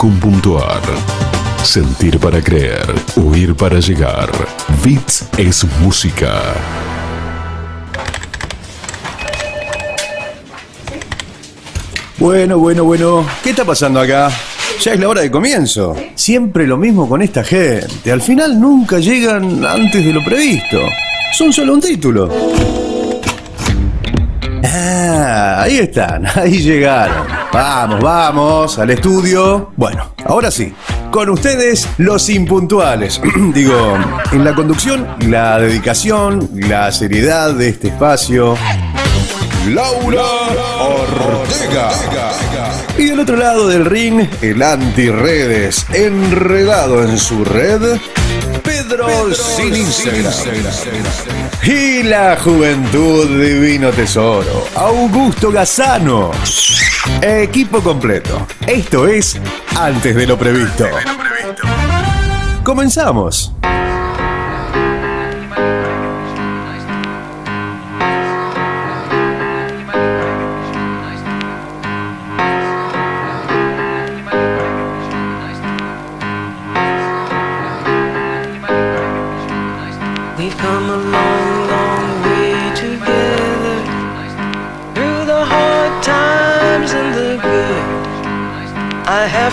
bits.ly.com.ar Sentir para creer, oír para llegar. Bits es música. Bueno, bueno, bueno. ¿Qué está pasando acá? Ya es la hora de comienzo. Siempre lo mismo con esta gente. Al final nunca llegan antes de lo previsto. Son solo un título. Ah, ahí están, ahí llegaron. Vamos, vamos, al estudio. Bueno, ahora sí. Con ustedes, los impuntuales. Digo, en la conducción, la dedicación, la seriedad de este espacio. Laura Ortega. Y del otro lado del ring, el anti-redes, enredado en su red, Pedro, sin Instagram. Y la juventud divino tesoro, Augusto Gazano. Equipo completo. Esto es Antes de lo previsto. Comenzamos.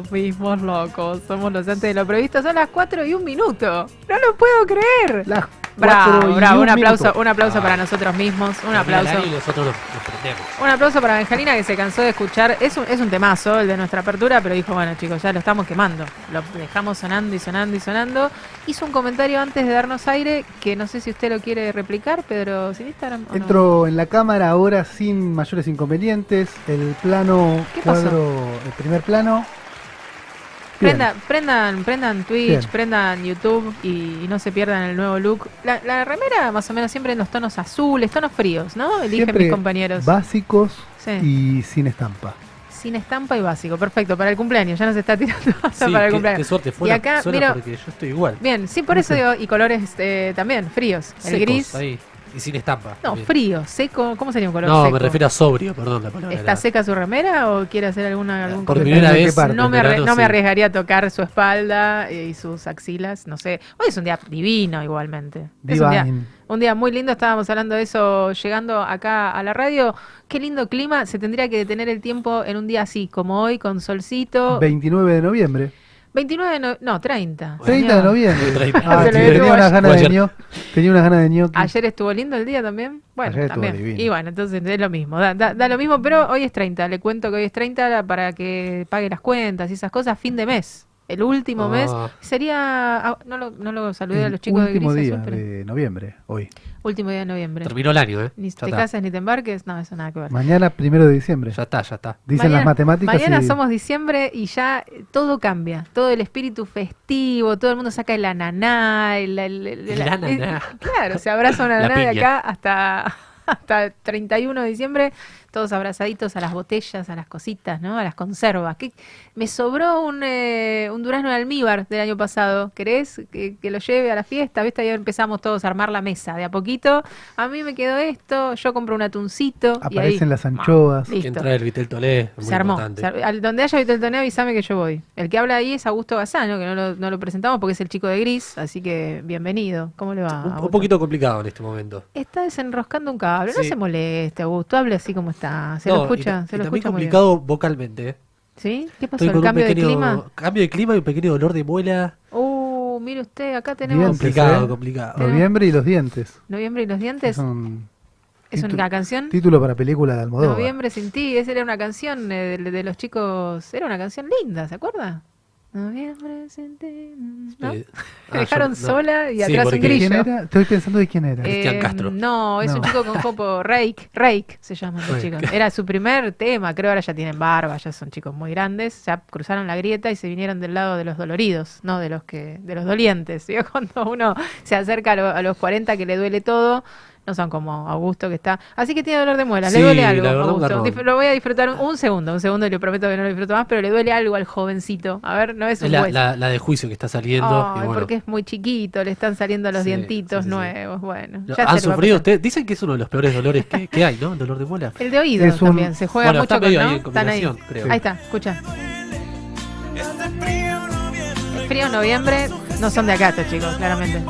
los mismos locos. Somos los antes de lo previsto. Son las 4 y un minuto. No lo puedo creer. Las Bravo, bravo. Un aplauso, minuto. un aplauso Ah. para nosotros mismos. Un aplauso. Y nosotros nos, nos prendemos. Un aplauso para Benjalina que se cansó de escuchar. Es un, es un temazo el de nuestra apertura, pero dijo, bueno chicos, ya lo estamos quemando. Lo dejamos sonando y sonando y sonando. Hizo un comentario antes de darnos aire que no sé si usted lo quiere replicar, Pedro, sin Instagram. o no? Entro en la cámara ahora sin mayores inconvenientes. El plano, ¿Qué pasó? cuadro, el primer plano. Prenda- prendan, prendan Twitch, Bien. prendan YouTube y, no se pierdan el nuevo look. La, la remera más o menos siempre en los tonos azules, tonos fríos, ¿no? Eligen Siempre mis compañeros. Básicos Sí. y sin estampa. Sin estampa y básico, perfecto, para el cumpleaños, ya nos está tirando hasta Sí, para el qué, cumpleaños. qué suerte Y acá, mira- porque yo estoy igual. Bien, sí, por eso digo, y colores eh, también, fríos. El Secos, gris. ahí. Y sin estampa. No, también. frío, seco, ¿cómo sería un color No, seco? me refiero a sobrio, perdón la palabra. ¿Está era- seca su remera o quiere hacer alguna, algún Por comentario? primera vez. parte. No me, verano, no me arriesgaría a tocar su espalda eh, y sus axilas, no sé. Hoy es un día divino igualmente. Es un día, Divine. un día muy lindo, estábamos hablando de eso llegando acá a la radio. Qué lindo clima, se tendría que detener el tiempo en un día así, como hoy, con solcito. 29 de noviembre. 29 de no, no, 30. 30 de noviembre. Treinta. Ah, sí, tenía unas ayer. ganas de ño- Tenía unas ganas de ñoqui. Ayer estuvo lindo el día también. Bueno, Ayer también. divino. Y bueno, entonces es lo mismo. Da, da- da lo mismo, pero hoy es 30. Le cuento que hoy es 30 para que pague las cuentas y esas cosas. Fin de mes. El último Ah. mes. Sería. ah, no, lo, no lo saludé a El los chicos de último Gris día Azul, pero- de noviembre, hoy. Último día de noviembre. Terminó el año, ¿eh? Ni Ya te está. casas ni te embarques. No, eso nada que ver. Mañana, primero de diciembre. Ya está, ya está. Dicen Mañana- las matemáticas. Mañana y- somos diciembre y ya todo cambia. Todo el espíritu festivo, todo el mundo saca el ananá. El, el- el- El la- ananá. claro, se abraza un ananá de acá hasta, hasta el 31 de diciembre. Todos abrazaditos a las botellas, a las cositas, ¿no? A las conservas. ¿Qué- Me sobró un, eh, un durazno de almíbar del año pasado. ¿Querés que, que lo lleve a la fiesta? ¿Viste? Ahí empezamos todos a armar la mesa de a poquito. A mí me quedó esto, yo compro un atuncito. y ahí, Aparecen las anchoas. ¿Quién Listo. trae el Vitel Tolé? Muy Se armó. importante. Se ar- al- donde haya Vitel Toné, avísame que yo voy. El que habla ahí es Augusto Gazano, que no lo, no lo presentamos porque es el chico de gris, así que bienvenido. ¿Cómo le va? Un, poquito complicado en este momento. Está desenroscando un cable. No se moleste, Augusto. Hable así como está. Se No, lo y escucha, ta- se y lo también escucha muy bien. complicado vocalmente, ¿eh? ¿Sí? ¿Qué pasó? Estoy ¿El cambio de pequeño clima? cambio de clima y un pequeño dolor de muela. Uh, mire usted, acá tenemos Dientes, Complicado, ¿eh? complicado. Noviembre y los dientes. Noviembre y los dientes. Es un ¿Es titu- una canción? título para película de Almodóvar. Noviembre sin ti, esa era una canción eh, de, de los chicos, era una canción linda, ¿se acuerda? Noviembre sin ti, ¿no? Eh, ah, dejaron yo- no. sola y Sí, atrás un porque- grillo. ¿Quién era? Estoy pensando de quién era. Cristian Eh, Castro. No, es un No. chico con jopo, Rake, Rake se llaman los Rake. chicos. Era su primer tema, creo ahora ya tienen barba, ya son chicos muy grandes, ya cruzaron la grieta y se vinieron del lado de los doloridos, no de los que, de los dolientes. ¿sí? Cuando uno se acerca a, lo- a los 40 que le duele todo, no son como Augusto que está. Así que tiene dolor de muelas, le Sí, duele la algo, Augusto. Dif- Lo voy a disfrutar un, un segundo, un segundo y le prometo que no lo disfruto más, pero le duele algo al jovencito. A ver, no es Es un la, hueso. la, la de juicio que está saliendo. Y bueno, porque es muy chiquito, le están saliendo los Sí, dientitos sí, sí, sí. nuevos. Bueno, ¿no? ya ¿Han le sufrido ustedes? Dicen que es uno de los peores dolores que, que hay, ¿no? El dolor de muela. El de oído Es un- también, se juega Bueno, mucho está con, medio ¿no? ahí en Están ahí. creo. Ahí está, escucha. El frío noviembre no son de acá estos chicos, claramente.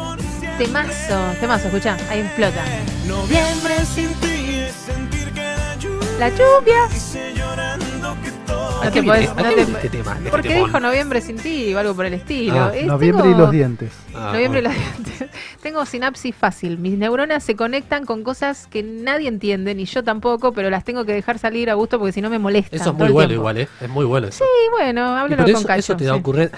Temazo, temazo, escucha, ahí explota. Noviembre sin ti es sentir que la lluvia La lluvia. dice llorando que todo. ¿A No qué te viene- podés- a no qué te- viene este tema? Este Porque temón? dijo noviembre sin ti o algo por el estilo. Ah, Es- Noviembre y los dientes. Ah, Noviembre y los dientes. Tengo sinapsis fácil. Mis neuronas se conectan con cosas que nadie entiende, ni yo tampoco, pero las tengo que dejar salir a gusto porque si no me molesta. Eso es muy bueno igual, ¿eh? Es muy bueno eso. Sí, bueno, háblalo con eso, Cacho. eso te da sí. ocurren-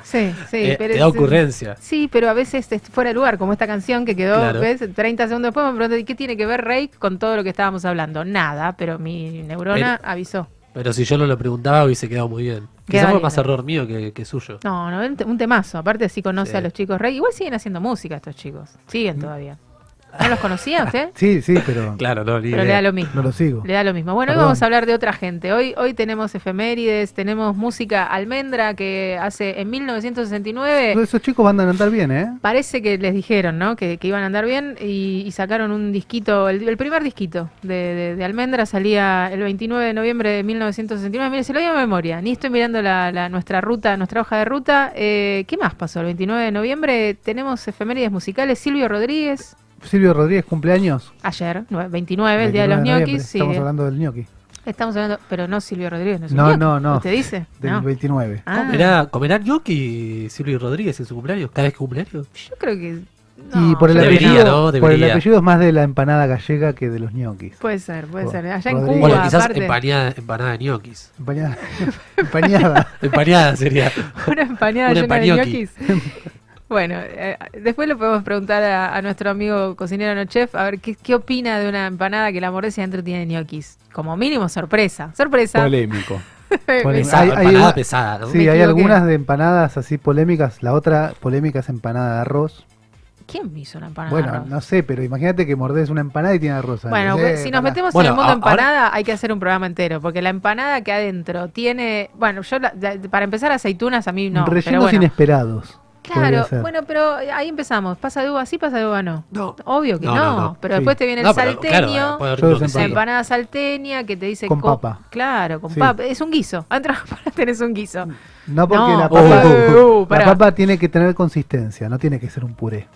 Sí, sí, eh, pero te da ocurrencia. Sí, pero a veces es fuera de lugar, como esta canción que quedó, Claro. ¿ves? 30 segundos después me pregunté, ¿qué tiene que ver Rake con todo lo que estábamos hablando? Nada, pero mi neurona avisó. Pero si yo no lo preguntaba hubiese quedado muy bien. Quizás fue más error mío que, que suyo. No, no, un te- un temazo. Aparte, sí conoce Sí. a los chicos Rake. Igual siguen haciendo música estos chicos. Siguen todavía. ¿No los conocía usted? Sí, sí, pero Claro, no, Pero le da lo mismo. no lo sigo. Le da lo mismo. Bueno, hoy vamos a hablar de otra gente. Hoy, hoy tenemos efemérides, tenemos música almendra que hace en 1969. Todos esos chicos van a andar bien, ¿eh? Parece que les dijeron, ¿no? Que, que iban a andar bien y, y sacaron un disquito, el, el primer disquito de, de- de Almendra salía el 29 de noviembre de 1969. Mire, se lo digo a memoria, ni estoy mirando la, la- nuestra ruta, nuestra hoja de ruta. Eh, ¿Qué más pasó? El 29 de noviembre tenemos efemérides musicales. Silvio Rodríguez, Silvio Rodríguez, cumpleaños. ayer, nue- 29, el día de los 29 ñoquis. sí. Estamos hablando del ñoqui. Estamos hablando, pero no Silvio Rodríguez, no es un No, ñoqui. no, no. ¿Usted dice? Del No. 29. Ah, ¿Comerá, ¿Comerá gnocchi Silvio Rodríguez en su cumpleaños? ¿Cada vez que cumpleaños? yo creo que. y no, por el, Debería, apellido, ¿no? por el apellido es más de la empanada gallega que de los ñoquis. Puede ser, puede ser. Allá en Rodríguez. Cuba, Bueno, quizás aparte. empañada, empanada de ñoquis. Empañada. Empañada. Empañada sería. Una llena de ñoquis. Bueno, eh, después le podemos preguntar a, a nuestro amigo cocinero no chef a ver qué, qué opina de una empanada que la mordés y adentro tiene ñoquis. Como mínimo sorpresa. Sorpresa. Polémico. Polémico. Pesada, Hay- hay empanada una- pesada, ¿no? Sí, Me hay equivoqué. algunas de empanadas así polémicas. La otra polémica es empanada de arroz. ¿Quién hizo una empanada? bueno, de arroz? no sé, pero imagínate que mordés una empanada y tiene arroz. Bueno, si nos metemos Bueno, en el mundo empanada, hay que hacer un programa entero, porque la empanada que adentro tiene, bueno, yo la- la- para empezar aceitunas a mí no, pero Rellenos bueno. inesperados. Claro, bueno, pero ahí empezamos. ¿Pasa de uva sí, pasa de uva no? No. Obvio que no, No, no, no. pero Sí. después te viene el pero, salteño, claro, sí. la empanada salteña que te dice... Con co- papa. Claro, con Sí. papa. Es un guiso. La empanada tenés un guiso. No, porque No, la, uh, papa, uh, la pará. papa tiene que tener consistencia, no tiene que ser un puré.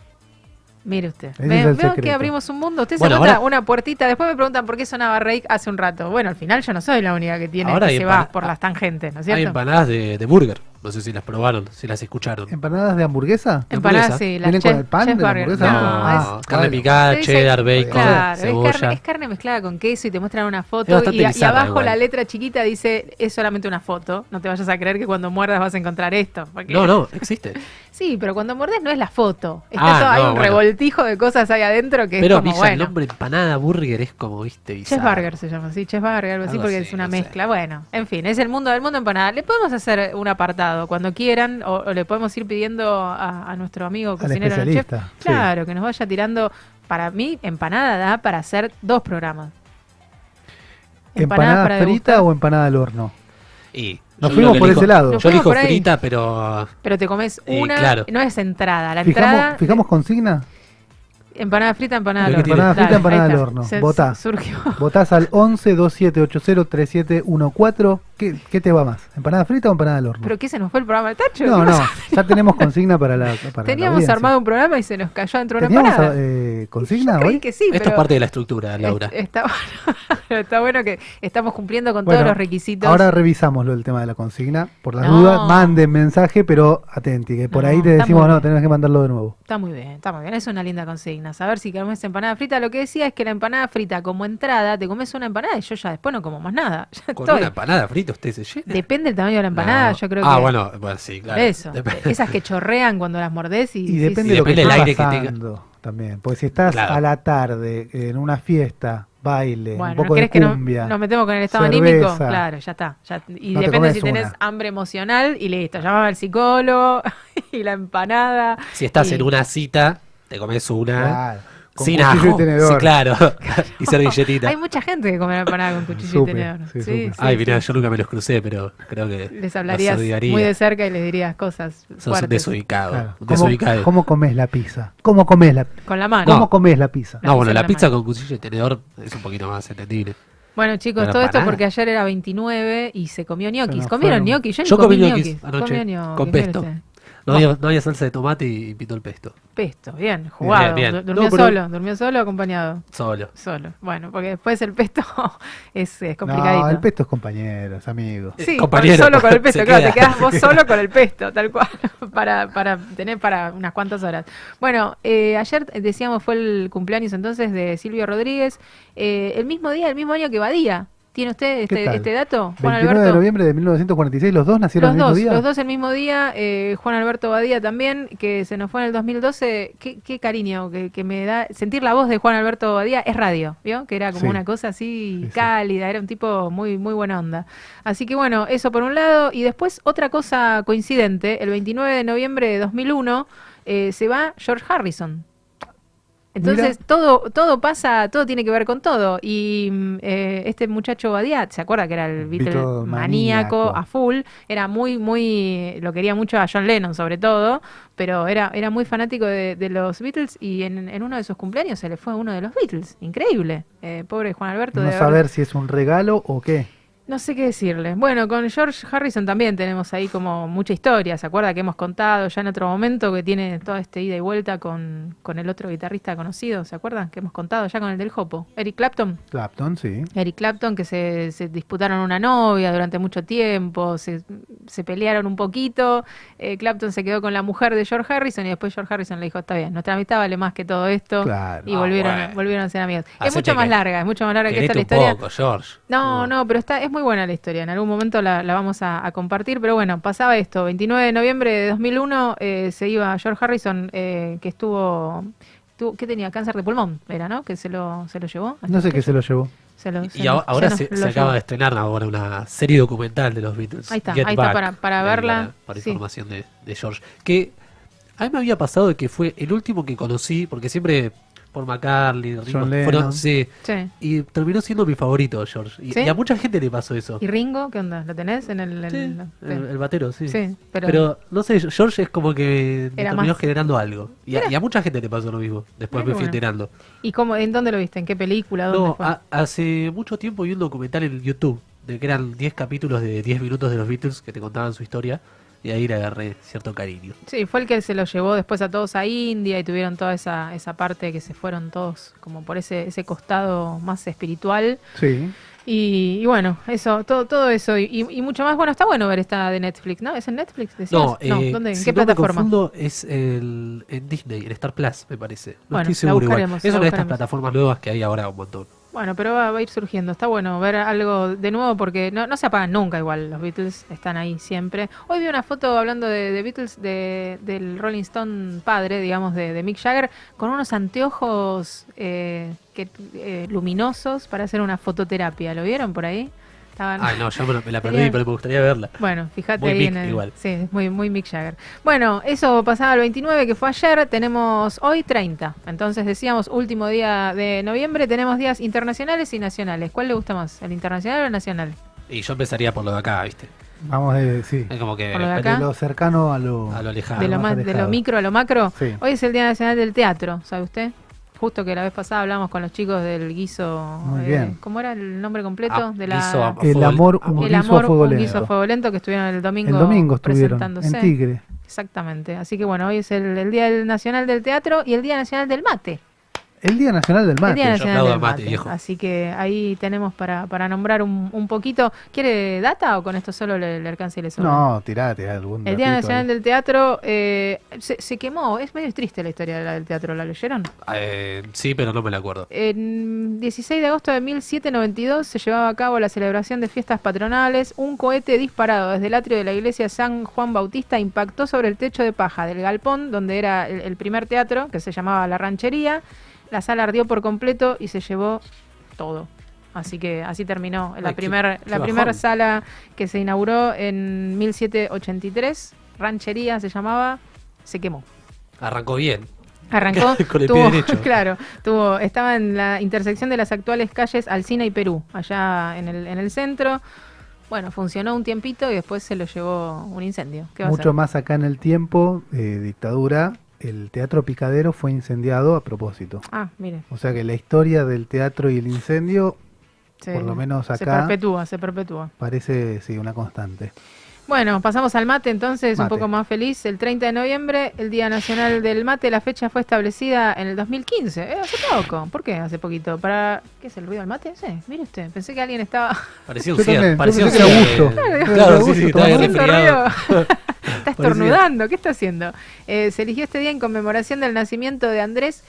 Mire usted. Veo que abrimos un mundo. Usted Bueno, se nota ahora- una puertita. Después me preguntan por qué sonaba Rake hace un rato. Bueno, al final yo no soy la única que tiene Ahora que hay se va por las tangentes, ¿no es Hay cierto? empanadas de, de burger. No sé si las probaron, si las escucharon. ¿Empanadas de hamburguesa? Empanadas, hamburguesa. sí. Las ¿Vienen con el pan de la hamburguesa? No, No, es- carne picada, cheddar, bacon, Claro, es cebolla. carne, es carne mezclada con queso y te muestran una foto y, abajo igual. la letra chiquita dice es solamente una foto. No te vayas a creer que cuando muerdas vas a encontrar esto. porque- No, no, existe. Sí, pero cuando muerdes no es la foto. Está Ah, todo, hay no, un bueno. revoltijo de cosas ahí adentro que Pero es como Villa, bueno. el nombre empanada burger es como, viste, Chef bizarro. Burger se llama, sí, Chef Burger, algo así, Algo porque así, es una no sé. mezcla. Bueno, en fin, es el mundo del mundo empanada. Le podemos hacer un apartado cuando quieran, o, o le podemos ir pidiendo a, a nuestro amigo Al cocinero no chef. sí. Claro, que nos vaya tirando. Para mí, empanada da para hacer dos programas. ¿Empanada para frita degustar, o empanada al horno? Y Nos fuimos por elijo- ese lado. Yo ahí. frita, pero Pero te comes Y una, claro. no es entrada. La entrada ¿Fijamos, ¿Fijamos consigna? Empanada frita, empanada al horno. Empanada frita, Dale, empanada al horno. Se- Votá. Surgió. Votás al 11 2780 3714. ¿Qué, ¿Qué te va más? ¿Empanada frita o empanada al horno? ¿Pero qué se nos fue el programa del tacho? no, ¿Qué no, ya tenemos consigna para la. Para Teníamos armado un programa y se nos cayó dentro de una ¿Teníamos empanada. eh, consigna Yo creí hoy? que sí, Esto pero es parte de la estructura, Laura. es- está, bueno, está bueno que estamos cumpliendo con Bueno, todos los requisitos. Ahora revisamos lo del tema de la consigna. Por las No. dudas, manden mensaje, pero atenti, que por No, ahí te decimos, no, tenés que mandarlo de nuevo. Está muy bien, está muy bien. Es una linda consigna. Saber si queremos empanada frita. Lo que decía es que la empanada frita como entrada, te comes una empanada y yo ya después no como más nada. Ya Con estoy. una empanada frita usted se llena. Depende del tamaño de la empanada, No. yo creo ah, que. bueno, bueno, sí, claro. Eso. Dep- Esas que chorrean cuando las mordés y. Y sí, depende sí. de del aire que tenga. pasando también. Porque si estás Claro. a la tarde en una fiesta, baile, Bueno, un ¿no poco de querés que no- nos metemos con el estado cerveza. anímico? Claro, ya está. ya- y No te depende comes si tenés una. hambre emocional y listo. Llamaba al psicólogo y la empanada. Si estás y- en una cita, te comes una Claro, con sin cuchillo y ajo. tenedor. Sí, claro. y servilletita. Hay mucha gente que come la empanada con cuchillo Supe, y tenedor. sí, Sí, supe. sí, Ay, sí. mira, yo nunca me los crucé, pero creo que Les hablarías muy de cerca y les dirías cosas Sos un fuertes. desubicado. Claro. un ¿Cómo, desubicado. cómo comes la pizza? ¿Cómo comes la, Con la mano. ¿cómo comes la pizza? No, bueno, pizza la pizza mano. con cuchillo y tenedor es un poquito más entendible. Bueno, chicos, Pero todo esto porque ayer era 29 y se comió ñoquis. ¿Comieron ñoquis? Yo, ni Yo comí ñoquis anoche, con pesto. Usted. No, había, no había salsa de tomate y pintó el pesto. Pesto, bien, jugado. bien. Du- Durmió No, pero- solo, durmió solo o acompañado. Solo. Solo. Bueno, porque después el pesto es, es complicadito. No, el pesto es compañeros, amigos. Sí, compañero, solo con el pesto, se claro, queda. te quedas vos solo con el pesto, tal cual, para, para tener para unas cuantas horas. Bueno, eh, ayer decíamos fue el cumpleaños entonces de Silvio Rodríguez, eh, el mismo día, el mismo año que Badía. ¿Tiene usted ¿Qué este, este dato, 29 de noviembre de 1946, los dos nacieron Los el mismo dos, día. los dos el mismo día, eh, Juan Alberto Badía también, que se nos fue en el 2012, qué, qué cariño que, que me da, sentir la voz de Juan Alberto Badía es radio, ¿vio? Que era como Sí. una cosa así Sí, sí. cálida, era un tipo muy, muy buena onda. Así que bueno, eso por un lado, y después otra cosa coincidente, el 29 de noviembre de 2001 eh, se va George Harrison. Entonces todo todo pasa, todo tiene que ver con todo. Y mm, eh, este muchacho Badiat, ¿se acuerda que era el Beatle maníaco maníaco. a full? Era muy, muy, lo quería mucho a John Lennon sobre todo, pero era, era muy fanático de, de los Beatles y en, en uno de sus cumpleaños se le fue uno de los Beatles. Increíble. Eh, pobre Juan Alberto. No haber- saber si es un regalo o qué. No sé qué decirle. Bueno, con George Harrison también tenemos ahí como mucha historia. ¿Se acuerda que hemos contado ya en otro momento que tiene toda este ida y vuelta con, con el otro guitarrista conocido? ¿Se acuerdan? Que hemos contado ya con el del Jopo. Eric Clapton. Clapton, sí. Eric Clapton, que se, se disputaron una novia durante mucho tiempo, se, se pelearon un poquito. eh, Clapton se quedó con la mujer de George Harrison y después George Harrison le dijo: Está bien, nuestra amistad vale más que todo esto. Claro. Y Ah, volvieron, bueno. volvieron a ser amigos. es mucho más larga, es mucho más larga que esta la historia. poco, George. No, no, pero está, es muy buena la historia. En algún momento la, la vamos a, a compartir. Pero bueno, pasaba esto. 29 de noviembre de 2001 eh, se iba George Harrison, eh, que estuvo, tuvo, ¿qué tenía? Cáncer de pulmón, era, ¿no? Que se lo, se lo llevó. No sé qué se lo llevó. Se lo- Y se ahora, nos- ahora se acaba de estrenar ahora una serie documental de los Beatles. Ahí está, Get ahí está, para- para verla, Para, sí. información de, de George. Que a mí me había pasado de que fue el último que conocí, porque siempre por McCartney, Ringo, John fueron- sí, Sí. y terminó siendo mi favorito, George. Y, ¿Sí? y a mucha gente le pasó eso. ¿Y Ringo? ¿Qué onda? ¿Lo tenés en el...? en Sí, el- el, el batero, sí. Sí, pero- pero... no sé, George es como que me terminó más- generando algo. Y a, y a mucha gente le pasó lo mismo. Después me fui bueno. enterando. ¿Y cómo, en dónde lo viste? ¿En qué película? ¿Dónde No, fue? ha- hace mucho tiempo vi un documental en YouTube de que eran 10 capítulos de 10 minutos de los Beatles que te contaban su historia y ahí le agarré cierto cariño. Sí, fue el que se lo llevó después a todos a India y tuvieron toda esa, esa parte que se fueron todos como por ese, ese costado más espiritual. Sí. Y, y bueno, eso, todo, todo eso y, y mucho más. Bueno, está bueno ver esta de Netflix, ¿no? ¿Es en Netflix? decías? No, eh, ¿dónde? ¿En si qué no me plataforma? confundo, es el, en Disney, en Star Plus, me parece. No Bueno, estoy la seguro igual. buscaremos, Es la una de estas plataformas nuevas que hay ahora un montón. Bueno, pero va, a ir surgiendo. Está bueno ver algo de nuevo porque no, se apagan nunca igual. Los Beatles están ahí siempre. Hoy vi una foto hablando de, Beatles de, del Rolling Stone padre, digamos, de, de Mick Jagger, con unos anteojos eh, que, eh, luminosos para hacer una fototerapia. ¿Lo vieron por ahí? Estaban... Ay, no, yo me, me la perdí, Tenían- pero me gustaría verla. Bueno, fíjate Muy ahí Mick en el, igual. Sí, es muy, muy Mick Jagger. Bueno, eso pasaba el 29, que fue ayer. Tenemos hoy 30. Entonces decíamos, último día de noviembre, tenemos días internacionales y nacionales. ¿Cuál le gusta más? ¿El internacional o el nacional? Y yo empezaría por lo de acá, ¿viste? Vamos de, sí. Es como que Por lo de lo cercano a lo, a lo lejano. de, lo más más, de lo alejado. micro a lo macro. Sí. Hoy es el Día Nacional del Teatro, ¿sabe usted? Justo que la vez pasada hablamos con los chicos del guiso. Muy eh, bien. ¿Cómo era el nombre completo? Ah, de la, guiso a- a El amor, a- un el guiso a amor, fuego un lento. guiso a fuego lento que estuvieron el domingo, El domingo estuvieron presentándose. en Tigre. Exactamente. Así que bueno, hoy es el, el Día del Nacional del Teatro y el Día Nacional del Mate. El Día Nacional del El Mate. Día Nacional del al mate, viejo. Así que ahí tenemos para, para nombrar un, un poquito. ¿Quiere data o con esto solo le, le alcanza y le sobra? No, tirate algún El Día Nacional ahí. del Teatro eh, se, se quemó. Es medio triste la historia de la del teatro. ¿La leyeron? Eh, sí, pero no me la acuerdo. En 16 de agosto de 1792 se llevaba a cabo la celebración de fiestas patronales. Un cohete disparado desde el atrio de la iglesia San Juan Bautista impactó sobre el techo de paja del galpón, donde era el, el primer teatro, que se llamaba La Ranchería. La sala ardió por completo y se llevó todo. Así que así terminó la Ay, primera la sala que se inauguró en 1783. Ranchería se llamaba. Se quemó. Arrancó bien. Arrancó, Con el pie derecho. claro, tuvo, estaba en la intersección de las actuales calles Alcina y Perú, allá en el, en el centro. Bueno, funcionó un tiempito y después se lo llevó un incendio. ¿Qué va a Mucho más acá en el tiempo, eh, dictadura, el Teatro Picadero fue incendiado a propósito. Ah, mire. O sea que la historia del teatro y el incendio se- Por lo menos Se acá- perpetúa, se perpetúa. parece sí una constante. Bueno, pasamos al mate entonces, un poco más feliz. El 30 de noviembre, el Día Nacional del Mate. La fecha fue establecida en el 2015, eh, hace poco. ¿Por qué hace poquito? ¿Para qué es el ruido del mate? Sí, mire usted, pensé que alguien estaba... Parecía un cierre. Parecía un cierre. gusto. Era Claro, sí, sí, ruido. Está estornudando, ¿qué está haciendo? Eh, se eligió este día en conmemoración del nacimiento de Andrés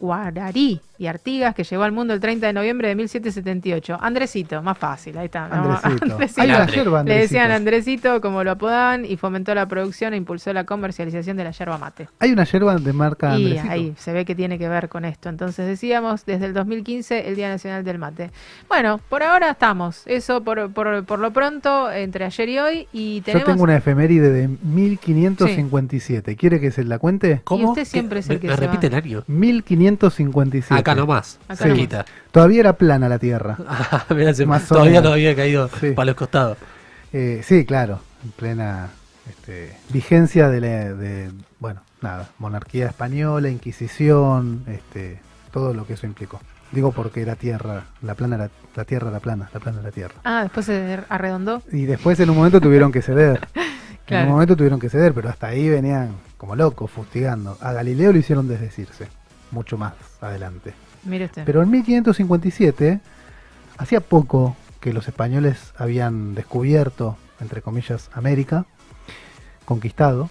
Guararí y Artigas, que llegó al mundo el 30 de noviembre de 1778. Andresito, más fácil, ahí está. ¿no? Andresito. Hay yerba Le decían Andresito. Como lo apodaban, y fomentó la producción e impulsó la comercialización de la yerba mate. Hay una yerba de marca Y Andresito. ahí se ve que tiene que ver con esto. Entonces decíamos, desde el 2015, el Día Nacional del Mate. Bueno, por ahora estamos. Eso por, por, por lo pronto, entre ayer y hoy. Y Yo tenemos... tengo una efeméride de 1557. ¿Quiere que se la cuente? ¿Cómo? usted siempre es el ¿Me- que ¿Me se repite va. el año? 1557. Acá nomás. Acá cerquita. Todavía era plana la Tierra. Ah, mirá, se- Más o todavía menos. no había caído Sí. para los costados. Eh, sí, claro, en plena este, vigencia de, la, de, bueno, nada, monarquía española, Inquisición, este, todo lo que eso implicó. Digo porque era tierra, la plana era, la tierra era plana, la plana era tierra. Ah, después se arredondó. Y después en un momento tuvieron que ceder. En un momento tuvieron que ceder, pero hasta ahí venían como locos, fustigando. A Galileo lo hicieron desdecirse, mucho más adelante. Mire usted. Pero en 1557, hacía poco que los españoles habían descubierto, entre comillas, América, conquistado,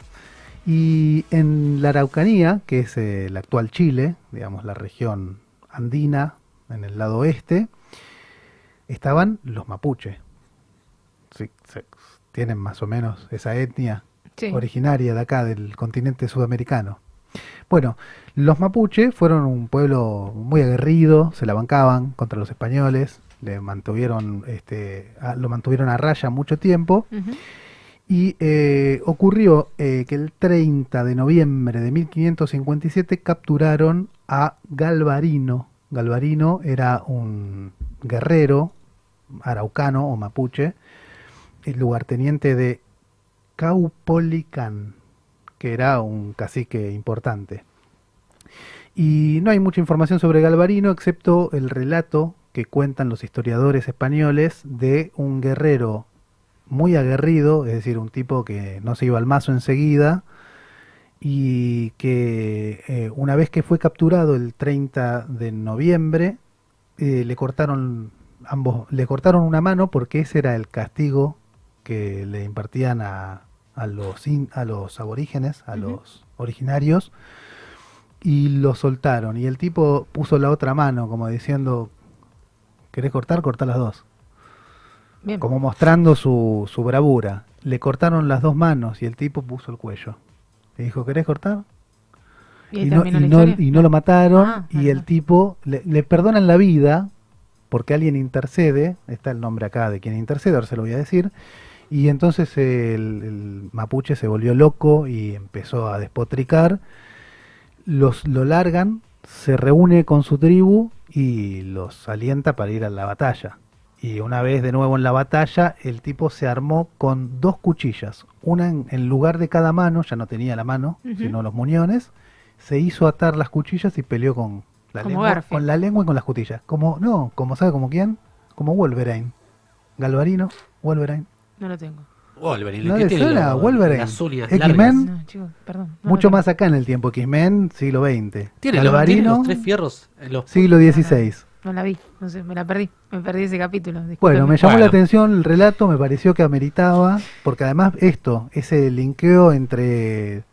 y en la Araucanía, que es eh, el actual Chile, digamos la región andina, en el lado oeste, estaban los mapuches. Sí, tienen más o menos esa etnia Sí. originaria de acá, del continente sudamericano. Bueno, los mapuche fueron un pueblo muy aguerrido, se la bancaban contra los españoles, le mantuvieron, este, a- lo mantuvieron a raya mucho tiempo y eh, ocurrió eh, que el 30 de noviembre de 1557 capturaron a Galvarino. Galvarino era un guerrero araucano o mapuche, el lugarteniente de Caupolicán, que era un cacique importante. Y no hay mucha información sobre Galvarino excepto el relato que cuentan los historiadores españoles de un guerrero muy aguerrido, es decir, un tipo que no se iba al mazo enseguida y que eh, una vez que fue capturado el 30 de noviembre eh, le cortaron ambos le cortaron una mano porque ese era el castigo que le impartían a, a los in- a los aborígenes, a los originarios y lo soltaron y el tipo puso la otra mano como diciendo ¿querés cortar? Cortá las dos Bien. como mostrando su, su bravura. Le cortaron las dos manos y el tipo puso el cuello. Le dijo, ¿querés cortar? Y Y no, y no- y no lo mataron Ah, y el tipo le, le perdonan la vida porque alguien intercede, está el nombre acá de quien intercede, ahora se lo voy a decir, y entonces el, el mapuche se volvió loco y empezó a despotricar, los, lo largan, se reúne con su tribu y los alienta para ir a la batalla. Y una vez de nuevo en la batalla, el tipo se armó con dos cuchillas, una en, en lugar de cada mano, ya no tenía la mano, sino los muñones, se hizo atar las cuchillas y peleó con la, Como lengua, Garfield. con la lengua y con las cuchillas. Como, no, como sabe como quién, como Wolverine. Galvarino, Wolverine. No lo tengo. Wolverine, ¿No tiene suena? lo- Wolverine. Las uñas X-Men. No, perdón. no Mucho más acá en el tiempo, X-Men, siglo XX. Tiene, los- tiene Galvarino, los tres fierros en los siglo XVI. No la vi, no sé, me la perdí. Me perdí ese capítulo. Bueno, me llamó Bueno. la atención el relato, me pareció que ameritaba, porque además esto, ese linkeo entre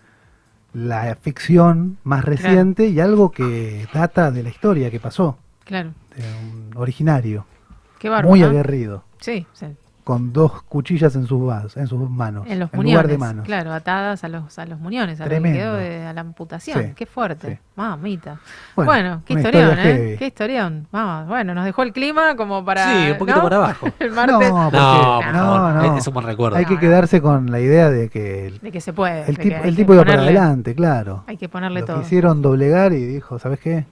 la ficción más reciente y algo que data de la historia que pasó, Claro, de un originario, qué bárbaro. muy aguerrido, Sí, sí. Con dos cuchillas en sus, vas- en sus manos, En los lugar muñones. de manos. Claro, atadas a los, a los muñones, a lo que quedó de- a la amputación. Sí, Qué fuerte. sí. Mamita. Bueno, Bueno, qué historión, historia ¿eh? heavy. Qué historión. Vamos, bueno, nos dejó el clima como para. Sí, un poquito ¿no? para abajo. el martes. No, porque- No, por no, no. es un buen recuerdo. Hay que No, quedarse con la idea de que el, De que se puede. el tipo, el que tipo iba para adelante, claro. Hay que ponerle Lo todo. quisieron doblegar y dijo, ¿sabes qué?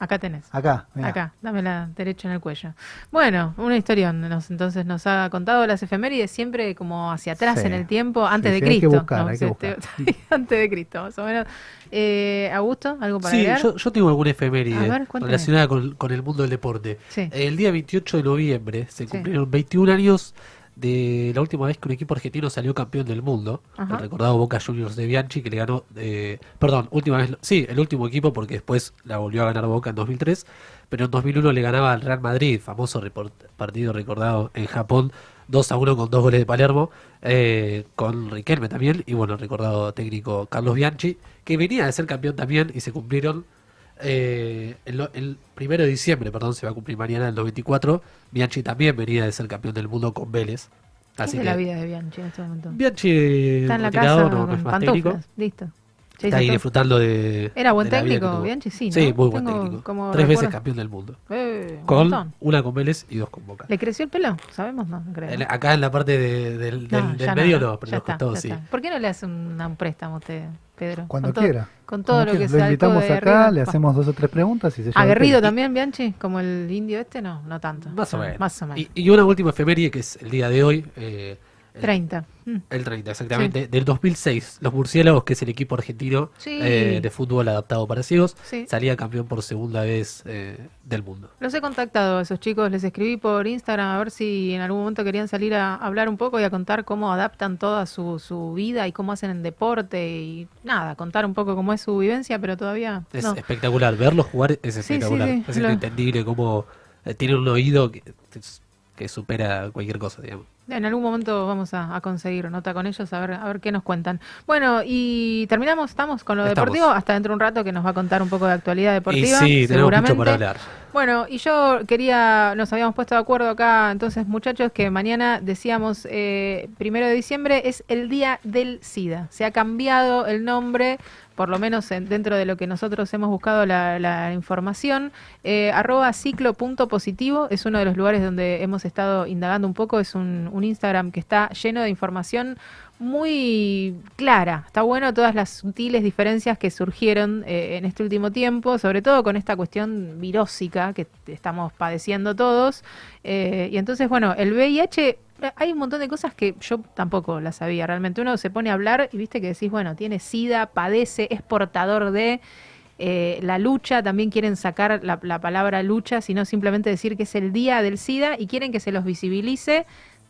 Acá tenés. Acá, mirá. Acá, dámela derecho en el cuello. Bueno, una historia nos, entonces nos ha contado las efemérides siempre como hacia atrás Sí. en el tiempo, antes Sí, de sí, hay que Cristo. buscar, ¿no? hay que Este- buscar. antes de Cristo, más o menos. Eh, Augusto, ¿algo para Sí, agregar? yo, yo tengo alguna efeméride ver, relacionada con, con el mundo del deporte. Sí. El día 28 de noviembre se Sí. cumplieron 21 años de la última vez que un equipo argentino salió campeón del mundo. Ajá. El recordado Boca Juniors de Bianchi que le ganó, eh, perdón, última vez, sí, el último equipo porque después la volvió a ganar Boca en 2003, pero en 2001 le ganaba al Real Madrid, famoso report- partido recordado en Japón, 2 a 1 con dos goles de Palermo, eh, con Riquelme también, y bueno, el recordado técnico Carlos Bianchi, que venía de ser campeón también y se cumplieron eh, el, el primero de diciembre, perdón, se va a cumplir mañana, el 94. Bianchi también venía de ser campeón del mundo con Vélez. ¿Qué es Así que la vida de Bianchi en este momento? Bianchi Está en la casa no, no es más técnico. pantuflas. Listo. Está ahí disfrutando de. Era buen de que técnico. Bianchi, sí, ¿no? Sí, muy buen Tengo técnico. como Tres veces recuerdo- campeón del mundo. Eh, un Con montón. una con Vélez y dos con Boca. ¿Le creció el pelo? ¿Sabemos? No, no creo. En- acá en la parte de- del, del- No, del ya medio no, no, pero los sí. está. ¿Por qué no le hace un, un préstamo a usted, Pedro? Cuando Con todo- quiera. Con todo Cuando lo que quiera. sea Lo invitamos acá, le hacemos dos o tres preguntas y se lleva el ¿Aguerrido también, Bianchi? ¿Como el indio este? No, no tanto. Más o No, menos. Más o menos. Y, y una última efeméride que es el día de hoy. eh, el- 30. Mm. El 30, exactamente. Del 2006, los Murciélagos, que es el equipo argentino Sí. eh, de fútbol adaptado para ciegos, Sí. salía campeón por segunda vez eh, del mundo. Los he contactado a esos chicos, les escribí por Instagram a ver si en algún momento querían salir a hablar un poco y a contar cómo adaptan toda su, su vida y cómo hacen en deporte y nada, contar un poco cómo es su vivencia, pero todavía Es no. espectacular. Verlos jugar es sí, espectacular. sí, es lo- entendible cómo eh, tiene un oído que, que supera cualquier cosa, digamos. En algún momento vamos a, a conseguir nota con ellos, a ver, a ver qué nos cuentan. Bueno, y terminamos, estamos con lo Estamos. deportivo, hasta dentro de un rato que nos va a contar un poco de actualidad deportiva. y sí, tenemos seguramente. mucho para hablar. Bueno, y yo quería, nos habíamos puesto de acuerdo acá, entonces muchachos, que mañana decíamos, eh, primero de diciembre es el día del SIDA. Se ha cambiado el nombre, por lo menos en- dentro de lo que nosotros hemos buscado la, la información. Eh, arroba ciclo.positivo es uno de los lugares donde hemos estado indagando un poco. Es un, un Instagram que está lleno de información muy clara. Está bueno todas las sutiles diferencias que surgieron eh, en este último tiempo, sobre todo con esta cuestión virósica que estamos padeciendo todos. Eh, y entonces, bueno, el VIH, hay un montón de cosas que yo tampoco las sabía. Realmente uno se pone a hablar y viste que decís, bueno, tiene SIDA, padece, es portador de... eh, la lucha, también quieren sacar la, la palabra lucha, sino simplemente decir que es el día del SIDA y quieren que se los visibilice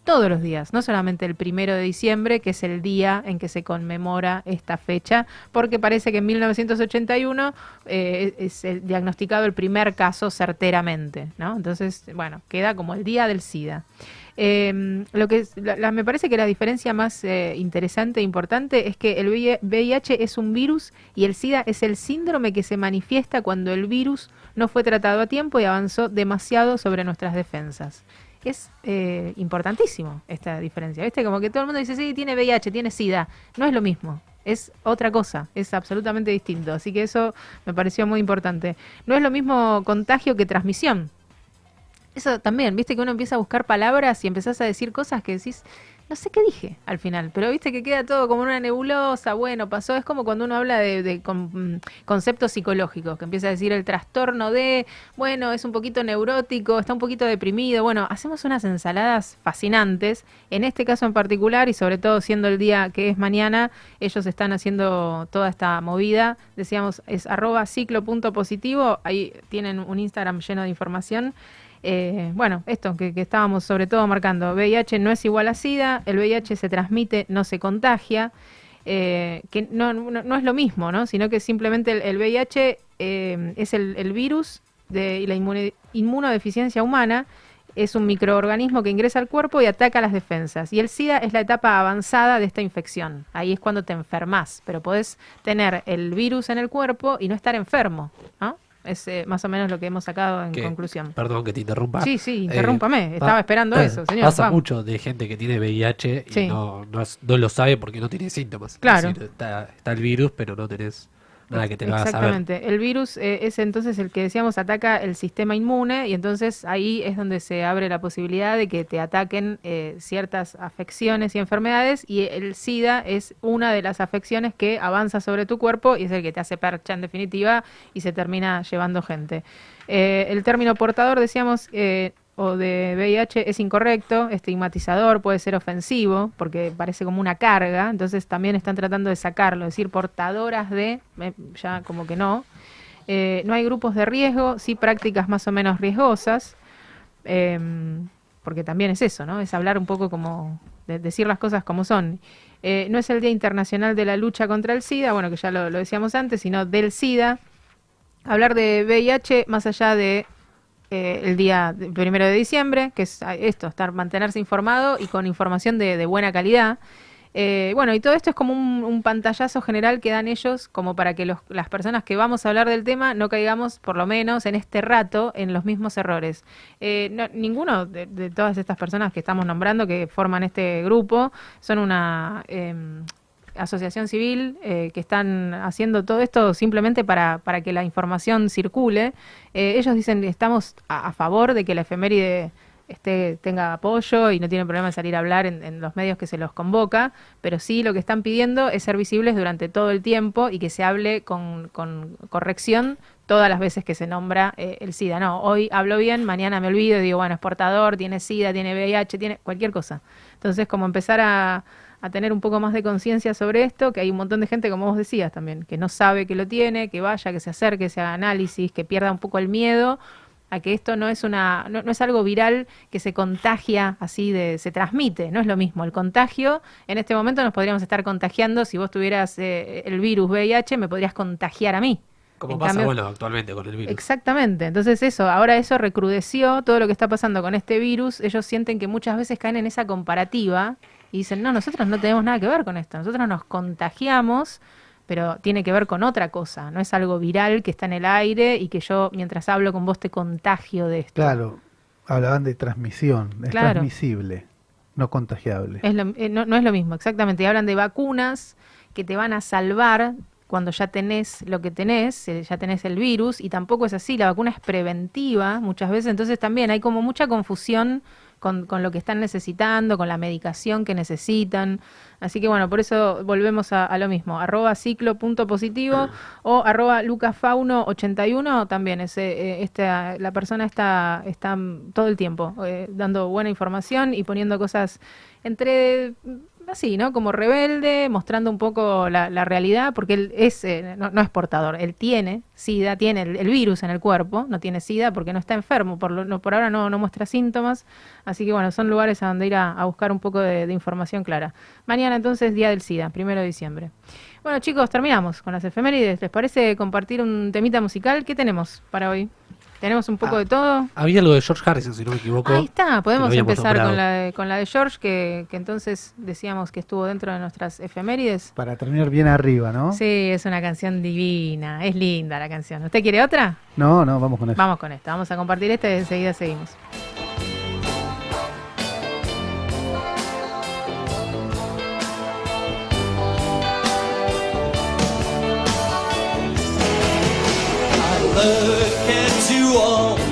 todos los días, no solamente el primero de diciembre, que es el día en que se conmemora esta fecha, porque parece que en 1981 eh, es el diagnosticado el primer caso certeramente, ¿no? Entonces, bueno, queda como el día del SIDA. Eh, lo que es- me parece que la diferencia más eh, interesante e importante es que el VIH es un virus y el SIDA es el síndrome que se manifiesta cuando el virus no fue tratado a tiempo y avanzó demasiado sobre nuestras defensas. Es eh, importantísimo esta diferencia. ¿Viste? Como que todo el mundo dice, sí, tiene VIH, tiene SIDA. No es lo mismo. Es otra cosa, es absolutamente distinto. Así que eso me pareció muy importante. No es lo mismo contagio que transmisión. Eso también, viste que uno empieza a buscar palabras y empezás a decir cosas que decís, No sé qué dije al final, pero viste que queda todo como una nebulosa. Bueno, pasó. Es como cuando uno habla de, de con- conceptos psicológicos, que empieza a decir el trastorno de, bueno, es un poquito neurótico, está un poquito deprimido. Bueno, hacemos unas ensaladas fascinantes. En este caso en particular, y sobre todo siendo el día que es mañana, ellos están haciendo toda esta movida. Decíamos, es arroba ciclo.positivo. Ahí tienen un Instagram lleno de información. Eh, bueno, esto que, estábamos sobre todo marcando, VIH no es igual a SIDA, el VIH se transmite, no se contagia, eh, que no, no, es lo mismo, ¿no? sino que simplemente el, VIH eh, es el, virus de la inmunodeficiencia humana, es un microorganismo que ingresa al cuerpo y ataca las defensas. Y el SIDA es la etapa avanzada de esta infección. Ahí es cuando te enfermas, pero podés tener el virus en el cuerpo y no estar enfermo. ¿no? Es eh, más o menos lo que hemos sacado en conclusión. Perdón que te interrumpa. Sí, sí, Eh, interrúmpame. Estaba pa- esperando eso, señor. Pasa Vamos. mucho de gente que tiene VIH y Sí. no, no, es- no lo sabe porque no tiene síntomas. Es Claro. decir, está, está el virus, pero no tenés que. Exactamente. El virus eh, es entonces el que decíamos ataca el sistema inmune y entonces ahí es donde se abre la posibilidad de que te ataquen eh, ciertas afecciones y enfermedades y el SIDA es una de las afecciones que avanza sobre tu cuerpo y es el que te hace percha en definitiva y se termina llevando gente. Eh, el término portador decíamos o de VIH es incorrecto, estigmatizador, puede ser ofensivo, porque parece como una carga, entonces también están tratando de sacarlo, es decir, portadoras de, ya como que no. Eh, no hay grupos de riesgo, sí prácticas más o menos riesgosas, eh, porque también es eso, ¿no? Es hablar un poco como, de decir las cosas como son. Eh, no es el Día Internacional de la Lucha contra el SIDA, bueno, que ya lo, lo decíamos antes, sino del SIDA. Hablar de VIH más allá de eh, el día primero de diciembre, que es esto, estar mantenerse informado y con información de, de buena calidad. Eh, bueno, y todo esto es como un, un pantallazo general que dan ellos, como para que los- las personas que vamos a hablar del tema no caigamos, por lo menos en este rato, en los mismos errores. Eh, no- ninguno de, todas estas personas que estamos nombrando, que forman este grupo, son una em, asociación civil eh, que están haciendo todo esto simplemente para, para que la información circule. Eh, ellos dicen estamos a, favor de que la efeméride esté, tenga apoyo y no tienen problema en salir a hablar en, en los medios que se los convoca, pero sí lo que están pidiendo es ser visibles durante todo el tiempo y que se hable con, con corrección todas las veces que se nombra eh, el SIDA. No, hoy hablo bien, mañana me olvido y digo, bueno, es portador, tiene SIDA, tiene VIH, tiene cualquier cosa. Entonces, como empezar a, a tener un poco más de conciencia sobre esto, que hay un montón de gente, como vos decías también, que no sabe que lo tiene, que vaya, que se acerque, se haga análisis, que pierda un poco el miedo a que esto no es una no, no es algo viral que se contagia así de se transmite no es lo mismo. El contagio en este momento nos podríamos estar contagiando si vos tuvieras eh, el virus VIH me podrías contagiar a mí. Como En pasa, cambio- bueno, actualmente con el virus. Exactamente, entonces eso, ahora eso recrudeció todo lo que está pasando con este virus, ellos sienten que muchas veces caen en esa comparativa y dicen, no, nosotros no tenemos nada que ver con esto, nosotros nos contagiamos, pero tiene que ver con otra cosa, no es algo viral que está en el aire y que yo mientras hablo con vos te contagio de esto. Claro, hablaban de transmisión, es Claro. transmisible, no contagiable. Es lo- eh, no, no es lo mismo, exactamente. Y hablan de vacunas que te van a salvar cuando ya tenés lo que tenés, eh, ya tenés el virus, y tampoco es así. La vacuna es preventiva muchas veces, entonces también hay como mucha confusión con, con lo que están necesitando, con la medicación que necesitan. Así que bueno, por eso volvemos a, a lo mismo. Arroba ciclo.positivo o arroba lucafauno81 también. Es, eh, esta, la persona está, está todo el tiempo eh, dando buena información y poniendo cosas entre así, ¿no? Como rebelde, mostrando un poco la, realidad, porque él es, eh, no, no es portador, él tiene SIDA, tiene el, virus en el cuerpo, no tiene SIDA porque no está enfermo, por, lo, no, por ahora no, no muestra síntomas, así que bueno, son lugares a donde ir a, a buscar un poco de, de información clara. Mañana entonces, Día del SIDA, primero de diciembre. Bueno chicos, terminamos con las efemérides. ¿Les parece compartir un temita musical? ¿Qué tenemos para hoy? ¿Tenemos un poco Ah, de todo? Había lo de George Harrison, si no me equivoco. Ahí está, podemos empezar con la, de, con la de George, que, que entonces decíamos que estuvo dentro de nuestras efemérides. Para terminar bien arriba, ¿no? Sí, es una canción divina, es linda la canción. ¿Usted quiere otra? No, no, vamos con eso. Vamos con esta, vamos a compartir esta y enseguida seguimos. Look at you all,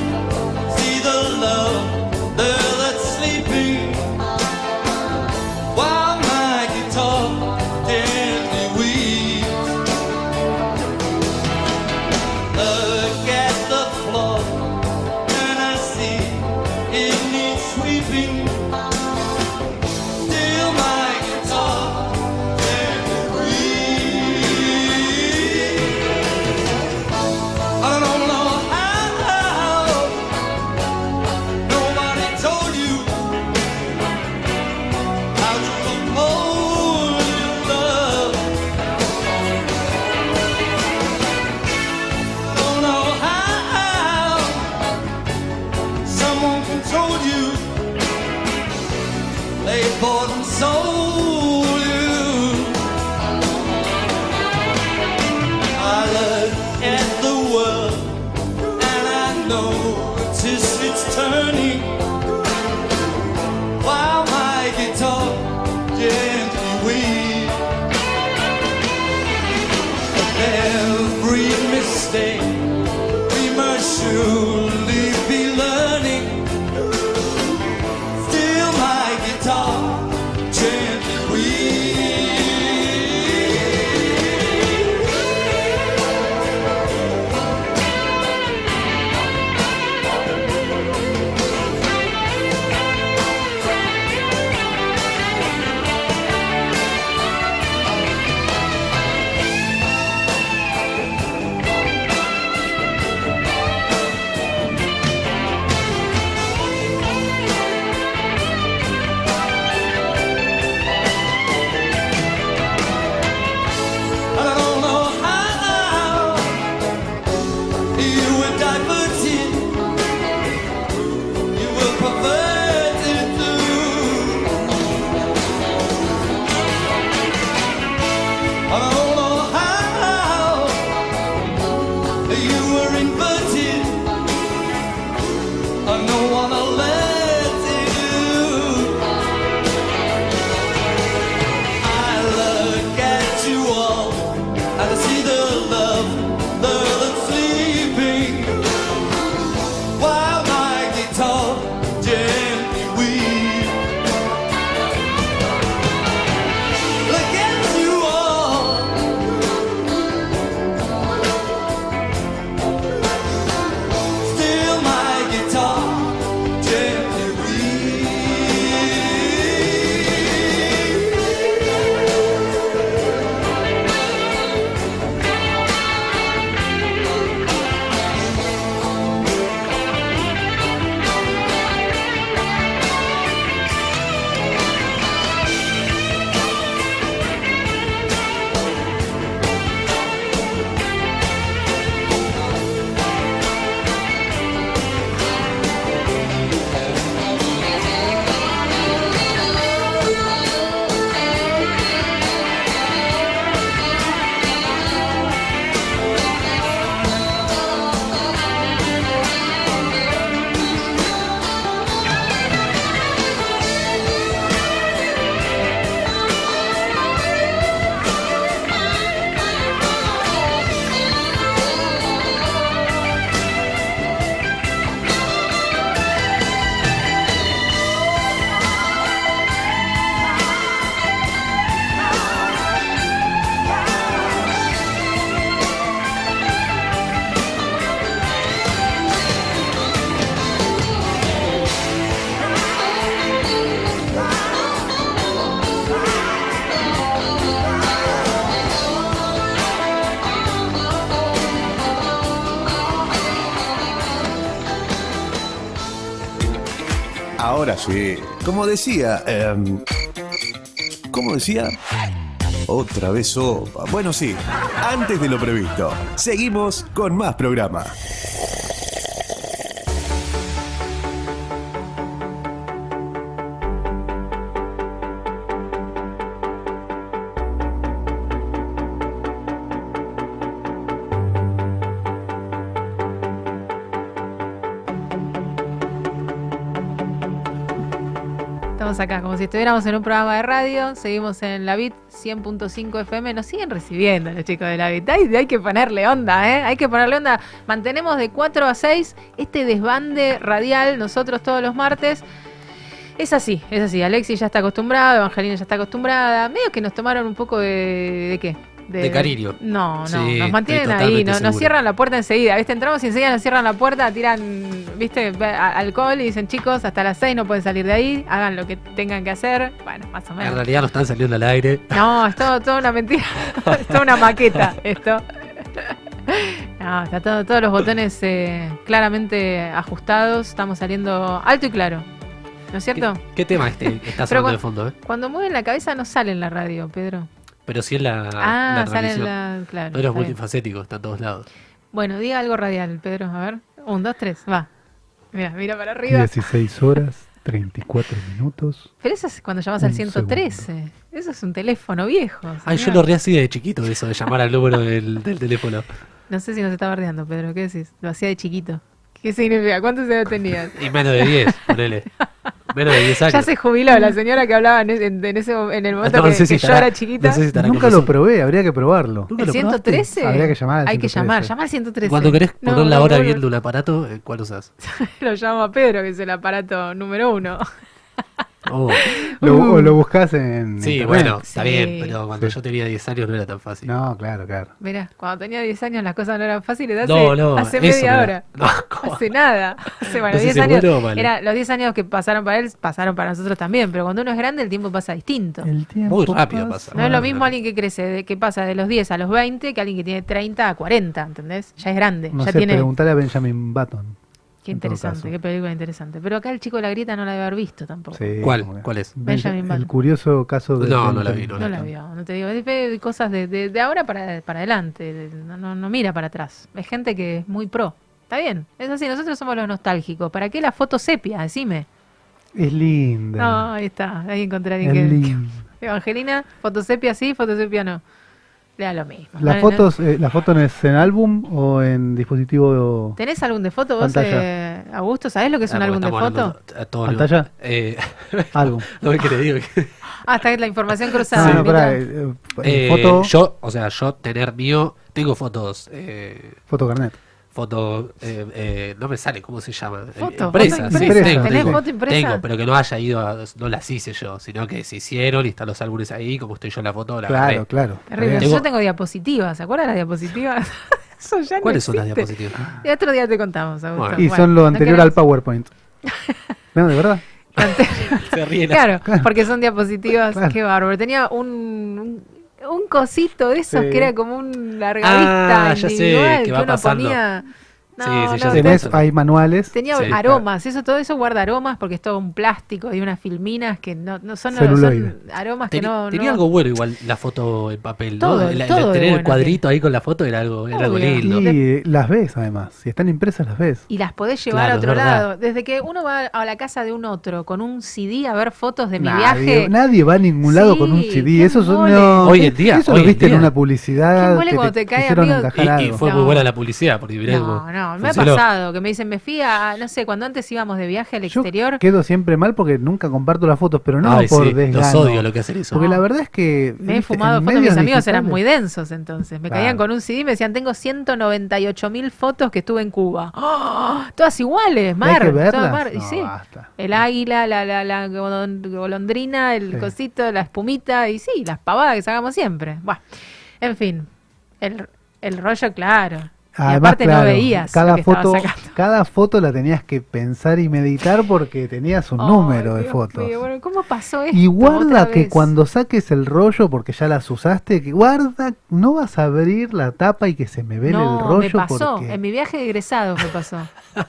queen. Sí. Como decía, em, ¿cómo decía? Otra vez sopa. Bueno, sí. Antes de lo previsto, seguimos con más programa. Acá, como si estuviéramos en un programa de radio. Seguimos en la BIT 100.5 FM. Nos siguen recibiendo los chicos de la BIT. Hay, hay que ponerle onda, ¿eh? Hay que ponerle onda. Mantenemos de 4 a 6 este desbande radial nosotros todos los martes. Es así, es así. Alexis ya está acostumbrado, Evangelina ya está acostumbrada. Medio que nos tomaron un poco de. ¿De qué? De cariño. No, no, Sí, nos mantienen ahí, no- nos cierran la puerta enseguida, ¿viste? Entramos y enseguida nos cierran la puerta, tiran, ¿viste? Alcohol y dicen, chicos, hasta las 6 no pueden salir de ahí, hagan lo que tengan que hacer. Bueno, más o En menos. realidad no están saliendo al aire. No, es todo, toda una mentira, es toda una maqueta esto. No, está todo, todos los botones eh, claramente ajustados, estamos saliendo alto y claro, ¿no es cierto? ¿Qué, qué tema este está sonando de fondo? eh? Cuando mueven la cabeza no sale en la radio, Pedro. Pero sí en la, ah, la sale la... Claro. Pedro es multifacético, está en todos lados. Bueno, diga algo radial, Pedro. A ver. Un, dos, tres. Va. Mira, mira para arriba. 16 horas, 34 minutos. Pero eso es cuando llamas al Un 113. Eso es un teléfono viejo. Ay, yo lo re hacía de chiquito eso, de llamar al número del, del teléfono. No sé si nos está bardeando, Pedro. ¿Qué decís? Lo hacía de chiquito. ¿Qué ¿Qué significa? ¿Cuántos años tenías? Y menos de 10, ponele. Menos de 10 años. Ya se jubiló la señora que hablaba en, ese- en- en ese, en el momento No que, sé si que yo era chiquita. no sé si estará Nunca lo probé, habría que probarlo. ¿Nunca ¿El lo probaste? 113? Habría que llamar al Hay que 113. llamar, llamar al 113. Cuando querés No, poner la hora no, viendo un aparato, ¿eh? ¿cuál usas? Lo llamo a Pedro, que es el aparato número uno. Oh. Lo, o lo buscas en. Sí, internet. bueno, está Sí. bien, pero cuando Sí. yo tenía 10 años no era tan fácil. No, claro, claro. Mirá, cuando tenía 10 años las cosas no eran fáciles. Hace, No, no, hace eso media hora. no, ¿cómo? hace nada. Hace, bueno, No sé 10 si es años. malo. Era, los 10 años que pasaron para él pasaron para nosotros también. Pero cuando uno es grande, el tiempo pasa distinto. El tiempo Muy rápido pasa. No es lo mismo alguien que crece, de, que pasa de los 10 a los 20, que alguien que tiene 30 a 40, ¿entendés? Ya es grande. No ya sé, tiene. preguntarle a Benjamin Button. Qué interesante, qué película interesante. Pero acá el chico de la grieta no la debe haber visto tampoco. Sí, ¿Cuál? que- ¿Cuál es? Benjamin el curioso caso de. No, no la vi, Benjamin. No la vio, no te digo. Es de cosas de, de, de ahora para, para adelante. de- no, no, no mira para atrás. Es gente que es muy pro. Está bien, es así. Nosotros somos los nostálgicos. ¿Para qué la foto sepia? Decime. Es linda. No, ahí está. Ahí encontré a es alguien que. linda. Evangelina, foto sepia sí, foto sepia no. Da lo mismo. ¿Las No, fotos, eh, ¿La foto es en álbum o en dispositivo ¿Tenés álbum de foto vos, Pantalla. eh, Augusto? ¿Sabés lo que es un Ah, álbum de foto? a todo ¿Pantalla? Eh, álbum? no ves que le digo que- Ah, está la información No, cruzada. no, pará, eh, eh, Eh, foto, Yo, o sea, yo tener mío, tengo fotos, eh, foto carnet. Foto, eh, eh, no me sale, ¿cómo se llama? Eh, Foto, Empresas, foto sí, impresa. tengo, ¿Tenés tengo. foto impresa? Tengo, pero que no haya ido, a, no las hice yo, sino que se hicieron y están los álbumes ahí, como estoy yo en la foto, la Claro, agarré. claro. Terrible. Está Tengo- Yo tengo diapositivas, ¿se acuerdan las diapositivas? Eso ya no ¿Cuáles son las diapositivas? Y otro día te contamos, Augusto. Bueno. bien. Y Bueno, son lo no anterior al PowerPoint. No, de verdad. Se ríen. Claro, porque son diapositivas, Claro. qué bárbaro. Tenía un, un, un cosito de esos Sí. que era como un largavista Ah, ya sé, que va uno pasando. ponía... No, Sí, sí, ya no, tenés- hay manuales. Tenía Sí. aromas, eso todo eso guarda aromas porque es todo un plástico y unas filminas que no, no son, aromas que no... tenía no- algo bueno igual la foto en papel, Todo, ¿no? Todo tener el bueno cuadrito ahí con la foto era algo, era algo lindo. Y las ves además. Si están impresas, las ves. Y las podés llevar Claro, a otro lado. Desde que uno va a la casa de un otro con un CD a ver fotos de mi nadie, viaje. nadie va a ningún lado Sí, con un CD. Eso son no, Hoy en día, Eso hoy lo en viste en día. una publicidad. Qué mole que cuando te te cae, amigo. Y, fue No. muy buena la publicidad, porque No, cómo no, me ha pasado que me dicen, me fui a, no sé, cuando antes íbamos de viaje al Yo exterior, quedo siempre mal porque nunca comparto las fotos, pero no Ay, por sí, desgano. los odio lo que hacen eso. Porque No. la verdad es que. me he fumado fotos, mis amigos eran muy densos entonces. Me Claro. caían con un CD y me decían, tengo 198 mil fotos que estuve en Cuba. ¡Oh! Todas iguales, ¿Hay mar. que todas verlas? mar. Y No, sí. basta. El águila, la, la, la golon- golondrina, el Sí. cosito, la espumita y sí, las pavadas que sacamos siempre. Bueno, en fin, el, el rollo claro. Y Además, aparte claro, no veías cada lo que estabas foto, cada foto la tenías que pensar y meditar porque tenías un número de fotos. mío, bueno, ¿Cómo pasó esto? Y guarda que cuando saques el rollo, porque ya las usaste, que guarda, no vas a abrir la tapa y que se me vele no, el rollo me pasó. porque En mi viaje de egresados me pasó.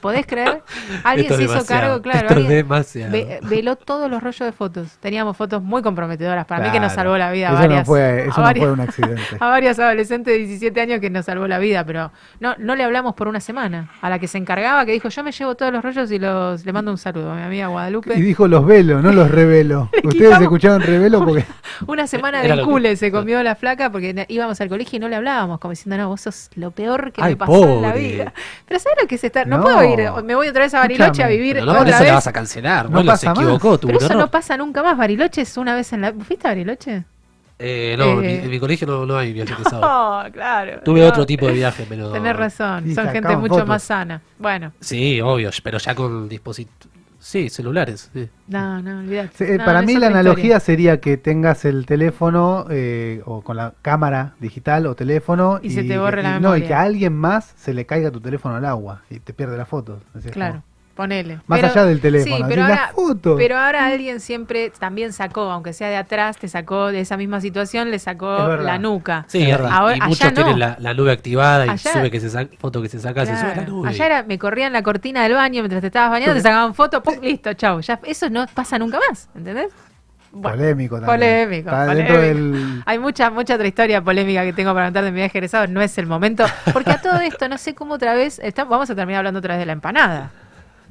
¿Podés creer? Alguien se hizo cargo, claro. alguien ve- veló todos los rollos de fotos. Teníamos fotos muy comprometedoras. Para mí que nos salvó la vida a Eso varias. no fue, a eso no varias- fue un accidente. a varias adolescentes de 17 años que nos salvó la vida, pero no, no le hablamos por una semana. A la que se encargaba, que dijo, yo me llevo todos los rollos y los le mando un saludo a mi amiga Guadalupe. Y dijo los velo, no los revelo. Ustedes escucharon revelo porque Una semana de lo que- cule se comió la flaca porque íbamos al colegio y no le hablábamos, como diciendo, no, vos sos lo peor que Ay, me pasó en la vida. Pero ¿sabes lo que es estar? No, No. puedo ir, me voy otra vez a Bariloche a vivir Pero no por otra eso vez. la vas a cancelar. No se pasa más. equivocó, tuvo Pero eso no pasa nunca más. Bariloche es una vez en la... ¿Fuiste a Bariloche? Eh, no, Eh. en, mi colegio no, no hay viaje pesado. Oh, claro. Tuve No, otro tipo de viaje, pero... Tenés razón, son gente mucho fotos. más sana. Bueno, Sí, obvio, pero ya con dispositivos... Sí, celulares. sí. no, no, olvidate. Sí, eh, No, para mí la historia. analogía sería que tengas el teléfono eh, o con la cámara digital o teléfono Y se te borre la y- no, y memoria. que a alguien más se le caiga tu teléfono al agua y te pierde las fotos. Así es Claro, como- ponele. Más allá del teléfono, Sí, pero ahora, fotos. pero ahora alguien siempre también sacó, aunque sea de atrás, te sacó de esa misma situación, le sacó la nuca. Sí, Es y- verdad. Ahora- y allá muchos no. tienen la, la nube activada y Allá- sube que se saca, foto que se saca, se sube la nube. Allá era, me corrían la cortina del baño mientras te estabas bañando, te sacaban fotos, ¡pum! listo, chau. Ya, eso no pasa nunca más, ¿entendés? Bueno, polémico también. Polémico, Está polémico. dentro del... Hay mucha, mucha otra historia polémica que tengo para contar de mi viaje egresado, no es el momento. Porque a todo esto, no sé cómo otra vez, está- vamos a terminar hablando otra vez de la empanada.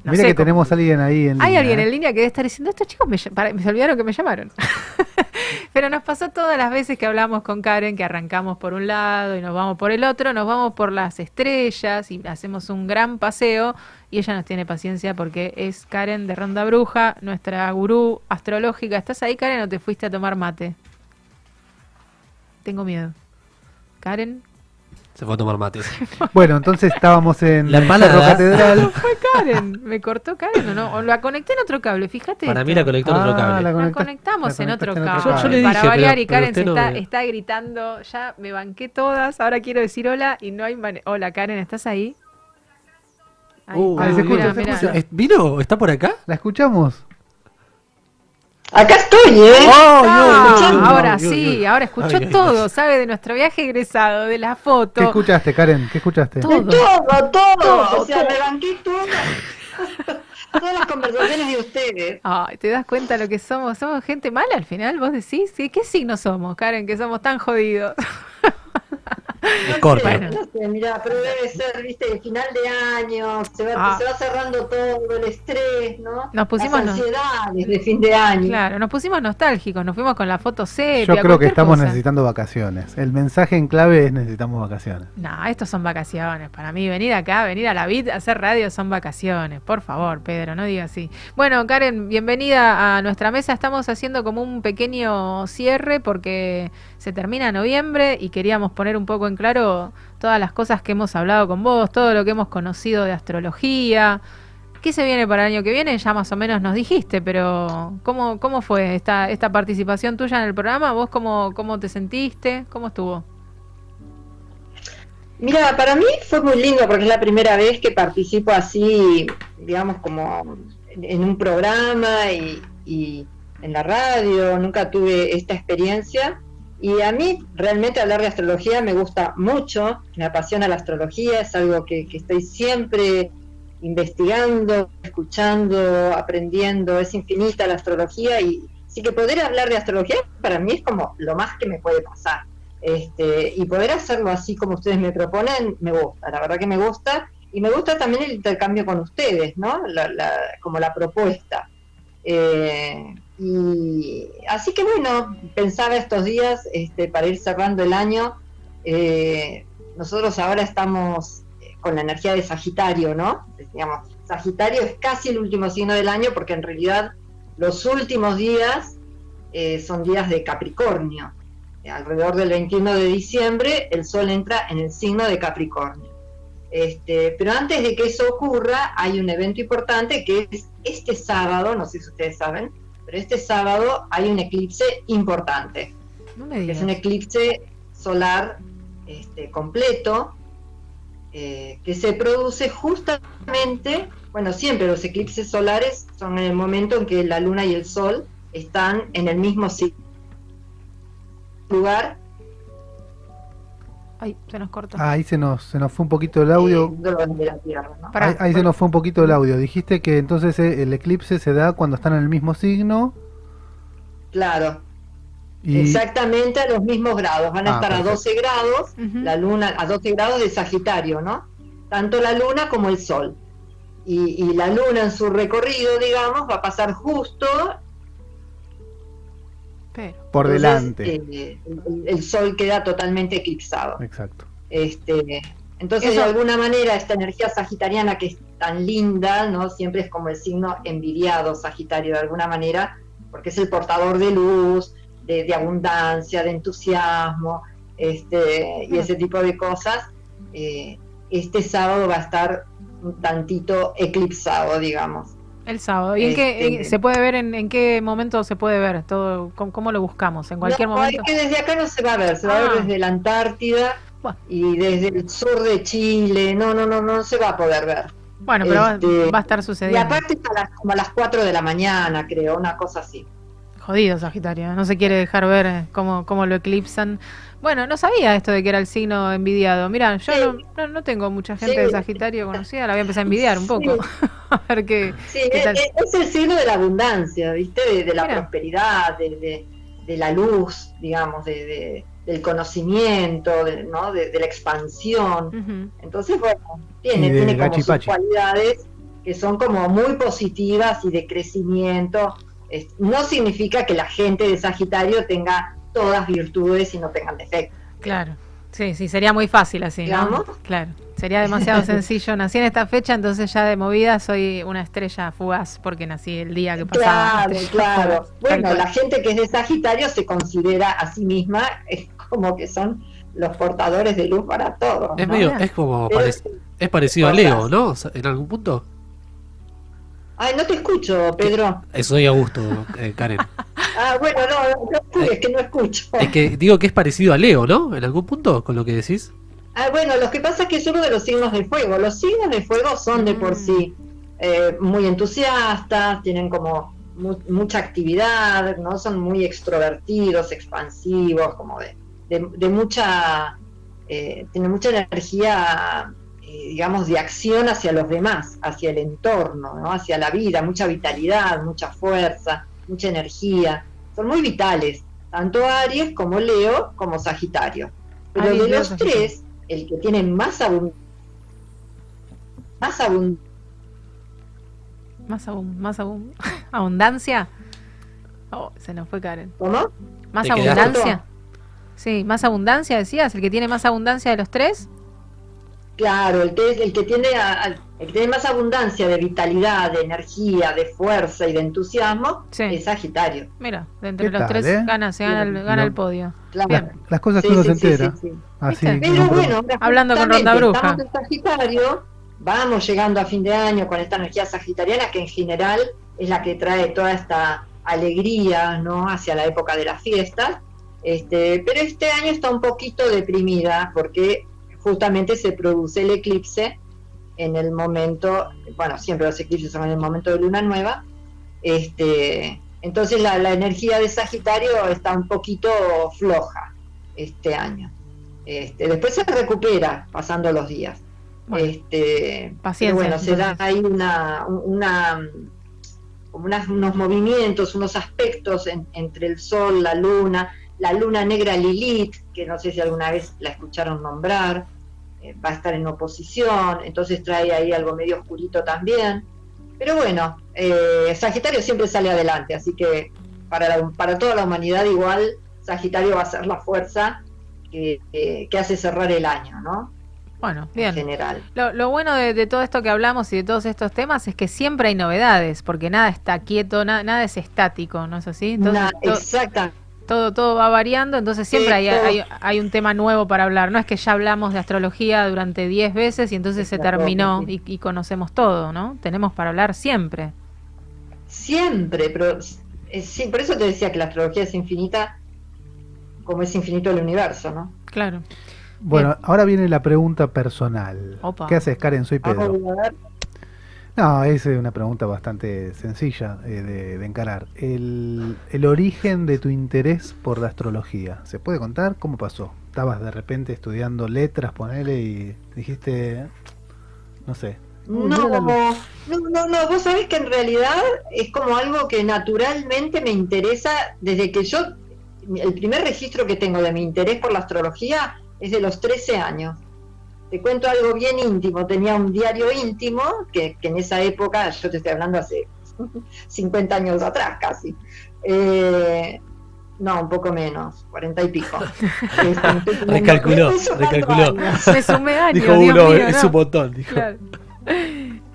No Mira sé que tenemos a alguien ahí en Hay línea, alguien ¿eh? en línea que debe estar diciendo, estos chicos me, para- me olvidaron que me llamaron. Pero nos pasó todas las veces que hablamos con Karen, que arrancamos por un lado y nos vamos por el otro, nos vamos por las estrellas y hacemos un gran paseo y ella nos tiene paciencia porque es Karen de Ronda Bruja, nuestra gurú astrológica. ¿Estás ahí, Karen, o te fuiste a tomar mate? Tengo miedo. Karen. Se fue a tomar mates. Bueno, entonces estábamos en La. Cerro Catedral. Fue Karen. ¿Me cortó Karen o no? O la conecté en otro cable, fíjate. Para mí esto. la conectó en otro Ah, cable. la La conecta- conectamos la en otro cable. en Yo- yo le Para variar pero- y Karen se no está, me- está gritando, ya me banqué todas, ahora quiero decir hola y no hay manera. Hola Karen, ¿estás ahí? Ahí Uh, está, se escucha, mirá, se mirá. escucha. ¿Es- ¿Vino? ¿Está por acá? ¿La escuchamos? Acá estoy, ¿eh? Ah, ahora sí, ahora escuchó Ay, ay, todo, sabe de nuestro viaje egresado, de la ¿Qué foto. escuchaste, Karen? ¿Qué escuchaste? Todo. De todo, todo. Todo, o sea, todo. me banqué todas, todas las conversaciones de ustedes. Ay, ¿te das cuenta lo que somos? ¿Somos gente mala al final? ¿Vos decís? ¿Sí? ¿Qué signo somos, Karen, que somos tan jodidos? Escorpio. Bueno. No sé, mira, pero debe ser, viste, el final de año, se va, Ah. se va cerrando todo, el estrés, ¿no? Nos pusimos Las no- ansiedades de fin de año. Claro, nos pusimos nostálgicos, nos fuimos con la foto sepia. Yo creo que estamos cosa. necesitando vacaciones. El mensaje en clave es necesitamos vacaciones. No, estos son vacaciones. Para mí, venir acá, venir a la vid, a hacer radio son vacaciones. Por favor, Pedro, no diga así. Bueno, Karen, bienvenida a nuestra mesa. Estamos haciendo como un pequeño cierre porque se termina noviembre y queríamos poner un poco en claro todas las cosas que hemos hablado con vos, todo lo que hemos conocido de astrología. ¿Qué se viene para el año que viene? Ya más o menos nos dijiste, pero ¿cómo, cómo fue esta, esta participación tuya en el programa? ¿Vos cómo, cómo te sentiste? ¿Cómo estuvo? Mira, para mí fue muy lindo porque es la primera vez que participo así, digamos, como en un programa y, y en la radio. Nunca tuve esta experiencia. Y a mí realmente hablar de astrología me gusta mucho, me apasiona la astrología, es algo que, que estoy siempre investigando, escuchando, aprendiendo, es infinita la astrología y sí que poder hablar de astrología para mí es como lo más que me puede pasar. Este, y poder hacerlo así como ustedes me proponen, me gusta, la verdad que me gusta. Y me gusta también el intercambio con ustedes, ¿no? La- la- como la propuesta. Eh, y así que bueno, pensaba estos días, este, para ir cerrando el año, eh, nosotros ahora estamos eh, con la energía de Sagitario, ¿no? Digamos, Sagitario es casi el último signo del año porque en realidad los últimos días eh, son días de Capricornio. Alrededor del 21 de diciembre el Sol entra en el signo de Capricornio. Este, pero antes de que eso ocurra, hay un evento importante que es este sábado, no sé si ustedes saben, pero este sábado hay un eclipse importante No me que digas. es un eclipse solar este, completo eh, que se produce justamente, bueno, siempre los eclipses solares son en el momento en que la luna y el sol están en el mismo lugar. Ay, se nos cortó. Ah, ahí se nos, se nos fue un poquito el audio. eh, de la Tierra, ¿no? Ahí, ahí se nos fue un poquito el audio. Dijiste que entonces eh, el eclipse se da cuando están en el mismo signo Claro, y exactamente a los mismos grados. Van a Ah, estar a perfecto. 12 grados, la luna a 12 grados de Sagitario, ¿no? Tanto la luna como el sol. Y, y la luna en su recorrido, digamos, va a pasar justo Pero, por Entonces, delante. eh, el, el sol queda totalmente eclipsado. Exacto. Este, entonces, Eso- de alguna manera, esta energía sagitariana que es tan linda, ¿no? Siempre es como el signo envidiado Sagitario, de alguna manera, porque es el portador de luz, de, de abundancia, de entusiasmo, este, y ese tipo de cosas. eh, este sábado va a estar un tantito eclipsado, digamos. El sábado. ¿Y en qué Este- se puede ver? En, en qué momento se puede ver? todo ¿Cómo, cómo lo buscamos? ¿En cualquier No, momento? es que desde acá no se va a ver, se va a Ah. ver desde la Antártida y desde el sur de Chile. No, no, no, no se va a poder ver. Bueno, pero va- Este, va a estar Y sucediendo. aparte es a las, como a las 4 de la mañana, creo, una cosa así. Jodido Sagitario, no se quiere dejar ver eh, cómo, cómo lo eclipsan. Bueno, no sabía esto de que era el signo envidiado. Mira, yo Sí. no, no, no tengo mucha gente Sí. de Sagitario conocida, la voy a empezar a envidiar un poco. Sí. a ver qué, Sí, qué es, tal. es- es el signo de la abundancia, ¿viste? De, de la Mira. prosperidad, de, de- de la luz, digamos, de, de- del conocimiento, de, ¿no? de, de la expansión. Entonces, bueno, tiene, tiene como sus cualidades que son como muy positivas y de crecimiento Es- no significa que la gente de Sagitario tenga todas virtudes y no tengan defectos. Claro. Sí, sí, sería muy fácil así, ¿no? Claro. Sería demasiado sencillo. Nací en esta fecha, entonces ya de movida soy una estrella fugaz porque nací el día que pasaba. Claro, claro. fugaz. Bueno, la gente que es de Sagitario se considera a sí misma es como que son los portadores de luz para todos. Es ¿no? medio, es como Pero- parec- es parecido a Leo, ¿no? En algún punto. Ay, no te escucho, Pedro. Soy Augusto, eh, Karen. Ah, bueno, no, no, no, es que no escucho. Es que digo que es parecido a Leo, ¿no? En algún punto, con lo que decís. Ah, bueno, lo que pasa es que es uno de los signos de fuego. Los signos de fuego son de por sí eh, muy entusiastas, tienen como mu- mucha actividad, ¿no? Son muy extrovertidos, expansivos, como de, de- de mucha, eh, tienen mucha energía, eh, digamos, de acción hacia los demás, hacia el entorno, ¿no? Hacia la vida, mucha vitalidad, mucha fuerza, mucha energía. Son muy vitales, tanto Aries como Leo como Sagitario. Pero Aries, de los Sagitario. tres, el que tiene más abun- más abun- Más, más abun- abundancia. Oh, se nos fue Karen. ¿cómo? ¿Más abundancia? Sí, más abundancia decías, el que tiene más abundancia de los tres. Claro, el que, es- el que tiene a- a- el que tiene más abundancia de vitalidad, de energía, de fuerza y de entusiasmo Sí. es Sagitario. Mira, de entre ¿Qué los tal, tres eh? gana, se gana, el, Bien. gana No. el podio. Claro. Bien. Las cosas Sí, que uno sí, se sí, entera. sí, sí. Así Pero no- bueno, Hablando con Ronda Bruja. Estamos en Sagitario, vamos llegando a fin de año con esta energía sagitariana que en general es la que trae toda esta alegría ¿no? hacia la época de las fiestas. Este, pero este año está un poquito deprimida porque justamente se produce el eclipse en el momento, bueno, siempre los eclipses son en el momento de luna nueva. Este, entonces la, la energía de Sagitario está un poquito floja este año. Este, después se recupera pasando los días. Bueno, este, paciencia, bueno, se da ahí una, una, unas- unos movimientos, unos aspectos en- entre el Sol, la Luna, la Luna negra Lilith, que no sé si alguna vez la escucharon nombrar, va a estar en oposición, entonces trae ahí algo medio oscurito también. Pero bueno, eh, Sagitario siempre sale adelante, así que para, la- para toda la humanidad igual Sagitario va a ser la fuerza que, que- que hace cerrar el año, ¿no? Bueno, En bien. general. Lo, lo bueno de, de todo esto que hablamos y de todos estos temas es que siempre hay novedades, porque nada está quieto, na- nada es estático, ¿no es así? Entonces, Na- to- exacta- todo, todo va variando, entonces siempre hay, hay, hay un tema nuevo para hablar. No es que ya hablamos de astrología durante 10 veces y entonces se terminó y, y conocemos todo, ¿no? Tenemos para hablar siempre. Siempre, pero eh, sí, por eso te decía que la astrología es infinita, como es infinito el universo, ¿no? Claro. Bueno, ahora viene la pregunta personal. Opa. ¿Qué haces, Karen? Soy Pedro. Vamos a ver. No, es eh, una pregunta bastante sencilla eh, de, de encarar. El, el origen de tu interés por la astrología, ¿se puede contar? ¿Cómo pasó? ¿Estabas de repente estudiando letras, ponele, y dijiste, no sé, No, no, no, no, vos sabés que en realidad es como algo que naturalmente me interesa desde que yo, el primer registro que tengo de mi interés por la astrología es de los 13 años. Te cuento algo bien íntimo, tenía un diario íntimo que, que en esa época, yo te estoy hablando hace 50 años atrás casi, eh, no, un poco menos, 40 y pico. Recalculó, recalculó. años. Me sumé años, Dijo Dios uno, mío, es ¿no? un montón. Dijo. Claro.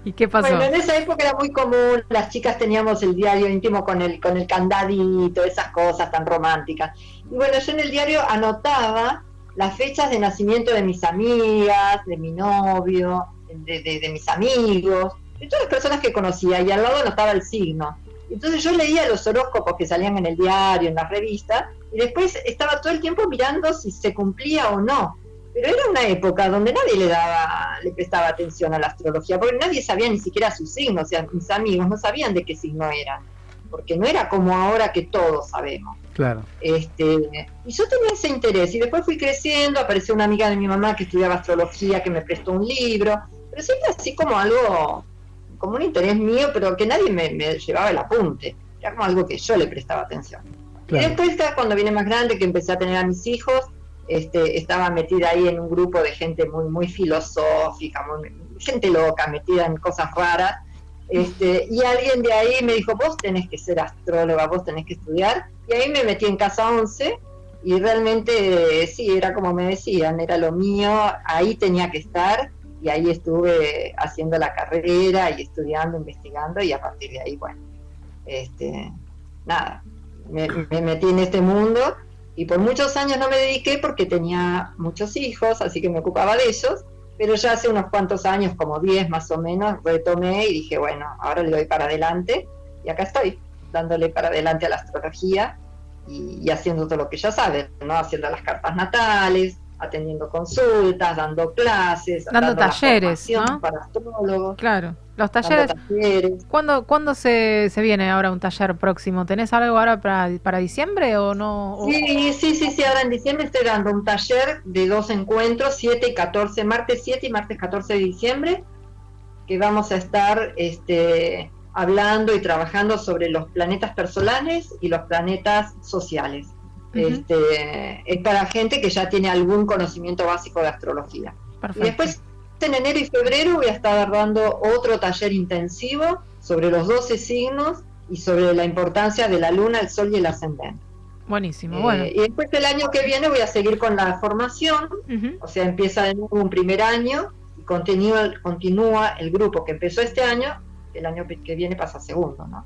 ¿Y qué pasó? Bueno, en esa época era muy común, las chicas teníamos el diario íntimo con el, con el candadito, esas cosas tan románticas. Y bueno, yo en el diario anotaba las fechas de nacimiento de mis amigas, de mi novio, de, de- mis amigos, de todas las personas que conocía, y al lado anotaba el signo. Entonces yo leía los horóscopos que salían en el diario, en las revistas, y después estaba todo el tiempo mirando si se cumplía o no. Pero era una época donde nadie le daba, le prestaba atención a la astrología, porque nadie sabía ni siquiera su signo, o sea, mis amigos no sabían de qué signo era, porque no era como ahora que todos sabemos. Claro. Este, y yo tenía ese interés, y después fui creciendo, apareció una amiga de mi mamá que estudiaba astrología, que me prestó un libro, pero siempre así como algo, como un interés mío, pero que nadie me, me llevaba el apunte, era como algo que yo le prestaba atención. Y Claro. después, ya cuando vine más grande, que empecé a tener a mis hijos, este, estaba metida ahí en un grupo de gente muy, muy filosófica, muy- gente loca, metida en cosas raras. Este, y alguien de ahí me dijo, vos tenés que ser astróloga, vos tenés que estudiar. Y ahí me metí en Casa 11 y realmente eh, sí, era como me decían, era lo mío, ahí tenía que estar y ahí estuve haciendo la carrera y estudiando, investigando y a partir de ahí, bueno, este, nada, me, me metí en este mundo y por muchos años no me dediqué porque tenía muchos hijos, así que me ocupaba de ellos, pero ya hace unos cuantos años, como 10 más o menos, retomé y dije, bueno, ahora le doy para adelante y acá estoy, dándole para adelante a la astrología y, y haciendo todo lo que ya saben, ¿no? Haciendo las cartas natales, atendiendo consultas, dando clases, Dando talleres, para astrólogos, Claro. Los talleres. talleres. ¿Cuándo, cuándo se, se viene ahora un taller próximo? ¿Tenés algo ahora para, para diciembre o no? O- Sí, sí, sí, sí, ahora en diciembre estoy dando un taller de dos encuentros, 7 y 14, martes 7 y martes 14 de diciembre, que vamos a estar este, hablando y trabajando sobre los planetas personales y los planetas sociales. Este, es para gente que ya tiene algún conocimiento básico de astrología. Y Perfecto. después, en enero y febrero, voy a estar dando otro taller intensivo sobre los 12 signos y sobre la importancia de la luna, el sol y el ascendente. Buenísimo. Eh, Bueno. y después el año que viene voy a seguir con la formación, o sea, empieza de nuevo un primer año y continúa, continúa el grupo que empezó este año, el año que viene pasa segundo, ¿no?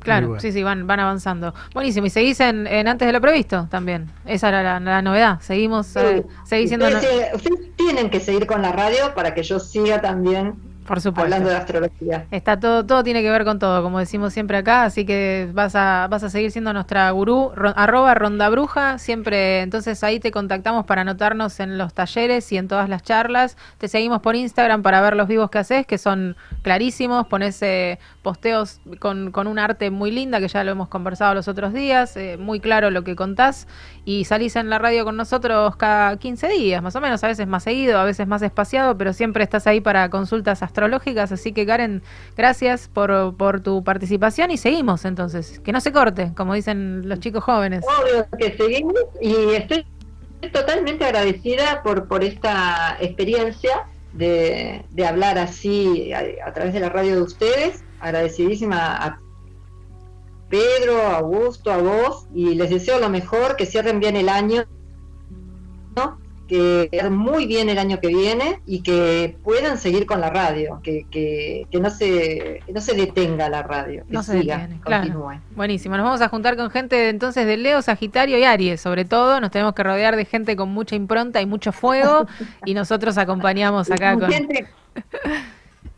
Claro, bueno. sí, sí, van, van avanzando. Buenísimo. ¿Y seguís en, en antes de lo previsto también? Esa era la, la novedad. Seguimos, eh, seguís siendo... Ustedes, no- eh, ustedes tienen que seguir con la radio para que yo siga también Por supuesto. hablando de astrología. Está todo, todo tiene que ver con todo, como decimos siempre acá, así que vas a, vas a seguir siendo nuestra gurú, ro- arroba rondabruja, siempre, entonces ahí te contactamos para anotarnos en los talleres y en todas las charlas, te seguimos por Instagram para ver los vivos que haces, que son clarísimos, pones eh, posteos con, con un arte muy linda, que ya lo hemos conversado los otros días, eh, muy claro lo que contás, y salís en la radio con nosotros cada 15 días, más o menos, a veces más seguido, a veces más espaciado, pero siempre estás ahí para consultas astrológicas, así que Karen, gracias por, por tu participación y seguimos entonces, que no se corte, como dicen los chicos jóvenes. Obvio que seguimos y estoy totalmente agradecida por, por esta experiencia de, de hablar así a, a través de la radio de ustedes. Agradecidísima a Pedro, a Augusto, a vos y les deseo lo mejor, que cierren bien el año, ¿no? Que muy bien el año que viene y que puedan seguir con la radio, que, que, que no, se, que no se detenga la radio, que No se siga, detiene, claro. continúe. Buenísimo, nos vamos a juntar con gente entonces de Leo, Sagitario y Aries, sobre todo, nos tenemos que rodear de gente con mucha impronta y mucho fuego y nosotros acompañamos acá con con... gente,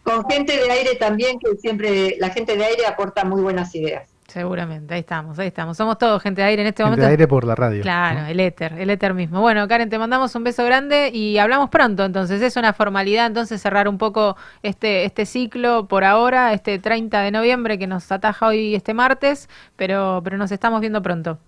con gente de aire también, que siempre la gente de aire aporta muy buenas ideas. Seguramente, ahí estamos, ahí estamos. Somos todos gente de aire en este Gente momento. de aire por la radio. Claro, ¿no? el éter, el éter mismo. Bueno, Karen, te mandamos un beso grande y hablamos pronto. Entonces, es una formalidad entonces cerrar un poco este, este ciclo por ahora, este 30 de noviembre que nos ataja hoy este martes, pero, pero nos estamos viendo pronto.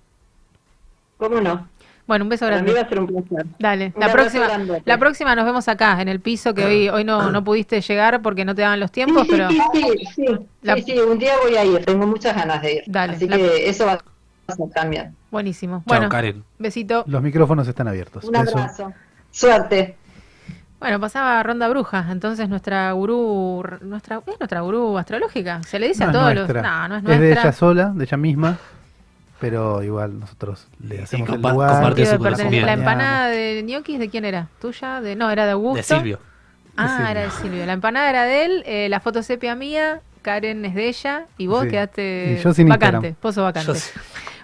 ¿Cómo no? Bueno, un beso Para mí grande. va a ser un placer. Dale, la próxima, la próxima nos vemos acá en el piso que hoy, hoy no, no pudiste llegar porque no te daban los tiempos, sí, pero sí, sí, sí, La- sí, sí, un día voy a ir, tengo muchas ganas de ir. Dale, Así la- que eso va a ser también. buenísimo. Chao, Bueno, Karen. besito. Los micrófonos están abiertos. Un Beso. abrazo. Suerte. Bueno, pasaba Ronda Bruja, entonces nuestra gurú, nuestra, ¿es nuestra gurú astrológica? Se le dice No a todos nuestra. los... No, no es Es de nuestra. ella sola, de ella misma, pero igual nosotros le hacemos el lugar. comparte su pertenencia. La empanada de ñoquis, ¿de quién era? ¿Tuya? De, no, era de Augusto. De Silvio. Ah, De Silvio. era de Silvio. La empanada era de él, eh, la foto sepia mía, Karen es de ella, y vos Sí. quedaste Y yo sin vacante, pozo vacante. Yo.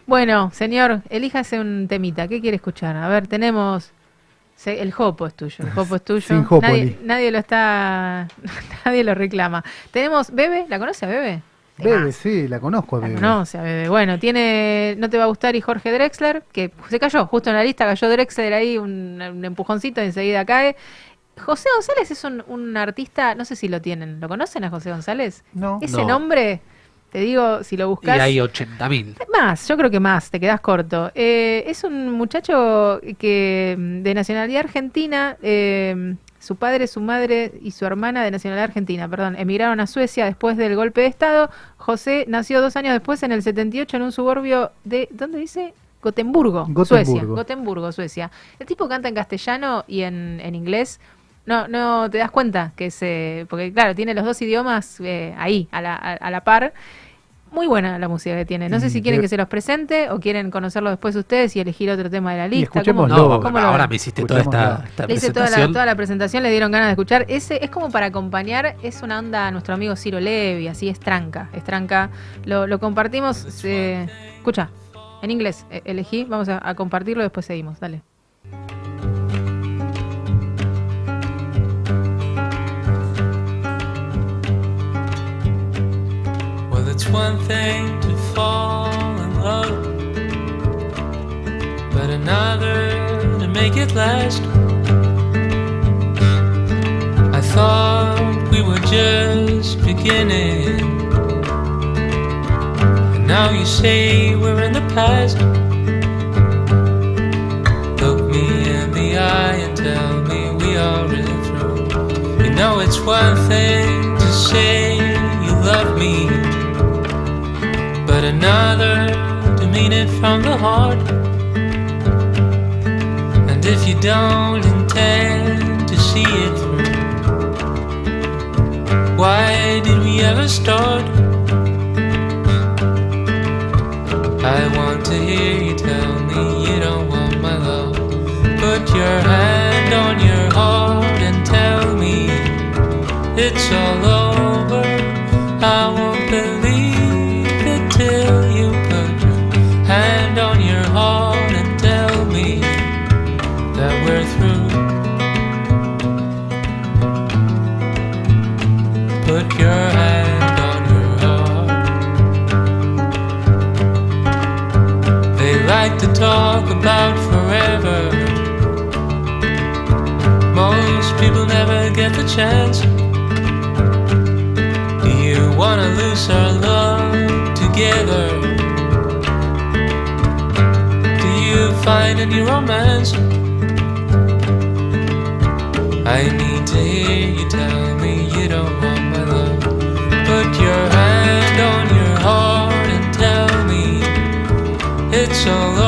Bueno, señor, elíjase un temita. ¿Qué quiere escuchar? A ver, tenemos... se- El jopo es tuyo, el jopo es tuyo. Sin nadie, nadie lo está... nadie lo reclama. Tenemos Bebe, ¿la conoce a Bebe? Bebe, sí, la conozco a La Bebe. conoce a Bebe. Bueno, tiene No te va a gustar y Jorge Drexler, que se cayó, justo en la lista cayó Drexler ahí, un, un empujoncito y enseguida cae. José González es un, un artista, no sé si lo tienen, ¿lo conocen a José González? No. Ese No. nombre, te digo, si lo Y buscas... hay 80.000. Más, yo creo que más, te quedas corto. Eh, es un muchacho que de nacionalidad argentina, eh, su padre, su madre y su hermana de nacionalidad argentina, perdón, emigraron a Suecia después del golpe de Estado. José nació dos años después, en el 78, en un suburbio de, ¿dónde dice? Gotemburgo, Gotemburgo. Suecia. Gotemburgo, Suecia. El tipo canta en castellano y en, en inglés. no, no te das cuenta que se. Porque, claro, tiene los dos idiomas eh, ahí, a la, a- a la par. Muy buena la música que tiene. No sé Y si quieren de- que se los presente o quieren conocerlo después ustedes y elegir otro tema de la lista. ¿Cómo- escuchémoslo. No, cómo lo ahora me hiciste toda esta, esta Le hice toda la, presentación. toda la presentación, le dieron ganas de escuchar. Ese es como para acompañar, es una onda a nuestro amigo Ciro Levi, así es tranca, es tranca. Lo, lo compartimos, eh, escucha, en inglés eh, elegí, vamos a, a compartirlo y después seguimos, dale. It's one thing to fall in love, but another to make it last. I thought we were just beginning, and now you say we're in the past. Look me in the eye and tell me we are really through. You know it's one thing to say you love me, another to mean it from the heart. And if you don't intend to see it through, why did we ever start? I want to hear you tell me you don't want my love. Put your hand on your heart and tell me it's all over. I won't like to talk about forever. Most people never get the chance. Do you wanna lose our love together? Do you find any romance? I need to hear you tell me you don't want my love. Put your hand so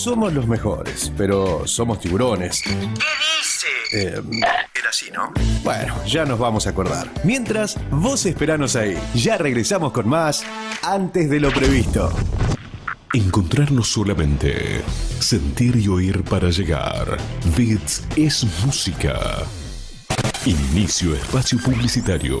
somos los mejores, pero somos tiburones. ¿Qué dice? era así, ¿no? Bueno, ya nos vamos a acordar. Mientras, vos esperanos ahí. Ya regresamos con más antes de lo previsto. Encontrarnos solamente. Sentir y oír para llegar. Beats es música. Inicio espacio publicitario.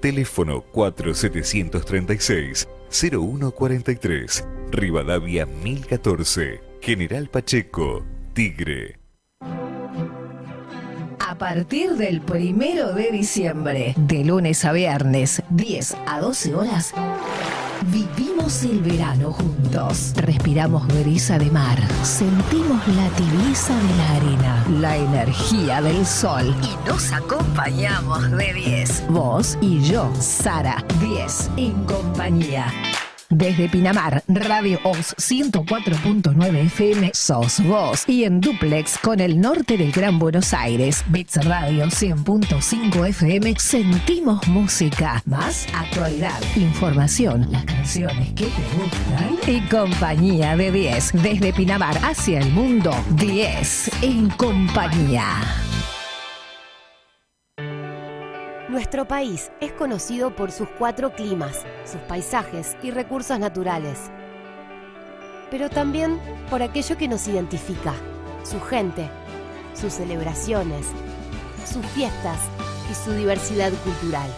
Teléfono 4736-0143. Rivadavia 1014. General Pacheco, Tigre. A partir del primero de diciembre, de lunes a viernes, 10 a 12 horas, Vivimos el verano juntos. Respiramos brisa de mar. Sentimos la tibieza de la arena. La energía del sol. Y nos acompañamos de 10. Vos y yo, Sara. 10 en compañía. Desde Pinamar, Radio Oz 104.9 FM, sos vos. Y en duplex con el norte del Gran Buenos Aires, Bits Radio 100.5 FM, sentimos música. Más actualidad, información, las canciones que te gustan y compañía de 10. Desde Pinamar hacia el mundo, 10 en compañía. Nuestro país es conocido por sus cuatro climas, sus paisajes y recursos naturales. Pero también por aquello que nos identifica, su gente, sus celebraciones, sus fiestas y su diversidad cultural.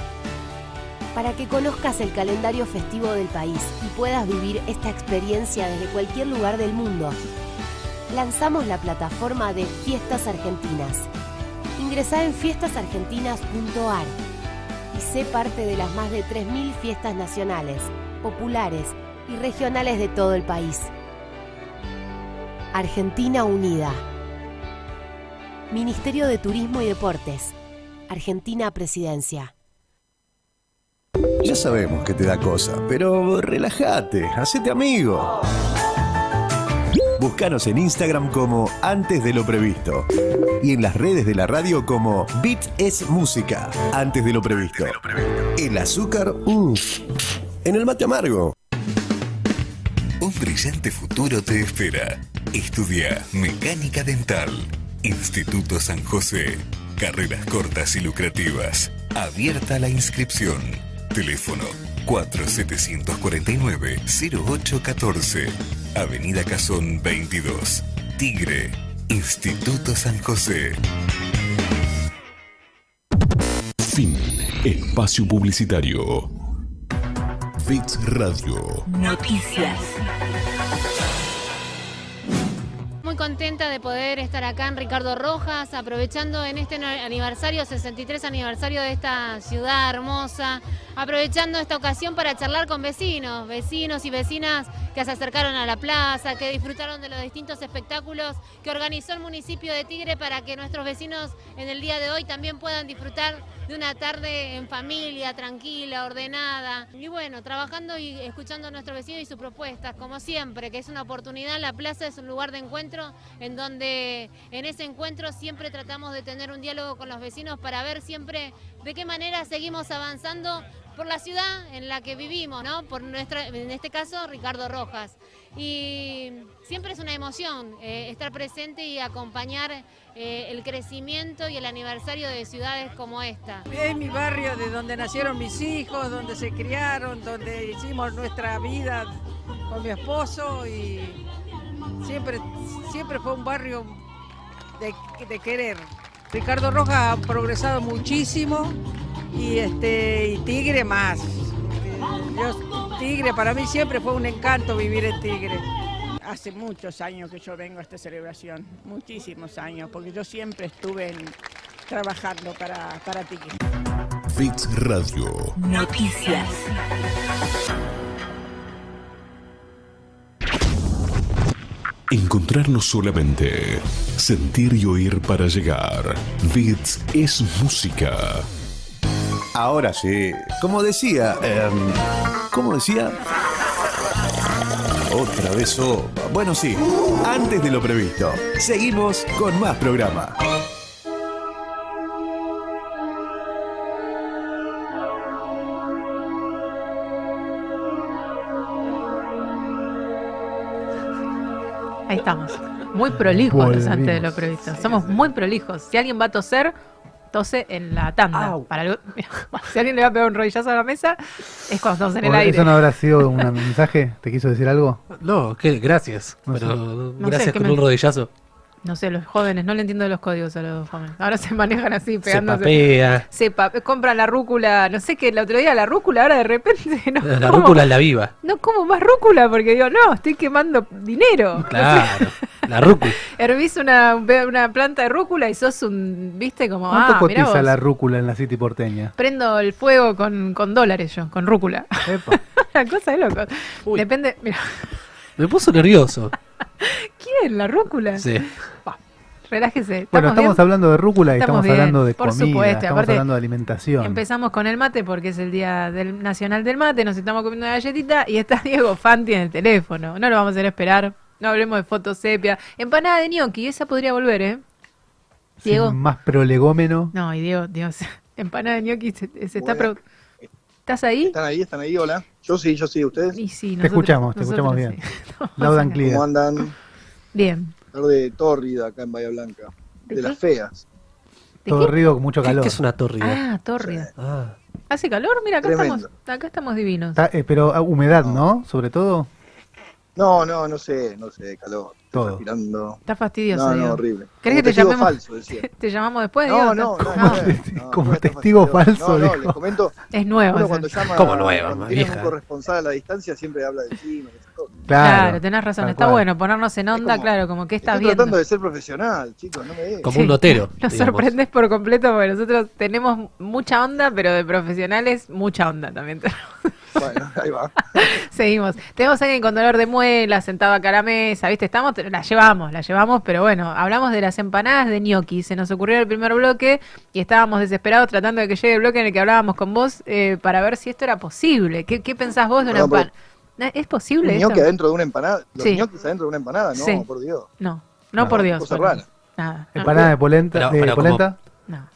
Para que conozcas el calendario festivo del país y puedas vivir esta experiencia desde cualquier lugar del mundo, lanzamos la plataforma de Fiestas Argentinas. Ingresá en fiestasargentinas.ar y sé parte de las más de 3.000 fiestas nacionales, populares y regionales de todo el país. Argentina Unida. Ministerio de Turismo y Deportes. Argentina Presidencia. Ya sabemos que te da cosa, pero relájate, hacete amigo. Búscanos en Instagram como Antes de lo Previsto y en las redes de la radio como Beat es Música. Antes de lo previsto. El azúcar, uff. En el mate amargo. Un brillante futuro te espera. Estudia Mecánica Dental. Instituto San José. Carreras cortas y lucrativas. Abierta la inscripción. Teléfono 4749-0814. Avenida Cazón 22. Tigre. Instituto San José. Fin. Espacio publicitario. Bits Radio. Noticias. Contenta de poder estar acá en Ricardo Rojas, aprovechando en este aniversario, 63 aniversario de esta ciudad hermosa, aprovechando esta ocasión para charlar con vecinos, vecinos y vecinas que se acercaron a la plaza, que disfrutaron de los distintos espectáculos que organizó el municipio de Tigre para que nuestros vecinos en el día de hoy también puedan disfrutar de una tarde en familia, tranquila, ordenada. Y bueno, trabajando y escuchando a nuestros vecinos y sus propuestas, como siempre, que es una oportunidad. La plaza es un lugar de encuentro en donde en ese encuentro siempre tratamos de tener un diálogo con los vecinos para ver siempre de qué manera seguimos avanzando por la ciudad en la que vivimos, ¿no? Por nuestra, en este caso, Ricardo Rojas. Y siempre es una emoción eh, estar presente y acompañar eh, el crecimiento y el aniversario de ciudades como esta. Es mi barrio de donde nacieron mis hijos, donde se criaron, donde hicimos nuestra vida con mi esposo y siempre, siempre fue un barrio de, de querer. Ricardo Rojas ha progresado muchísimo y este y Tigre más. Yo, Tigre para mí siempre fue un encanto vivir en Tigre. Hace muchos años que yo vengo a esta celebración, muchísimos años, porque yo siempre estuve en- trabajando para, para Tigre. Bits Radio. Noticias. Encontrarnos solamente. Sentir y oír para llegar. Bits es música. Ahora sí. Como decía, em, ¿cómo decía? Otra vez sopa. Bueno, sí. Antes de lo previsto. Seguimos con más programa. Ahí estamos. Muy prolijos Volvimos. antes de lo previsto. Somos muy prolijos. Si alguien va a toser, tose en la tanda. Para lo- Mira, si alguien le va a pegar un rodillazo a la mesa, es cuando estamos en el ¿O aire. ¿Eso no habrá sido un mensaje? ¿Te quiso decir algo? No, que gracias. No pero sé. No gracias sé, ¿qué con me- un rodillazo. No sé, los jóvenes, no le entiendo los códigos a los jóvenes. Ahora se manejan así, pegándose. papea. Se pa- compran la rúcula, no sé qué, el otro día la rúcula, ahora de repente no. La como- rúcula es la viva. No como más rúcula porque digo, no, estoy quemando dinero. Claro. La rúcula. Hervís una, una planta de rúcula y sos un, viste, como, ¿Cuánto ah, cotiza vos. la rúcula en la City porteña? Prendo el fuego con, con dólares yo, con rúcula. Una cosa de loco. Depende, mira, Me puso nervioso. ¿quién? ¿La rúcula? Sí. Relájese. Bueno, estamos bien? hablando de rúcula y Estamos hablando de por comida, supuesto, estamos aparte, hablando de alimentación. Empezamos con el mate porque es el día del nacional del mate, nos estamos comiendo una galletita y está Diego Fanti en el teléfono. No lo vamos a hacer esperar. No hablemos de fotosepia. Empanada de gnocchi, esa podría volver, ¿eh? Sin Diego. más prolegómeno. No, y Diego, Dios. Empanada de gnocchi se, se está... Bueno. ¿Estás ahí? ¿Están ahí? ¿Están ahí? Hola. Yo sí, yo sí. ¿Ustedes? Y sí, Te escuchamos, te escuchamos bien. Clear. ¿Cómo andan? Bien. Tarde tórrida acá en Bahía Blanca. ¿De las feas. Río con mucho ¿Qué, calor. qué es una tórrida? Ah, tórrida. Ah. ¿Hace calor? Mira, acá Tremendo. estamos, acá estamos divinos. Está- eh, pero ah, humedad, ¿no? Sobre todo. No, no, no sé, no sé, calor. Todo. Respirando. Está fastidioso, No, no, Diego. horrible. ¿Querés que Como te testigo llamemos? falso, decía. ¿Te llamamos después, No, Diego? no, no, Ah, no, Como testigo falso, No, no, les comento. Es nuevo. Uno cuando llama. ¿Cómo nueva, más vieja? un corresponsal a la distancia siempre habla de sí, de esas cosas. Claro, tenés razón. Está cual. bueno ponernos en onda, como- claro, como que estás Estoy viendo. tratando de ser profesional, chicos, no me dejes. Como un notero. Nos digamos. sorprendes por completo porque nosotros tenemos mucha onda, pero de profesionales mucha onda también. Bueno, ahí va. Seguimos. Tenemos a alguien con dolor de muela, sentado acá a la mesa, ¿viste? Estamos, la llevamos, la llevamos, pero bueno, hablamos de las empanadas de gnocchi. Se nos ocurrió el primer bloque y estábamos desesperados tratando de que llegue el bloque en el que hablábamos con vos eh, para ver si esto era posible. ¿Qué, qué pensás vos de una Perdón, empanada? ¿Es posible ñoqui adentro de una empanada? ¿Los Sí. ñoquis adentro de una empanada? No, Sí. por Dios. No, no, por Dios. Cosa rara. Nada. Empanada de polenta. Pero- de pero como- polenta. No.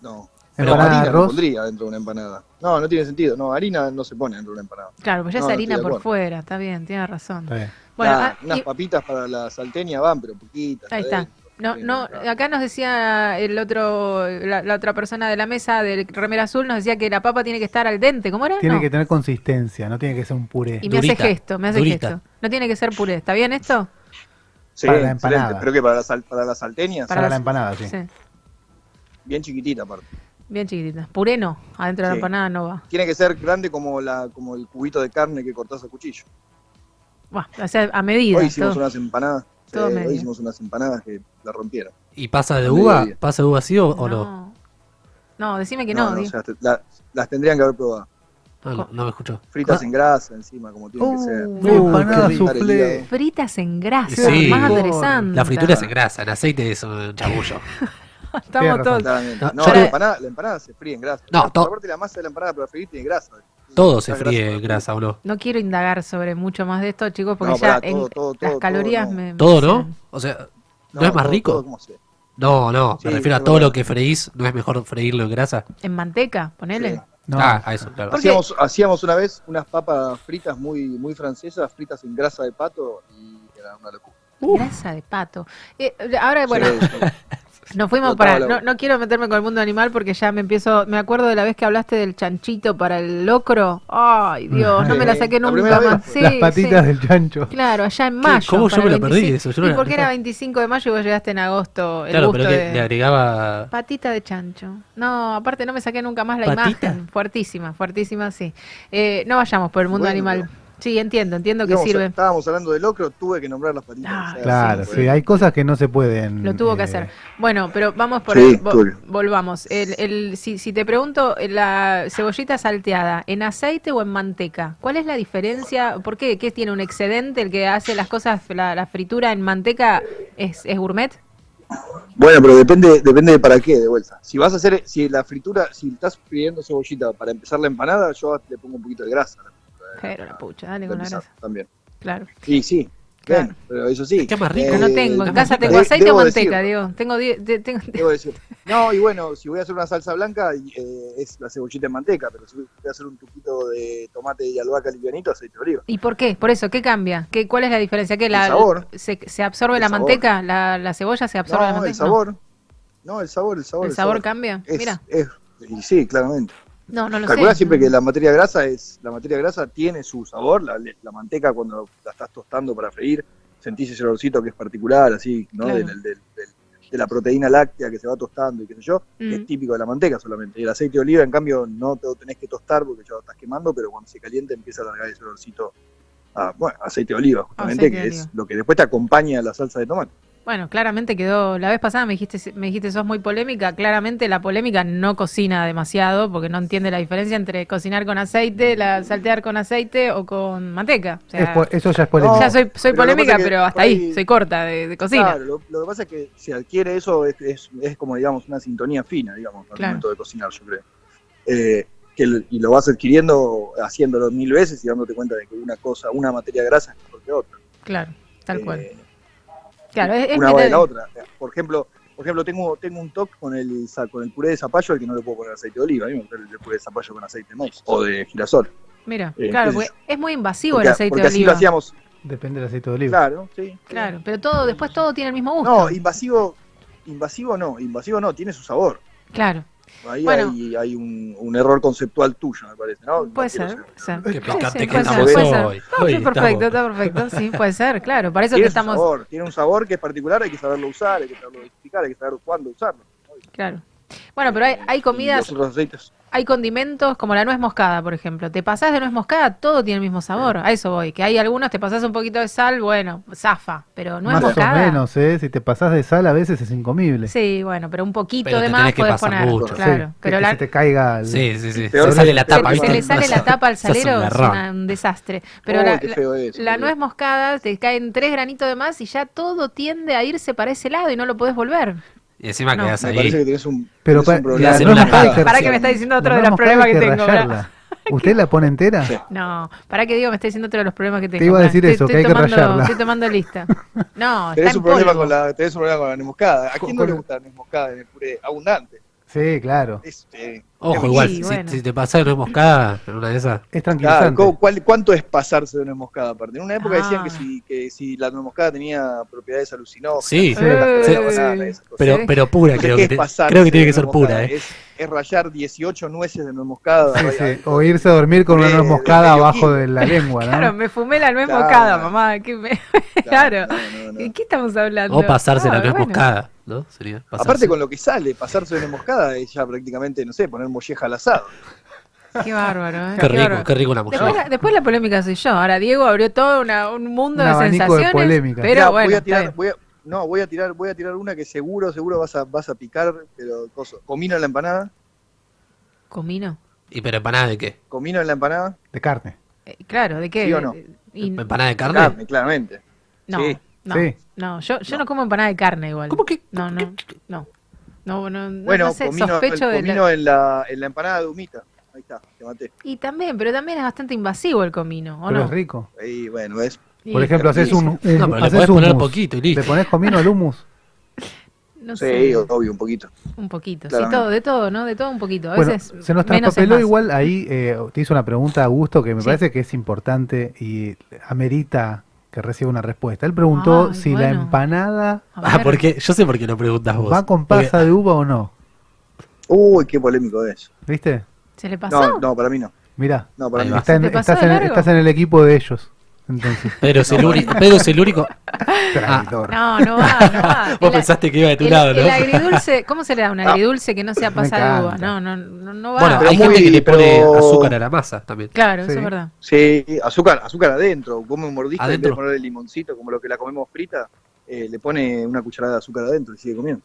No. Pero Empanada harina no arroz. pondría dentro de una empanada. No, no tiene sentido. No, harina no se pone dentro de una empanada. Claro, pues ya No, es no harina por fuera, está bien, tiene razón. Está bien. Bueno, Nah, ah, unas y- papitas para la salteña van, pero poquitas. Ahí está. No, no, acá nos decía el otro, la, la otra persona de la mesa del remera azul, nos decía que la papa tiene que estar al dente, ¿cómo era? Tiene No. que tener consistencia, no tiene que ser un puré. Y me Durita, hace gesto, me hace durita. gesto. No tiene que ser puré, ¿está bien esto? Sí, para la excelente. empanada. ¿Pero qué? ¿Para, la sal- para las salteñas? Para la empanada, sí. Sí, Bien chiquitita, aparte. Bien chiquitita. Puré no, adentro de la empanada no va. Tiene que ser grande como, la, como el cubito de carne que cortás a cuchillo. Buah, o sea, a medida. Hoy hicimos todo. unas empanadas. hoy hicimos unas empanadas que la rompieron. ¿Y pasa de uva? ¿Pasa de uva sí o, o no? No. No, decime que no. no, di- o sea, te- la- las tendrían que haber probado. Ah, no, no me escuchó. Fritas en grasa encima, como tienen que ser. Uh, empanada qué rico. soufflé. Fritas en grasa, Sí. interesante. La fritura es en grasa, en aceite es un chabullo. Estamos todos. No, la, empanada, la empanada se fríe en grasa. No, to- Aparte la masa de la empanada para freír tiene grasa. Todo se fríe grasa. en grasa, ¿o no? Quiero indagar sobre mucho más de esto, chicos, porque No, ya en- todo, todo, las todo, calorías todo, no. me. ¿Todo, no? O sea, ¿no, es más todo- rico? No, no, me refiero a todo verdad. lo que freís, ¿no es mejor freírlo en grasa? En manteca, ponele. Sí. No. Ah, a eso, claro. Hacíamos, hacíamos una vez unas papas fritas muy, muy francesas, fritas en grasa de pato y era una locura. Grasa de pato. Eh, ahora, bueno, sí. Nos fuimos para. la No, no quiero meterme con el mundo animal porque ya me empiezo. Me acuerdo de la vez que hablaste del chanchito para el locro. Ay, Dios, no me la saqué la nunca más. Sí, Las patitas sí. del chancho. Claro, allá en mayo. ¿Cómo yo me lo perdí 25. eso? Yo no y la- porque no era estaba- 25 de mayo y vos llegaste en agosto. El Claro, gusto pero que de... le agregaba... Patita de chancho. No, aparte no me saqué nunca más la ¿Patita? imagen. Fuertísima, fuertísima, sí. Eh, no vayamos por el mundo Bueno, animal. Sí, entiendo, entiendo que sirve. Estábamos hablando de locro, tuve que nombrar las patitas. Ah, o sea, Claro, sí, sí, hay cosas que no se pueden. Lo tuvo que eh, hacer. Bueno, pero vamos por Sí, el, volvamos. El, el- si, si te pregunto, la cebollita salteada, ¿en aceite o en manteca? ¿Cuál es la diferencia? ¿Por qué? ¿Qué tiene un excedente? ¿El que hace las cosas, la, la fritura en manteca es, es gourmet? Bueno, pero depende, depende de para qué, de vuelta. Si vas a hacer, si la fritura, si estás friendo cebollita para empezar la empanada, yo le pongo un poquito de grasa. Pero la pucha, dale con la grasa. También. Claro. Y sí, Claro. bien, pero eso sí. Qué más rico. No Eh, tengo, en es casa tengo de- aceite o debo manteca, decir- digo. Tengo, de- tengo- Debo decir. No, y bueno, si voy a hacer una salsa blanca, eh, es la cebollita en manteca, pero si voy a hacer un tuquito de tomate y albahaca livianito, aceite de oliva. ¿Y por qué? Por eso, ¿qué cambia? ¿Qué, ¿Cuál es la diferencia? ¿Que la, El sabor. Se, se absorbe El la sabor. manteca? ¿La, la cebolla se absorbe la No, manteca? el sabor. No, el sabor, el sabor. ¿El sabor cambia? Es, Mira. es- y sí, claramente. No, no lo sé. siempre que la materia grasa es la materia grasa tiene su sabor, la, la manteca cuando la estás tostando para freír, sentís ese olorcito que es particular, así, ¿no? Claro. Del- del- del- de la proteína láctea que se va tostando y qué sé yo, que Mm. es típico de la manteca solamente. Y el aceite de oliva, en cambio, no te lo tenés que tostar porque ya lo estás quemando, pero cuando se calienta empieza a largar ese olorcito a, bueno, aceite de oliva, justamente, Aceite que oliva. es lo que después te acompaña a la salsa de tomate. Bueno, claramente quedó. La vez pasada me dijiste, me dijiste sos muy polémica. Claramente la polémica no cocina demasiado porque no entiende la diferencia entre cocinar con aceite, la saltear con aceite o con manteca. O sea, Es po- eso ya es polémico. ya soy, Pero polémica, pasa es que pero hasta ahí, ahí- soy corta de, de cocina. Claro, lo, lo que pasa es que se adquiere eso, es, es, es como, digamos, una sintonía fina, digamos, al Claro. momento de cocinar, yo creo. Eh, que, el- y lo vas adquiriendo haciéndolo mil veces y dándote cuenta de que una cosa, una materia grasa es mejor que otra. Claro, tal Eh, cual. Claro, es, es una va de la otra. Por ejemplo, por ejemplo tengo, tengo un toque con el, con el puré de zapallo al que no le puedo poner aceite de oliva. A mí me gusta el puré de zapallo con aceite de maíz o de girasol. Mira, Eh, claro, porque es muy invasivo Porque, el aceite porque de así oliva. lo hacíamos. Depende del aceite de oliva. Claro, sí. Claro, pero todo, después todo tiene el mismo gusto. No, invasivo, invasivo no, invasivo no, tiene su sabor. Claro. Ahí Bueno. hay, hay un, un error conceptual tuyo, me parece, ¿no? Puede No ser, puede ser. Qué picante sí, que puede ser, estamos puede ser. hoy. No, Hoy sí, perfecto, está perfecto, sí, puede ser, claro. Para eso que tiene su estamos, sabor, tiene un sabor que es particular, hay que saberlo usar, hay que saberlo explicar, hay que saber cuándo usarlo. claro. Bueno, pero hay, hay Y comidas, los otros aceites. hay condimentos como la nuez moscada, por ejemplo. Te pasás de nuez moscada, todo tiene el mismo sabor. A eso voy. Que hay algunos, te pasás un poquito de sal, bueno, zafa. Pero nuez Más moscada. o menos, ¿eh? Si te pasás de sal a veces es incomible. Sí, bueno, pero un poquito Pero de te más pasar poner. mucho. Claro. Sí, pero que la, se te caiga el- Sí, sí, sí. Se sale la tapa, se, le sale la tapa al salero, es una- un desastre. Pero la, la- eso, nuez moscada te caen tres granitos de más y ya todo tiende a irse para ese lado y no lo podés volver. Y encima No. quedás Me ahí. parece que tenés un, Pero tenés pa- un la que- Para que me está diciendo otro de los problemas hay que tengo. ¿Usted la pone entera? No, para que digo, me está diciendo otro de los problemas que tengo. iba a decir estoy- eso, estoy que hay que tomando- rallarla. Estoy tomando lista. No, está Tenés en un, problema polvo. con la, tenés un problema con la nuez moscada. ¿A quién no le gusta la nuez moscada en el puré? Abundante. Sí, claro. Es, eh, Ojo, es igual, Sí, si, bueno. si te pasás de nuez moscada en una de esas. Es tranquilizante. ¿cu- cuál- ¿Cuánto es pasarse de nuez moscada? Aparte, en una época decían Ah. que si, que si la nuez moscada tenía propiedades alucinógenas, Sí. Pero, pero pura, creo ¿qué que, es te- pasarse creo que tiene que ser nuez pura? ¿eh? Es, es rayar 18 nueces de nuez moscada. Sí, sí. O irse a dormir con una nuez moscada abajo de la lengua, ¿no? Claro, me fumé la nuez Claro. moscada, mamá. ¿qué me- Claro. no, no, no. ¿De qué estamos hablando? O pasarse la Ah, nuez bueno. moscada, ¿no? Sería pasarse. Aparte con lo que sale, pasarse de nuez moscada es ya prácticamente, no sé, poner molleja al asado. Qué bárbaro, ¿eh? Qué rico, bárbaro. qué rico Después molleja. la, después la polémica soy yo. Ahora Diego abrió todo una- un mundo Un de de sensaciones. polémicas. Pero Mirá, bueno, voy a tirar, voy a, no, voy a tirar, voy a tirar una que seguro, seguro vas a, vas a picar, pero coso. comino en la empanada, comino. ¿Y pero empanada de qué? comino en la empanada, De carne. Eh, claro, ¿de qué? ¿Sí o no? Y- ¿Empanada de carne? carne, claramente. no, Sí. no, Sí. no, yo, yo no. como empanada de carne igual. ¿Cómo que? No, no, no. No, no, no, Bueno, no sé, comino, sospecho de la- comino en, la, en la empanada de humita. Ahí está, te maté. Y también, pero también es bastante invasivo el comino, ¿o Pero no? es rico. Ahí, bueno, es. Y- Por ejemplo, haces un, un, No, pero le haces podés hummus. poner poquito y listo. ¿Le pones comino al hummus? No Sí, sé, obvio, un poquito. un poquito. Sí, Claramente. todo, de todo, ¿no? De todo un poquito. A Bueno, veces se nos traspapeló igual ahí, eh, te hizo una pregunta a Augusto que me Sí. parece que es importante y amerita que reciba una respuesta. Él preguntó Ay, si la empanada Ah, porque yo sé por qué lo preguntas vos. va con Porque- pasa de uva o no. Uy, qué polémico es. ¿Viste? ¿Se le pasó? No, no, para mí no. Mirá, No, para mí estás en el equipo de ellos. Entonces, Pedro es el único. Pedro traidor. No, no va, no va. Vos El- pensaste que iba de tu el, lado, ¿no? el agridulce, ¿cómo se le da un Ah. agridulce que no sea pasada de uva? No, no, no, no va. Bueno, Pero hay muy- gente que le pone pero- azúcar a la masa también. claro, Sí. eso es verdad. Sí, azúcar, azúcar adentro. Come un mordisco y en vez ¿Adentro? de ponerle limoncito, como lo que la comemos frita, eh, le pone una cucharada de azúcar adentro y sigue comiendo.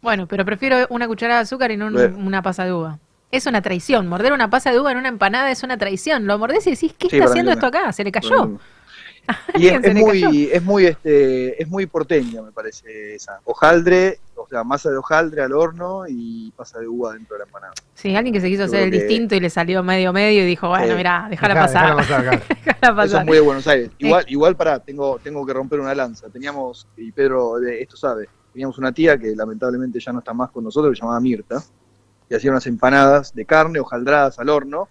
Bueno, pero prefiero una cucharada de azúcar y no un- Bueno. una pasa de uva. Es una traición. Morder una pasa de uva en una empanada es una traición. Lo mordés y decís, ¿qué Sí, está haciendo esto acá? ¿Se le cayó? Mm. ¿A Y es, cayó? muy, es muy, este, es muy porteña, me parece esa. Hojaldre, o sea, masa de hojaldre al horno y pasa de uva dentro de la empanada. Sí, alguien que se quiso Yo hacer el que- distinto y le salió medio medio y dijo, bueno, Sí. mirá, déjala pasar. dejala pasar, Eso es muy de Buenos Aires. Sí. Igual, igual para, tengo, tengo que romper una lanza. Teníamos, y Pedro de esto sabe, teníamos una tía que lamentablemente ya no está más con nosotros, que se llamaba Mirta, y hacía unas empanadas de carne, hojaldradas al horno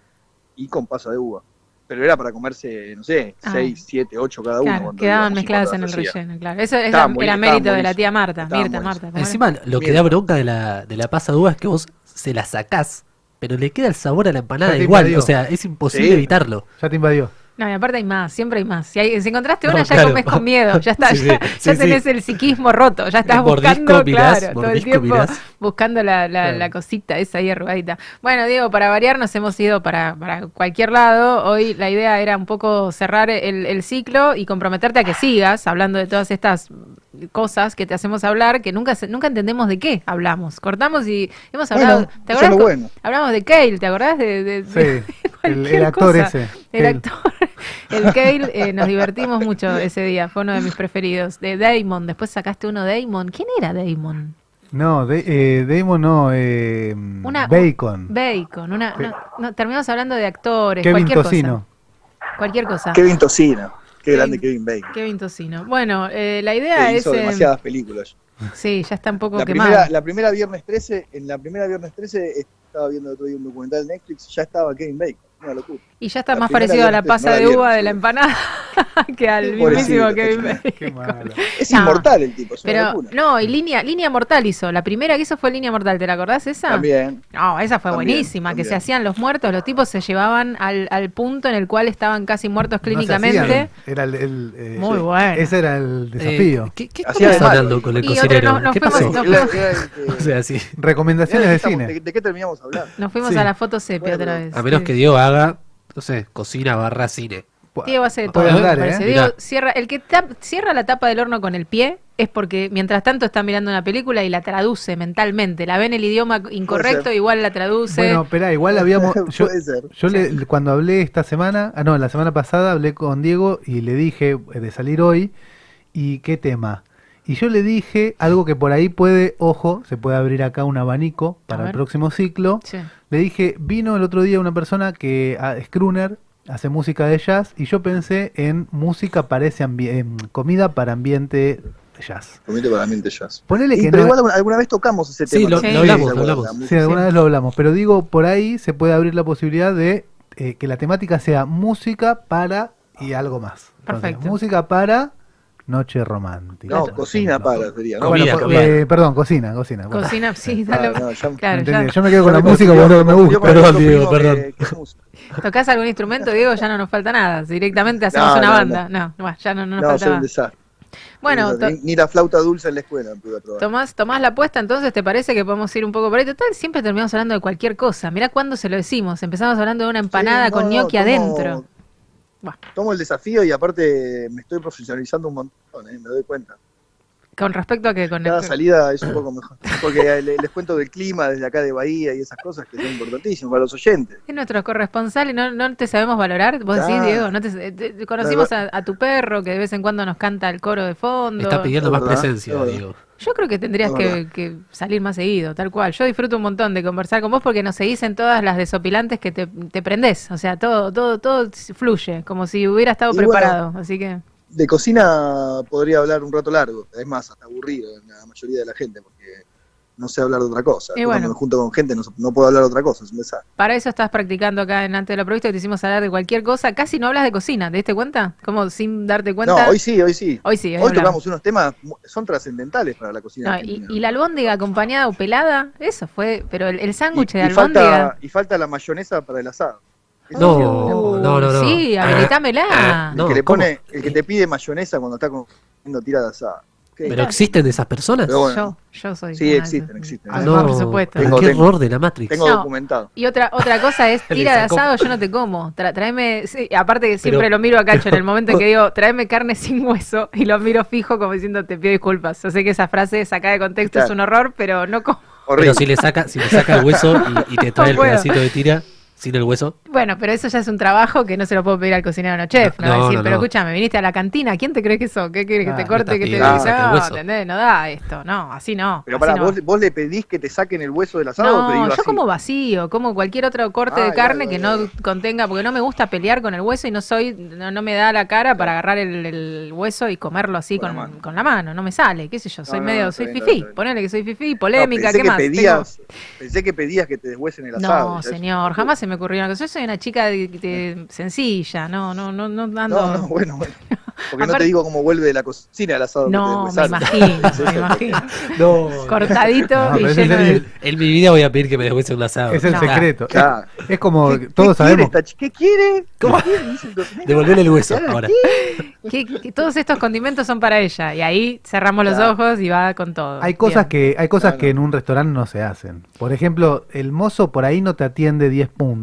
y con pasa de uva. Pero era para comerse, no sé, Ah. 6, 7, 8 cada uno. Claro, quedaban mezcladas en el relleno, claro. Eso era, mérito de la tía Marta. Mirta. Marta. Encima, lo que da bronca de la, de la pasa de uva es que vos se la sacás, pero le queda el sabor a la empanada igual. invadió. O sea, es imposible Sí. evitarlo. Ya te invadió. No, y aparte hay más, siempre hay más. Si, hay- si encontraste No, una, ya claro. comes con miedo. Ya está, Sí, sí, ya, sí, ya sí. tenés el psiquismo roto. Ya estás buscando, mirás, claro, todo el tiempo mirás. buscando la, la, Claro. la cosita esa ahí arrugadita. Bueno, Diego, para variar nos hemos ido para, para cualquier lado. Hoy la idea era un poco cerrar el, el ciclo y comprometerte a que sigas hablando de todas estas cosas que te hacemos hablar, que nunca se- nunca entendemos de qué hablamos. Cortamos y hemos hablado. es acordás bueno. Hablamos de Kale, ¿te acordás de, de- de Sí, el, cualquier el actor cosa? ese. El Kale. actor, el Kale, eh, nos divertimos mucho ese día, fue uno de mis preferidos. De Damon, después sacaste uno Damon. ¿Quién era Damon? No, de, eh, Damon no, eh, Una, Bacon. Bacon, una, no, no, terminamos hablando de actores, Kevin cualquier Tocino. cosa. Cualquier cosa. Kevin Tocino. Qué Kevin- grande Kevin Bacon. Kevin Tocino. Bueno, eh, la idea Que es... hizo eh, demasiadas películas. sí, ya está un poco La quemado. primera, la primera Viernes 13, en la primera Viernes 13 estaba viendo otro día un documental de Netflix, ya estaba Kevin Bacon. Una locura. Y ya está la más parecido a la pasa no de uva de la empanada que al mismísimo Kevin Qué Bacon. Es No. inmortal el tipo, es una Pero locura. no, y línea, línea mortal hizo. La primera que hizo fue línea mortal, ¿te la acordás esa? También. No, esa fue También, buenísima, que se hacían los muertos, los tipos se llevaban al, al punto en el cual estaban casi muertos No se clínicamente. Era el, el, eh, Muy sí, bueno. Ese era el desafío. Eh, ¿Qué, qué malo. hablando con el cocinero? no- nos ¿Qué fuimos- pasó? O sea, sí. Recomendaciones de cine. ¿De, qué terminamos hablando? Nos fuimos a la foto sepia otra vez. A menos que Diego haga, no sé, cocina barra cine. Diego hace de todo. Andar. ¿eh? Diego cierra, el que tap- cierra la tapa del horno con el pie es porque mientras tanto está mirando una película y la traduce mentalmente. La ve en el idioma incorrecto, igual la traduce. Bueno, espera, igual habíamos. Yo, Puede ser. yo le, cuando hablé esta semana, ah, no, la semana pasada hablé con Diego y le dije eh, de salir hoy y qué tema. Y yo le dije algo que por ahí puede, ojo, se puede abrir acá un abanico para el próximo ciclo. Sí. Le dije, vino el otro día una persona que ah, es crooner, hace música de jazz, y yo pensé en música para ese ambi- en comida para ambiente de jazz. Comité para mente jazz. Ponele Y, que pero no- igual alguna, vez tocamos ese Sí, tema. Sí. lo hablamos, ¿Se lo hablamos. La Sí, alguna vez lo hablamos, pero digo, por ahí se puede abrir la posibilidad de eh, que la temática sea música para y algo más. Entonces, Perfecto. música para noche romántica. No, cocina para sería, eh, perdón, cocina, cocina. bueno. Cocina, sí, Ah, dale- no, ya- claro, ya. Yo me quedo con la música porque no me gusta. Perdón, Diego, primo perdón. ¿Tocás algún instrumento, Diego? Ya no nos falta nada. Directamente hacemos No, una no, banda. No, no, ya no, no nos No, falta nada. desastre. Bueno, Ni- la flauta dulce en la escuela pude probar. Tomás, tomás la apuesta, entonces te parece que podemos ir un poco por ahí. Total, siempre terminamos hablando de cualquier cosa. Mirá cuándo se lo decimos. Empezamos hablando de una empanada Sí, con no, gnocchi adentro. Tomo el desafío y aparte me estoy profesionalizando un montón, ¿eh? me doy cuenta. Con respecto a que con Cada el... salida es un poco mejor. Porque le- les cuento del clima desde acá de Bahía y esas cosas que son importantísimas para los oyentes. Es nuestro corresponsal y no, no te sabemos valorar. Vos decís. Diego, no te, te- te- conocimos a, a tu perro que de vez en cuando nos canta el coro de fondo. Está pidiendo más presencia. Diego. Yo creo que tendrías que, salir más seguido, tal cual. Yo disfruto un montón de conversar con vos porque nos seguís en todas las desopilantes que te, te prendés. O sea, todo, todo, todo fluye, como si hubiera estado Y bueno, preparado. Así que. De cocina podría hablar un rato largo, es más, hasta aburrido en la mayoría de la gente, porque no sé hablar de otra cosa. Y Yo bueno. Cuando me junto con gente no, no puedo hablar de otra cosa, es un desastre. Para eso estás practicando acá en Antes de lo Previsto, que te hicimos hablar de cualquier cosa. Casi no hablas de cocina, ¿te diste cuenta? Como sin darte cuenta. No, hoy sí, hoy sí. Hoy sí, hoy tocamos unos temas, son trascendentales para la cocina. No, y, la albóndiga acompañada o pelada, eso fue. Pero el, el sándwich de y, albóndiga. falta, y falta la mayonesa para el asado. No, sí, no, no, no. Sí, habilitámela. El No, que le ¿cómo? pone, el que te pide mayonesa cuando está comiendo tira de asado. ¿Qué? ¿Pero existen esas personas? Bueno. Yo, yo soy. Sí, existen, existen. Ah, no, por supuesto. Tengo- qué tengo- error de la Matrix. Tengo No. documentado. Y otra otra cosa es tira de asado, yo no te como. Tra- tráeme, sí, aparte que siempre Pero- lo miro a Cacho en el momento en que digo, tráeme carne sin hueso y lo miro fijo como diciendo te pido disculpas. Yo sé que esa frase sacada de contexto es Claro. un horror, pero no como. Horrible. Pero si le saca, si le saca el hueso y, y te trae No el puedo. pedacito de tira sin el hueso, Bueno, pero eso ya es un trabajo que no se lo puedo pedir al cocinero no chef, ¿no? No, decir, no, pero escúchame, viniste a la cantina, ¿quién te crees que sos? ¿Qué quieres que Ah, te no corte? Que te no, hueso. ¿entendés? No da esto, no, así no. Pero no vos, va. vos le pedís que te saquen el hueso del asado o No, yo como vacío, como cualquier otro corte Ah, de ya, carne ya, que no contenga, porque no me gusta pelear con el hueso y no soy, no, no me da la cara para agarrar el, el hueso y comerlo así Con con, la mano. con la mano, no me sale, qué sé yo, soy no, medio, no, soy bien, fifí, ponele que soy fifí, polémica, pensé ¿qué que más? pedías, pensé que pedías que te deshuesen el asado. No, señor, jamás se me ocurrió una cosa. Yo soy una chica de- de- sencilla, no, no, no, no ando. No, no, bueno, bueno. Porque no te digo cómo vuelve de la cocina el asado. No, me imagino, me imagino. No. Cortadito No, y lleno es de... el- En mi vida voy a pedir que me deshuesen un asado. Es el No. secreto. Es- Claro. Es, como ¿Qué- que qué todos quiere sabemos. esta ch- ¿Qué quiere? ¿Cómo? ¿Qué quiere? Cocinero. Devolverle el hueso ¿Qué haga ahora. qué? que, todos estos condimentos son para ella. Y ahí cerramos los ojos y va con todo. Hay cosas Bien. que hay cosas que en un restaurante no se hacen. Por ejemplo, el mozo por ahí no te atiende 10 puntos,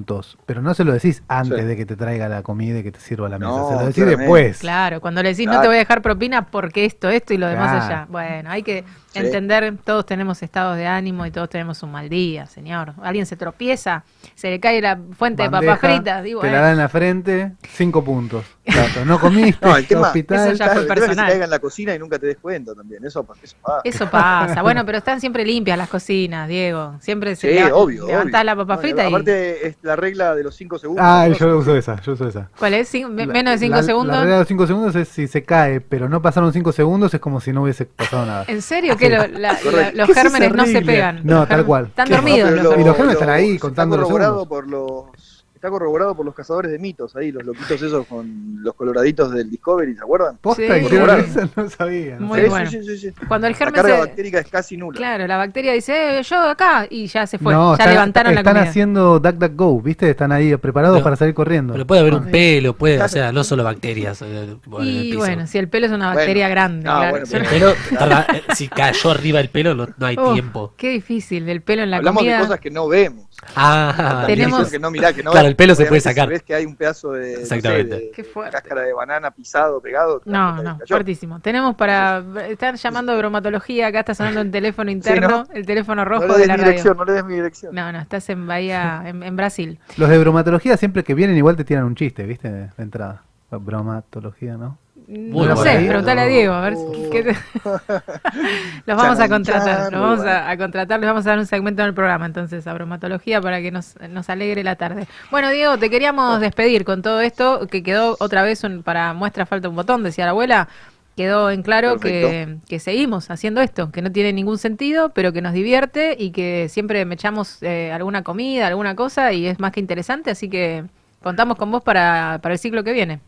pero no se lo decís antes Sí. de que te traiga la comida y que te sirva la mesa. No, se lo decís claramente. después. Claro, cuando le decís no te voy a dejar propina porque esto, esto y lo demás Claro. allá. Bueno, hay que Sí. entender, todos tenemos estados de ánimo y todos tenemos un mal día, señor. Alguien se tropieza, se le cae la fuente de papas fritas, digo, te eh, la da en la frente, 5 puntos. Claro, no comiste, No, el tema, hospital. Eso ya claro, fue el tema que se personal. caiga en la cocina y nunca te des cuenta también. Eso, eso pasa. Eso pasa. Bueno, pero están siempre limpias las cocinas, Diego. Siempre se Sí, obvio. levantás obvio. la papa No, frita y... Aparte, es la regla de los 5 segundos. Ah, ¿no? yo uso esa, yo uso esa. ¿Cuál es? Cin- La- menos de 5 la- segundos. La regla de los 5 segundos es si se cae, pero no pasaron 5 segundos, es como si no hubiese pasado nada. ¿En serio que lo- la- la- los ¿Qué es ese gérmenes no se pegan? No, tal cual. Están dormidos. pero los lo- Y los gérmenes están ahí está contando los corroborado segundos. por los Está corroborado por los cazadores de mitos ahí, los loquitos esos con los coloraditos del Discovery, ¿se acuerdan? Posta, Sí. eso, no sabía. no Muy sabía. Sí, bueno. sí, sí, sí. Cuando el La germen carga se... bactérica es casi nula. Claro, la bacteria dice, eh, yo acá, y ya se fue. No, ya están, levantaron la están comida. haciendo DuckDuckGo, ¿viste? Están ahí preparados Pero- para salir corriendo. Pero puede haber un Ah. pelo, puede, o sea, no solo bacterias. eh, Y bueno, si el pelo es una Bueno. bacteria grande, Ah, claro. bueno, Yo El no- pelo, tarda- eh, si cayó arriba el pelo, no, hay Oh, tiempo. Qué difícil, el pelo en la Hablamos comida. de cosas que no vemos. Ah, Tenemos- Cosas que no mirá, que no Claro, el pelo se puede sacar. Si ves que hay un pedazo de, no sé, Exactamente. de Qué fuerte. cáscara de banana pisado, pegado. No, no, fuertísimo. Tenemos para. Están llamando de bromatología, acá está sonando el teléfono interno, ¿no? el teléfono rojo No le de des la mi radio. dirección, no le des mi dirección. No, no, estás en Bahía, en, en Brasil. Los de bromatología siempre que vienen igual te tiran un chiste, ¿viste? De entrada. Bromatología, ¿no? Muy no bueno. sé, preguntale a Diego, a ver si- qué te- Los vamos a contratar, los vamos a contratar, les vamos a dar un segmento en el programa entonces a bromatología para que nos, nos alegre la tarde. Bueno, Diego, te queríamos despedir con todo esto, que quedó otra vez un- para muestra falta un botón, decía la abuela. Quedó en claro que, que seguimos haciendo esto, que no tiene ningún sentido, pero que nos divierte y que siempre me echamos eh, alguna comida, alguna cosa y es más que interesante, así que contamos con vos para, para el ciclo que viene.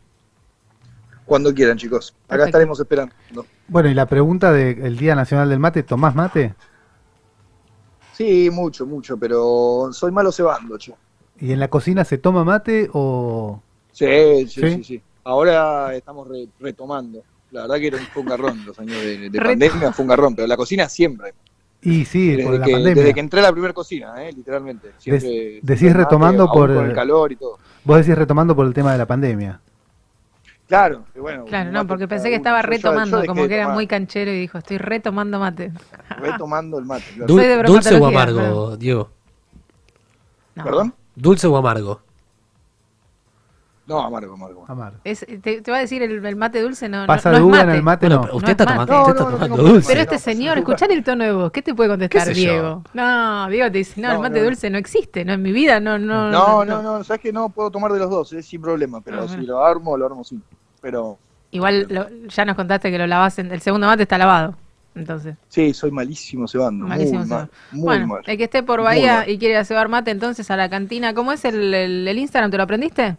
Cuando quieran, chicos. Acá Perfecto. estaremos esperando. Bueno, y la pregunta del Día Nacional del Mate, ¿tomás mate? Sí, mucho, mucho, pero soy malo cebando, che. ¿Y en la cocina se toma mate o...? Sí, sí, ¿Sí? sí, sí. Ahora estamos re- retomando. La verdad que era un, garrón los años de, de pandemia, fue un garrón, pero la cocina siempre. Y sí, por Desde la que, pandemia. desde que entré a la primera cocina, eh, literalmente. Siempre, decís mate, retomando por- el calor y todo. Vos decís retomando por el tema de la pandemia. Claro, que bueno. Claro, no, porque pensé que uno. estaba Yo- yo- yo retomando, como que era tomar, muy canchero y dijo, estoy retomando mate. Retomando el mate. claro. Dul- Soy de ¿Dulce o amargo, pero- Diego? No. ¿Perdón? ¿Dulce o amargo? No, amargo, amargo. Amargo. Es- te, te va a decir el, el mate dulce, no, no- Pasa no, de es uva mate. en el mate, Bueno, no. usted No está es tomando, mate. usted está No, no, no tomando tengo dulce. Pero Sí, este no, señor, escuchar el tono de voz, ¿qué te puede contestar. Diego? No, Diego te dice, no, el No, mate no. dulce no existe, no en mi vida, no, no. No, no, no, sabes que no puedo tomar de los dos, eh, sin problema, pero Ah, si lo armo, lo armo sin. Pero Igual lo- ya nos contaste que lo lavas en el segundo mate está lavado. Entonces, sí, soy malísimo cebando, malísimo. muy mal, muy bueno, mal. el que esté por Bahía y quiere cebar mate, entonces a la cantina, ¿cómo es el, el, el Instagram? ¿Te lo aprendiste?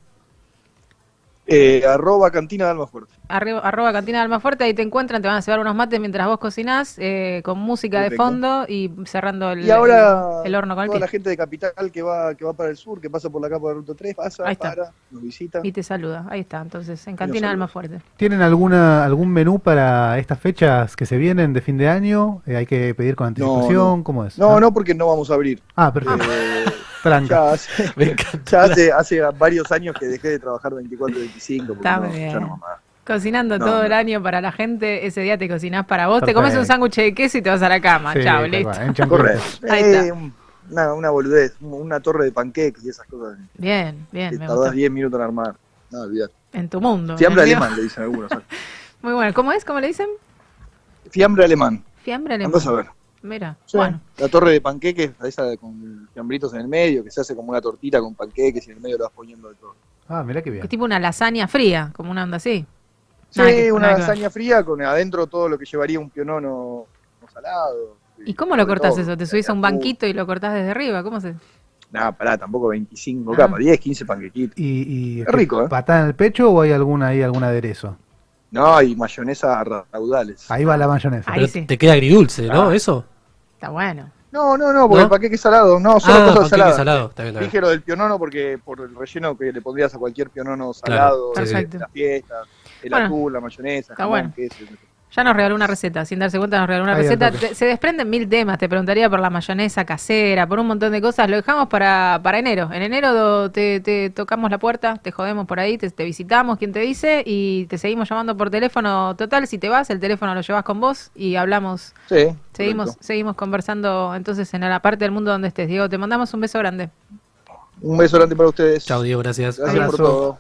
Eh, arroba cantina de Almafuerte. Arroba, arroba cantina de Almafuerte, ahí te encuentran, te van a cebar unos mates mientras vos cocinás, eh, con música de Perfecto. fondo y cerrando el, Y ahora el, el horno con el toda pie. la gente de Capital que va que va para el sur, que pasa por la capa de Ruta 3, pasa, Ahí está. para, nos visita. Y te saluda, ahí está, entonces, en Cantina de. Almafuerte. ¿Tienen alguna algún menú para estas fechas que se vienen de fin de año? Eh, ¿Hay que pedir con anticipación? no. ¿Cómo es? No, no, porque no vamos a abrir. Ah, perfecto. Eh, Tranca. ya hace, Me encanta. ya hace, hace varios años que dejé de trabajar 24 y 25. porque Está no, ya no. Cocinando No, todo no. el año para la gente, ese día te cocinás para vos, te comes un sándwich de queso y te vas a la cama. Sí, Chao, listo. Eh, una, una boludez, una torre de panqueques y esas cosas. Bien, bien, que me tardás gustó. 10 minutos en armar. No. En tu mundo. Fiambre alemán, le dicen algunos. Muy bueno. ¿Cómo es? ¿Cómo le dicen? Fiambre alemán. Fiambre alemán. Andás a ver. Mira, Sí. bueno. La torre de panqueques, esa con fiambritos en el medio, que se hace como una tortita con panqueques y en el medio lo vas poniendo de todo. Ah, mira qué bien. Es tipo una lasaña fría, como una onda así. Sí, Nada que- una nada lasaña fría con adentro todo lo que llevaría un pionono no salado. ¿Y cómo lo cortás todo, eso? ¿Te subís a un atún. banquito y lo cortás desde arriba? ¿Cómo se...? Nah, pará, tampoco 25 Ah. capas, 10, 15 panquequitos. ¿Y, y Es rico, ¿eh? patada en el pecho o hay alguna ahí algún aderezo? No, y mayonesa a raudales. Ahí va la mayonesa. Pero te queda agridulce, ¿no? Ah. Eso. Está bueno. No, no, no, porque ¿No? para qué salado, no, solo Ah, cosas saladas. salado, está bien, está bien. Dije lo del pionono porque por el relleno que le pondrías a cualquier pionono Claro, salado, sí, de, sí. de las fiestas, el Bueno, atún, la mayonesa, está jamón, bueno. queso. Ya nos regaló una receta, sin darse cuenta nos regaló una Ahí receta. Te- se desprenden mil temas, te preguntaría por la mayonesa casera, por un montón de cosas. Lo dejamos para, para enero. En enero do- te, te tocamos la puerta, te jodemos por ahí, te, te visitamos, quien te dice, y te seguimos llamando por teléfono. Total, si te vas, el teléfono lo llevas con vos y hablamos. Sí, Seguimos, correcto. seguimos conversando entonces en la parte del mundo donde estés. Diego, te mandamos un beso grande. Un beso grande para ustedes. Chao, Diego, gracias. Gracias por todo.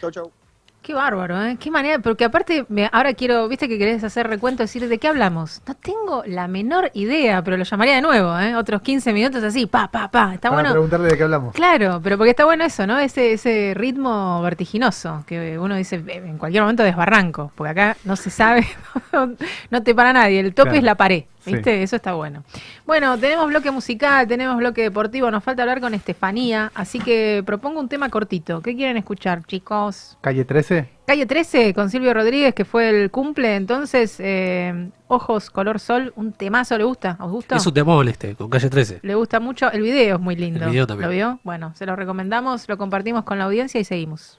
Chau, chau. Qué bárbaro, ¿eh? Qué manera, porque aparte, me- ahora quiero, viste que querés hacer recuento, decir de qué hablamos. No tengo la menor idea, pero lo llamaría de nuevo, ¿eh? Otros 15 minutos así, pa, pa, pa. Está Para bueno. preguntarle de qué hablamos. Claro, pero porque está bueno eso, ¿no? Ese, ese ritmo vertiginoso, que uno dice "Eh, en cualquier momento desbarranco, porque acá no se sabe, no te para nadie, el tope Claro. es la pared, Sí. ¿viste? Eso está bueno. Bueno, tenemos bloque musical, tenemos bloque deportivo, nos falta hablar con Estefanía, así que propongo un tema cortito. ¿Qué quieren escuchar, chicos? Calle 13. Calle 13 con Silvio Rodríguez, que fue el cumple, entonces, eh, Ojos, Color Sol, un temazo, ¿le gusta? ¿Os gusta? Es un temón este, con calle 13. Le gusta mucho, el video es muy lindo. El video también. ¿Lo vio? Bueno, se lo recomendamos, lo compartimos con la audiencia y seguimos.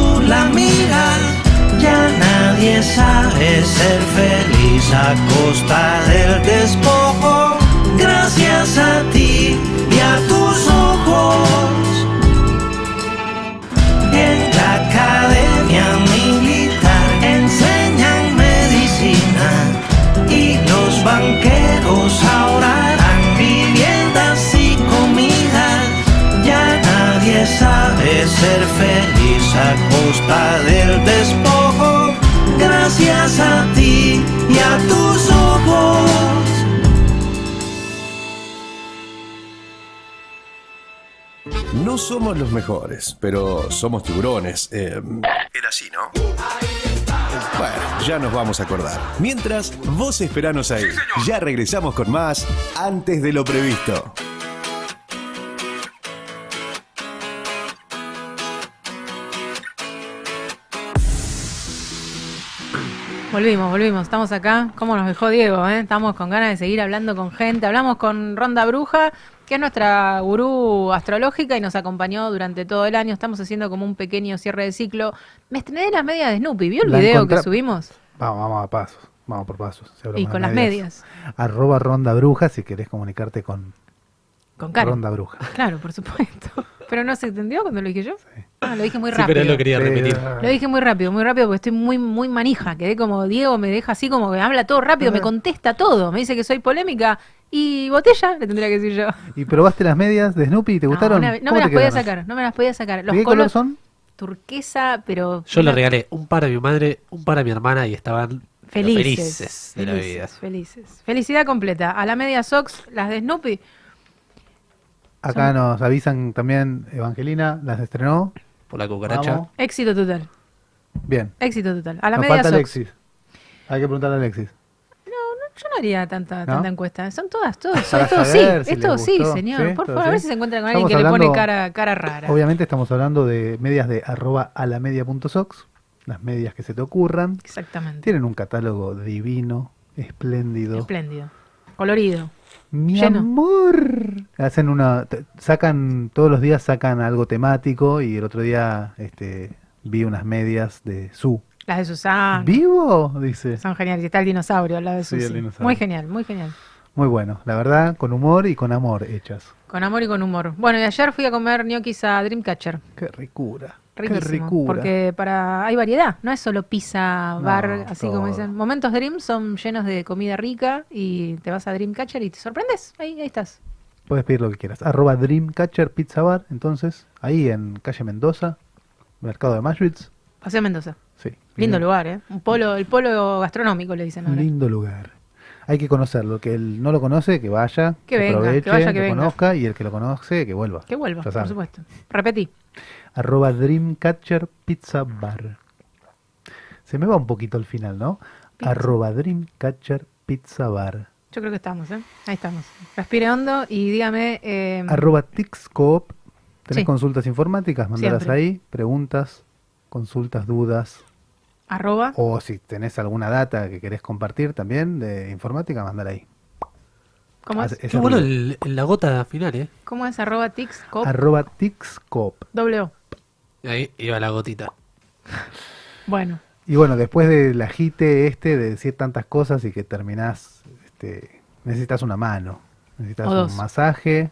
nadie sabe ser feliz a costa del despojo. Gracias a ti y a tus ojos. En la academia militar enseñan medicina y los banqueros ahora viviendas y comidas. Ya nadie sabe ser feliz a costa del despojo. Gracias a ti y a tus ojos. No somos los mejores, pero somos tiburones. Eh, era así, ¿no? Bueno, ya nos vamos a acordar. Mientras, vos esperanos ahí. Ya regresamos con más antes de lo previsto. Volvimos, volvimos, estamos acá. ¿Cómo nos dejó Diego? eh? Estamos con ganas de seguir hablando con gente. Hablamos con Ronda Bruja, que es nuestra gurú astrológica y nos acompañó durante todo el año. Estamos haciendo como un pequeño cierre de ciclo. Me estrené las medias de Snoopy. ¿Vio el La video que subimos? Vamos, vamos a pasos. Vamos por pasos. Y de con las medias. Arroba Ronda Bruja si querés comunicarte con, Con Karen. Ronda Bruja. Claro, por supuesto. Pero no se entendió cuando lo dije yo. Ah, lo dije muy Sí, rápido. pero él lo quería repetir. Lo dije muy rápido, muy rápido porque estoy muy muy manija. Quedé como Diego me deja así como que habla todo rápido, me contesta todo. Me dice que soy polémica y botella, le tendría que decir yo. ¿Y probaste las medias de Snoopy? ¿Te gustaron? No, no ¿Cómo me las podía quedaron? sacar, no me las podía sacar. Los ¿De qué color colores son? turquesa, pero Yo le regalé un par a mi madre, un par a mi hermana y estaban felices, felices de la vida. felices, felices. Felicidad completa. A la media Sox, las de Snoopy, Acá nos avisan también, Evangelina, las estrenó. Por la cucaracha. Vamos. éxito total. Bien. Éxito total. A la Nos media falta Sox. Alexis. Hay que preguntarle a Alexis. Yo no haría tanta, ¿No? tanta encuesta. Son todas, todos, esto sí, si esto les sí, señor. ¿Sí? Por ¿Todo favor, a ver si se encuentran con alguien que le pone cara, cara rara. Obviamente estamos hablando de medias de arroba a la media.sox, las medias que se te ocurran. Exactamente. Tienen un catálogo divino, espléndido. Espléndido. Colorido. Mi Lleno. amor. Hacen una, sacan todos los días sacan algo temático y el otro día este vi unas medias de su. Las de Susana. ¿Vivo? Dice. Son geniales. Y está el dinosaurio lado de Sí, el. Muy genial, muy genial. Muy bueno, la verdad, con humor y con amor hechas. Con amor y con humor. Bueno, y ayer fui a comer ñoquis a Dreamcatcher. Qué ricura. Riquísimo. Qué ricura. Porque para hay variedad, no es solo pizza, No, bar, así como dicen. Momentos Dream son llenos de comida rica y te vas a Dreamcatcher y te sorprendes. Ahí, ahí estás. Puedes pedir lo que quieras. Arroba Dreamcatcher Pizza Bar, entonces, ahí en calle Mendoza, Mercado de Maschwitz. Paseo Mendoza. Sí. Lindo Bien. lugar, ¿eh? Un polo, el polo gastronómico le dicen ahora. Lindo lugar. Hay que conocerlo. Que el no lo conoce, que vaya, Que venga, que vaya, que lo venga. conozca y el que lo conoce, que vuelva. Que vuelva, por supuesto. Repetí. Arroba Dreamcatcher Pizza Bar. Se me va un poquito al final, ¿no? Arroba Dreamcatcher Pizza Bar. Yo creo que estamos, ¿eh? Ahí estamos. Respire hondo y dígame. eh, Arroba Tixcoop. ¿Tenés Sí. consultas informáticas? Mandalas ahí. Preguntas, consultas, dudas. arroba. O si tenés alguna data que querés compartir también de informática, mandala ahí. ¿Cómo es? Hace- ese Qué bueno ruido. el- el- la gota final, ¿eh? ¿Cómo es? Arroba tix, cop, Arroba Tixcoop. doble O. Ahí iba la gotita. Bueno, Y bueno, después del agite este de decir tantas cosas y que terminás, este, necesitas una mano, necesitas O un dos. masaje,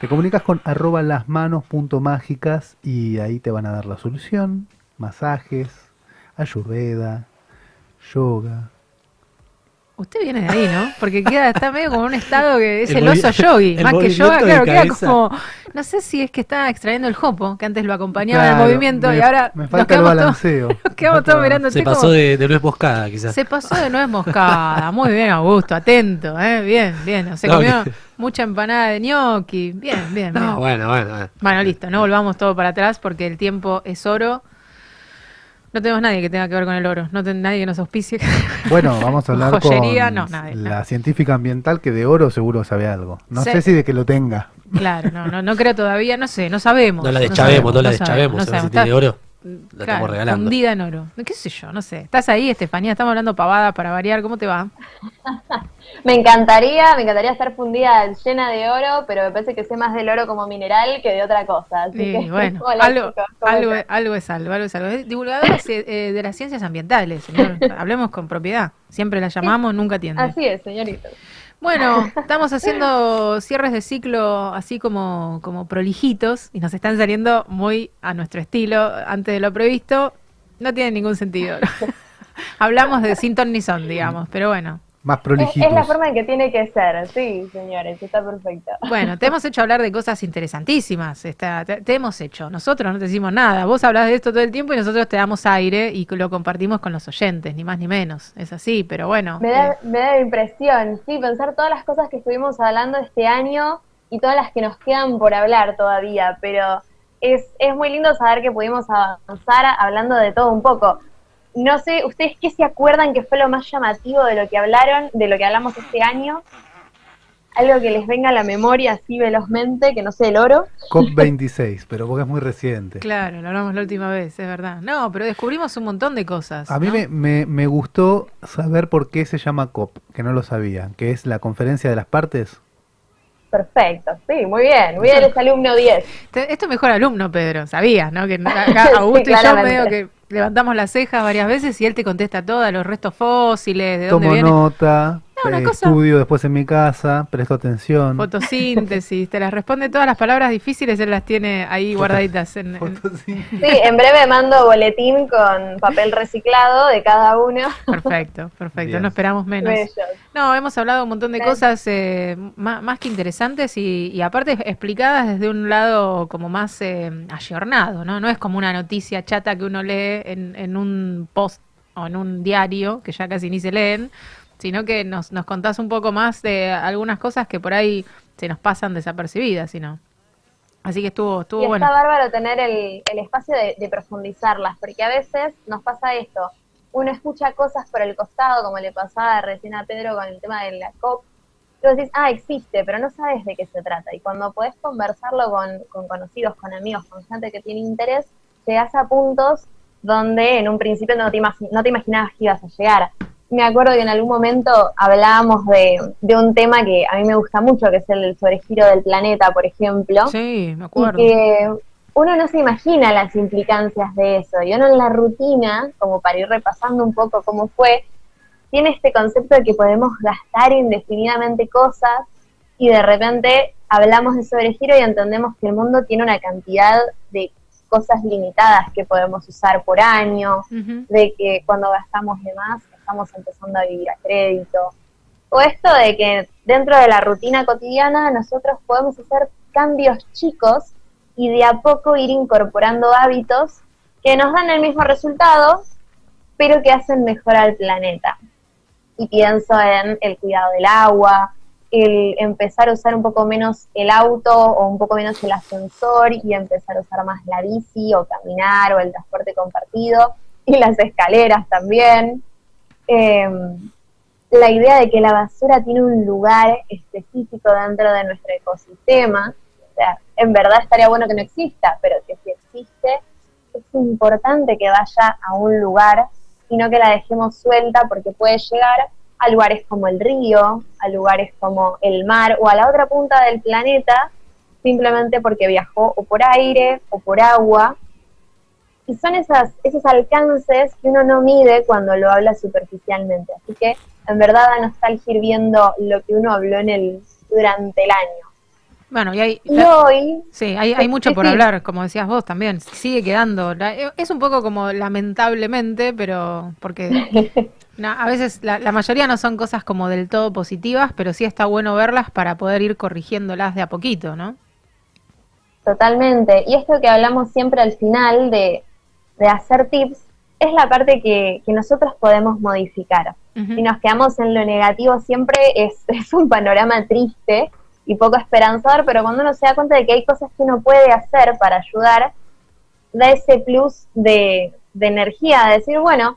te comunicas con arroba lasmanos.mágicas y ahí te van a dar la solución, masajes, ayurveda, yoga. Usted viene de ahí, ¿no? Porque queda, está medio como en un estado que es El oso yogi, más que yoga, claro, queda como. No sé si es que está extrayendo el jopo, que antes lo acompañaba en Claro, el movimiento me- y ahora me nos el quedamos todos, balanceo. nos quedamos todos mirando Se pasó de, de nuez moscada, quizás. Se pasó de nuez moscada, muy bien, Augusto, atento, ¿eh? Bien, bien. Se No, comió que- mucha empanada de gnocchi. Bien, bien, bien. No, bueno, bueno, bueno. Bueno, listo, no volvamos todo para atrás porque el tiempo es oro. No tenemos nadie que tenga que ver con el oro, no tenemos nadie que nos auspicie. Bueno, vamos a hablar Joyería, con no, la científica ambiental que de oro seguro sabe algo. No Sí. sé si de que lo tenga. Claro, no, no, no creo todavía, no sé, no sabemos. No la deschavemos, no la sabemos, deschavemos. no a ver si sabemos. tiene Está- oro. La claro, estamos regalando. fundida en oro. ¿Qué sé yo? No sé. ¿Estás ahí, Estefanía? Estamos hablando pavada para variar. ¿Cómo te va? Me encantaría, me encantaría estar fundida llena de oro, pero me parece que sé más del oro como mineral que de otra cosa. Así Sí, que, bueno, hola, algo, chicos, ¿cómo algo, están? algo es algo, algo es algo. Es divulgadora eh, eh, de las ciencias ambientales, señor. Hablemos con propiedad. Siempre la llamamos, nunca atiende. Así es, señorita. Bueno, estamos haciendo cierres de ciclo así como, como prolijitos y nos están saliendo muy a nuestro estilo antes de lo previsto. No tiene ningún sentido. Hablamos de sin ton ni son, digamos, pero bueno. Más Es, prolijitos. es la forma en que tiene que ser, sí, señores, está perfecto. Bueno, te hemos hecho hablar de cosas interesantísimas. Esta- te, te hemos hecho. Nosotros no te decimos nada. Vos hablas de esto todo el tiempo y nosotros te damos aire y lo compartimos con los oyentes, ni más ni menos. Es así, pero bueno. Me da, me da la impresión, sí, pensar todas las cosas que estuvimos hablando este año y todas las que nos quedan por hablar todavía, pero es, es muy lindo saber que pudimos avanzar hablando de todo un poco. No sé, ¿ustedes qué se acuerdan que fue lo más llamativo de lo que hablaron, de lo que hablamos este año? algo que les venga a la memoria así velozmente, que no sé, el oro. COP26, pero porque es muy reciente. Claro, lo hablamos la última vez, es verdad. No, pero descubrimos un montón de cosas. A mí me, me, me gustó saber por qué se llama COP, que no lo sabía, que es la conferencia de las partes. Perfecto, sí, muy bien. Muy bien, es alumno 10. Te- Esto es mejor alumno, Pedro. Sabías, ¿no? Que acá Sí, Augusto y yo medio que levantamos las cejas varias veces y él te contesta todas, los restos fósiles, de dónde Tomo vienen. nota, No, una eh, cosa- estudio después en mi casa, presto atención. Fotosíntesis, te las responde todas las palabras difíciles, él las tiene ahí guardaditas. En, en- Sí, en breve mando boletín con papel reciclado de cada uno. Perfecto, perfecto, Bien. no esperamos menos. Bellos. No, hemos hablado un montón de cosas eh, más, más que interesantes y, y aparte explicadas desde un lado como más eh, ayornado, ¿no? No es como una noticia chata que uno lee en, en un post o en un diario, que ya casi ni se leen, sino que nos, nos contás un poco más de algunas cosas que por ahí se nos pasan desapercibidas, sino. Así que estuvo, estuvo y bueno. está bárbaro tener el, el espacio de, de profundizarlas, porque a veces nos pasa esto. Uno escucha cosas por el costado, como le pasaba recién a Pedro con el tema de la COP, vos decís, ah, existe, pero no sabes de qué se trata. Y cuando podés conversarlo con, con conocidos, con amigos, con gente que tiene interés, llegás a puntos donde en un principio no te, no te imaginabas que ibas a llegar. Me acuerdo que en algún momento hablábamos de, de un tema que a mí me gusta mucho, que es el sobregiro del planeta, por ejemplo. Sí, me Y acuerdo. que uno no se imagina las implicancias de eso. Y uno en la rutina, como para ir repasando un poco cómo fue, tiene este concepto de que podemos gastar indefinidamente cosas y de repente hablamos de sobregiro y entendemos que el mundo tiene una cantidad de cosas limitadas que podemos usar por año, de que cuando gastamos de más estamos empezando a vivir a crédito. O esto de que dentro de la rutina cotidiana nosotros podemos hacer cambios chicos y de a poco ir incorporando hábitos que nos dan el mismo resultado, pero que hacen mejor al planeta. Y pienso en el cuidado del agua, el empezar a usar un poco menos el auto o un poco menos el ascensor y empezar a usar más la bici o caminar o el transporte compartido y las escaleras también. Em, la idea de que la basura tiene un lugar específico dentro de nuestro ecosistema. O sea, en verdad estaría bueno que no exista, pero que si existe, es importante que vaya a un lugar y no que la dejemos suelta porque puede llegar a lugares como el río, a lugares como el mar o a la otra punta del planeta, simplemente porque viajó o por aire o por agua. Y son esas, esos alcances que uno no mide cuando lo habla superficialmente. Así que en verdad da nostalgia viendo lo que uno habló en el, durante el año. Bueno, y hay, Y hoy, Sí, hay, hay mucho por sí. hablar, como decías vos también. Sigue quedando. Es un poco como lamentablemente, pero porque na- a veces la, la mayoría no son cosas como del todo positivas, pero sí está bueno verlas para poder ir corrigiéndolas de a poquito, ¿no? Totalmente. Y esto que hablamos siempre al final de, de hacer tips es la parte que, que nosotros podemos modificar. Si nos quedamos en lo negativo siempre es, es un panorama triste y poco esperanzador, pero cuando uno se da cuenta de que hay cosas que uno puede hacer para ayudar, da ese plus de, de energía, de decir, bueno,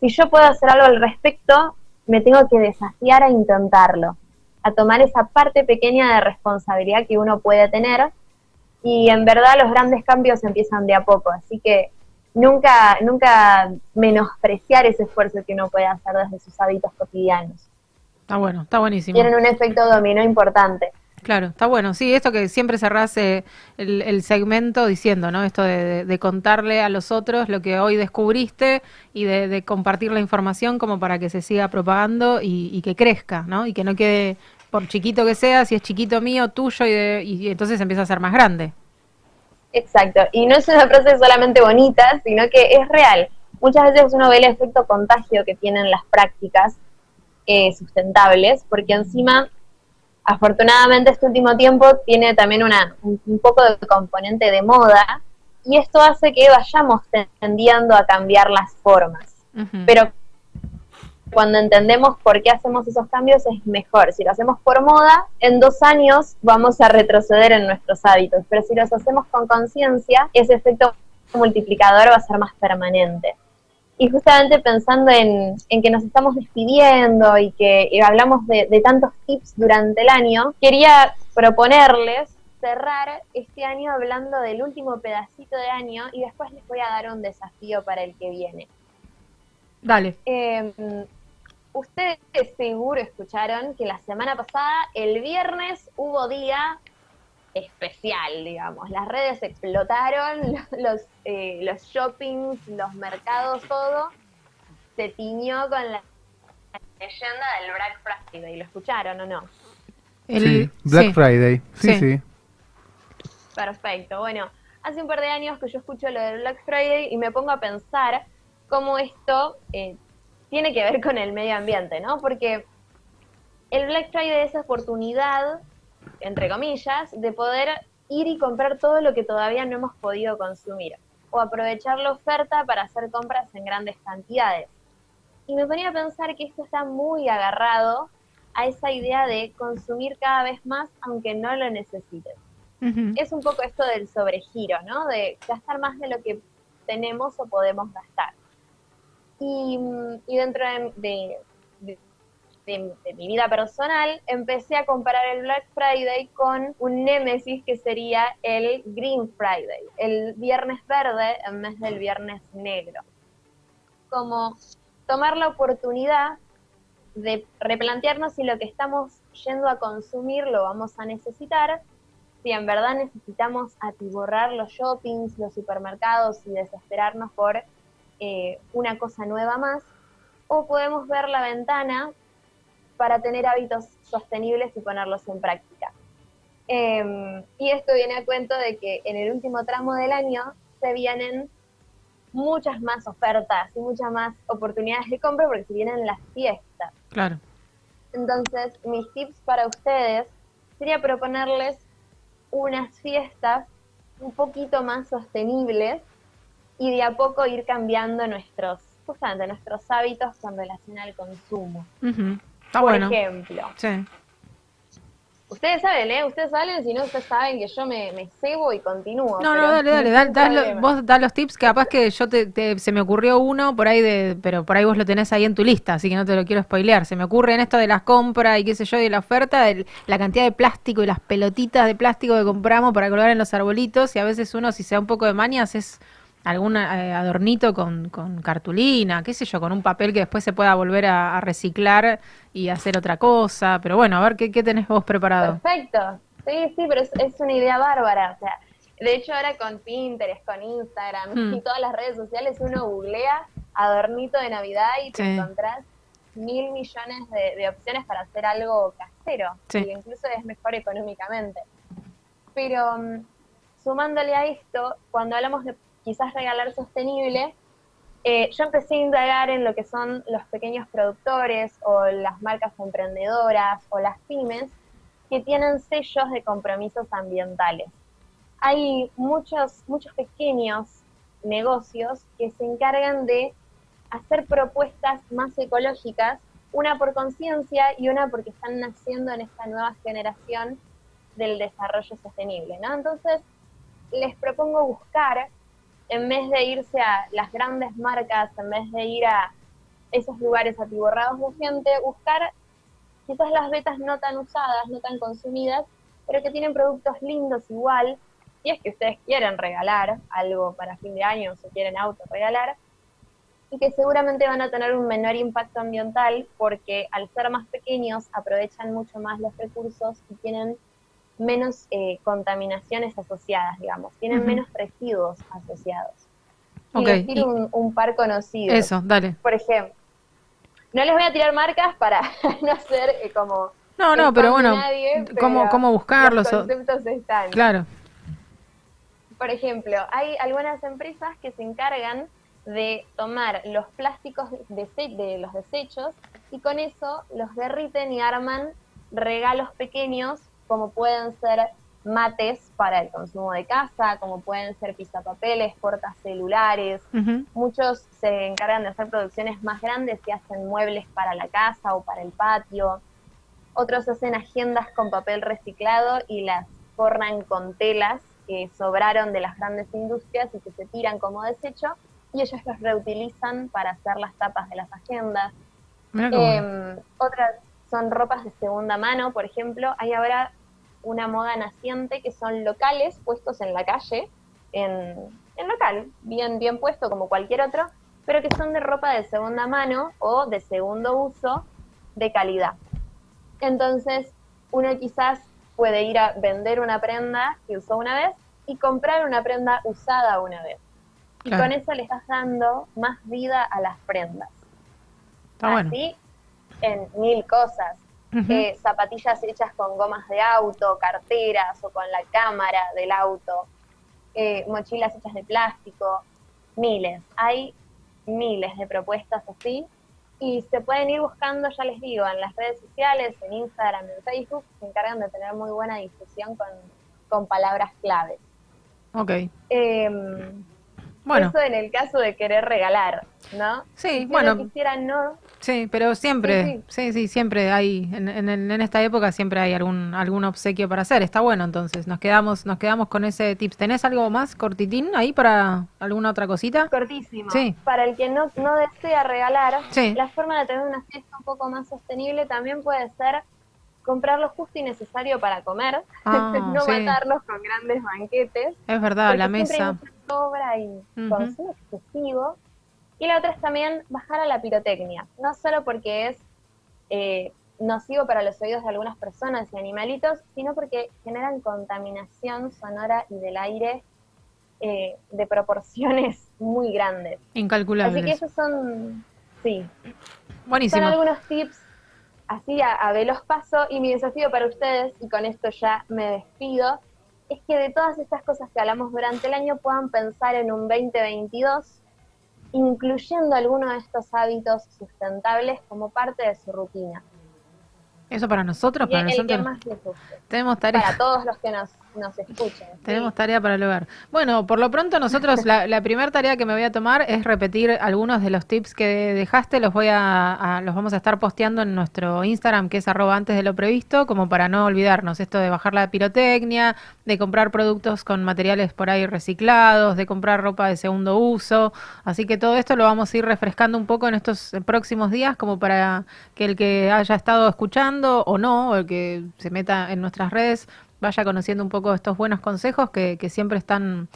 si yo puedo hacer algo al respecto, me tengo que desafiar a intentarlo, a tomar esa parte pequeña de responsabilidad que uno puede tener y en verdad los grandes cambios empiezan de a poco, así que nunca, nunca menospreciar ese esfuerzo que uno puede hacer desde sus hábitos cotidianos. Está bueno, está buenísimo. Tienen un efecto dominó importante. Claro, está bueno. Sí, esto que siempre cerrás eh, el, el segmento diciendo, ¿no? Esto de, de- de contarle a los otros lo que hoy descubriste y de, de compartir la información como para que se siga propagando y, y que crezca, ¿no? Y que no quede, por chiquito que sea, si es chiquito mío, tuyo, y, de- y entonces empieza a ser más grande. Exacto, y no es una frase solamente bonita, sino que es real. Muchas veces uno ve el efecto contagio que tienen las prácticas eh, sustentables, porque encima, afortunadamente este último tiempo tiene también una, un, un poco de componente de moda, y esto hace que vayamos tendiendo a cambiar las formas. Pero cuando entendemos por qué hacemos esos cambios es mejor. Si lo hacemos por moda, en dos años vamos a retroceder en nuestros hábitos, pero si los hacemos con conciencia, ese efecto multiplicador va a ser más permanente. y justamente pensando en, en que nos estamos despidiendo y que y hablamos de, de tantos tips durante el año, quería proponerles cerrar este año hablando del último pedacito de año y después les voy a dar un desafío para el que viene. Dale. Eh, ustedes seguro escucharon que la semana pasada, el viernes, hubo día especial, digamos. Las redes explotaron, los, eh, los shoppings, los mercados, todo se tiñó con la leyenda del Black Friday. ¿Lo escucharon o no? sí, Black Friday. Sí, sí. Perfecto. Bueno, hace un par de años que yo escucho lo del Black Friday y me pongo a pensar cómo esto eh, tiene que ver con el medio ambiente, ¿no? Porque el Black Friday es esa oportunidad, entre comillas, de poder ir y comprar todo lo que todavía no hemos podido consumir o aprovechar la oferta para hacer compras en grandes cantidades. Y me ponía a pensar que esto está muy agarrado a esa idea de consumir cada vez más aunque no lo necesites. Es un poco esto del sobregiro, ¿no? De gastar más de lo que tenemos o podemos gastar. Y, dentro de, de- de- de- de mi vida personal, empecé a comparar el Black Friday con un némesis que sería el Green Friday, el viernes verde en vez del viernes negro. Como tomar la oportunidad de replantearnos si lo que estamos yendo a consumir lo vamos a necesitar, si en verdad necesitamos atiborrar los shoppings, los supermercados y desesperarnos por eh, una cosa nueva más, o podemos ver la ventana para tener hábitos sostenibles y ponerlos en práctica. Eh, y esto viene a cuento de que en el último tramo del año se vienen muchas más ofertas y muchas más oportunidades de compra porque se vienen las fiestas. Claro. Entonces, mis tips para ustedes sería proponerles unas fiestas un poquito más sostenibles y de a poco ir cambiando nuestros, justamente nuestros hábitos con relación al consumo. Ujú. Está Por bueno. ejemplo, Sí. ustedes saben, ¿eh? Ustedes saben, si no, ustedes saben que yo me, me cebo y continúo. No, no, dale, dale, no da- lo- vos da los tips, que capaz que yo te, te- se me ocurrió uno por ahí de, pero por ahí vos lo tenés ahí en tu lista, así que no te lo quiero spoilear. Se me ocurre en esto de las compras y qué sé yo, y de la oferta, el- la cantidad de plástico y las pelotitas de plástico que compramos para colgar en los arbolitos, y a veces uno, si se da un poco de mañas, es algún eh, adornito con, con cartulina, qué sé yo, con un papel que después se pueda volver a, a reciclar y hacer otra cosa. Pero bueno, a ver qué, qué tenés vos preparado. Perfecto. Sí, sí, pero es, es una idea bárbara. O sea, de hecho ahora con Pinterest, con Instagram Hmm. y todas las redes sociales uno googlea adornito de Navidad y te Sí. encontrás mil millones de, de opciones para hacer algo casero. Sí. Y incluso es mejor económicamente. Pero mm, sumándole a esto, cuando hablamos de quizás regalar sostenible, eh, yo empecé a indagar en lo que son los pequeños productores o las marcas emprendedoras o las pymes que tienen sellos de compromisos ambientales. Hay muchos, muchos pequeños negocios que se encargan de hacer propuestas más ecológicas, una por conciencia y una porque están naciendo en esta nueva generación del desarrollo sostenible, ¿no? Entonces, les propongo buscar, en vez de irse a las grandes marcas, en vez de ir a esos lugares atiborrados de gente, buscar quizás las betas no tan usadas, no tan consumidas, pero que tienen productos lindos igual, si es que ustedes quieren regalar algo para fin de año o quieren auto regalar, y que seguramente van a tener un menor impacto ambiental porque al ser más pequeños aprovechan mucho más los recursos y tienen menos eh, contaminaciones asociadas, digamos, tienen menos residuos asociados. Y Ok, decir y- un, un par conocido. Eso, dale. Por ejemplo, no les voy a tirar marcas para no ser eh, como... No, no, pero bueno, nadie, ¿cómo, pero cómo buscarlos? Los conceptos están. Claro. Por ejemplo, hay algunas empresas que se encargan de tomar los plásticos de los desechos y con eso los derriten y arman regalos pequeños como pueden ser mates para el consumo de casa, como pueden ser pisapapeles, portas celulares. Muchos se encargan de hacer producciones más grandes y hacen muebles para la casa o para el patio. Otros hacen agendas con papel reciclado y las forran con telas que sobraron de las grandes industrias y que se tiran como desecho y ellos los reutilizan para hacer las tapas de las agendas. Em, otras son ropas de segunda mano, por ejemplo. Hay ahora una moda naciente que son locales puestos en la calle, en, en local, bien, bien puesto como cualquier otro, pero que son de ropa de segunda mano o de segundo uso de calidad. Entonces, uno quizás puede ir a vender una prenda que usó una vez y comprar una prenda usada una vez. Y Claro. con eso le estás dando más vida a las prendas. Está bueno. Así en mil cosas. Eh, zapatillas hechas con gomas de auto, carteras o con la cámara del auto, eh, mochilas hechas de plástico, miles. Hay miles de propuestas así y se pueden ir buscando, ya les digo, en las redes sociales, en Instagram, en Facebook, se encargan de tener muy buena difusión con, con palabras claves. Ok. Em, Bueno. Eso en el caso de querer regalar, ¿no? Sí, Si bueno. quisiera no, Sí, pero siempre, Sí, sí, sí, siempre hay, en, en, en esta época siempre hay algún, algún obsequio para hacer. Está bueno, entonces, nos quedamos, nos quedamos con ese tips. ¿Tenés algo más cortitín ahí para alguna otra cosita? cortísimo. Sí. Para el que no, no desea regalar, Sí. la forma de tener una fiesta un poco más sostenible también puede ser comprar lo justo y necesario para comer, Ah, no sí. matarnos con grandes banquetes. Es verdad, la siempre hay mesa. sobra y Ujú. consumo excesivo. Y la otra es también bajar a la pirotecnia, no solo porque es eh, nocivo para los oídos de algunas personas y animalitos, sino porque generan contaminación sonora y del aire eh, de proporciones muy grandes. Incalculables. Así que esos son, sí, Buenísimo. son algunos tips así a, a veloz paso y mi desafío para ustedes, y con esto ya me despido, es que de todas estas cosas que hablamos durante el año puedan pensar en un 2022 incluyendo alguno de estos hábitos sustentables como parte de su rutina. Eso para nosotros, para nosotros. Tenemos tarea. Para todos los que nos, nos escuchen. Tenemos tarea para el hogar. Bueno, por lo pronto nosotros la, la primera tarea que me voy a tomar es repetir algunos de los tips que dejaste. Los voy a, los vamos a estar posteando en nuestro Instagram, que es arroba antes de lo previsto, como para no olvidarnos esto de bajar la pirotecnia, de comprar productos con materiales por ahí reciclados, de comprar ropa de segundo uso. Así que todo esto lo vamos a ir refrescando un poco en estos próximos días, como para que el que haya estado escuchando o no, o el que se meta en nuestras redes, vaya conociendo un poco estos buenos consejos que, que siempre están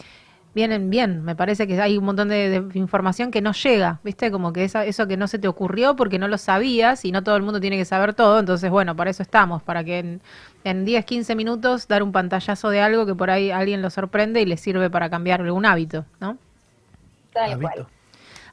vienen bien. Me parece que hay un montón de, de información que no llega, ¿viste? Como que esa, eso que no se te ocurrió porque no lo sabías y no todo el mundo tiene que saber todo. Entonces, bueno, para eso estamos, para que en, en 10, 15 minutos dar un pantallazo de algo que por ahí alguien lo sorprende y le sirve para cambiar algún hábito, ¿no? Tal cual.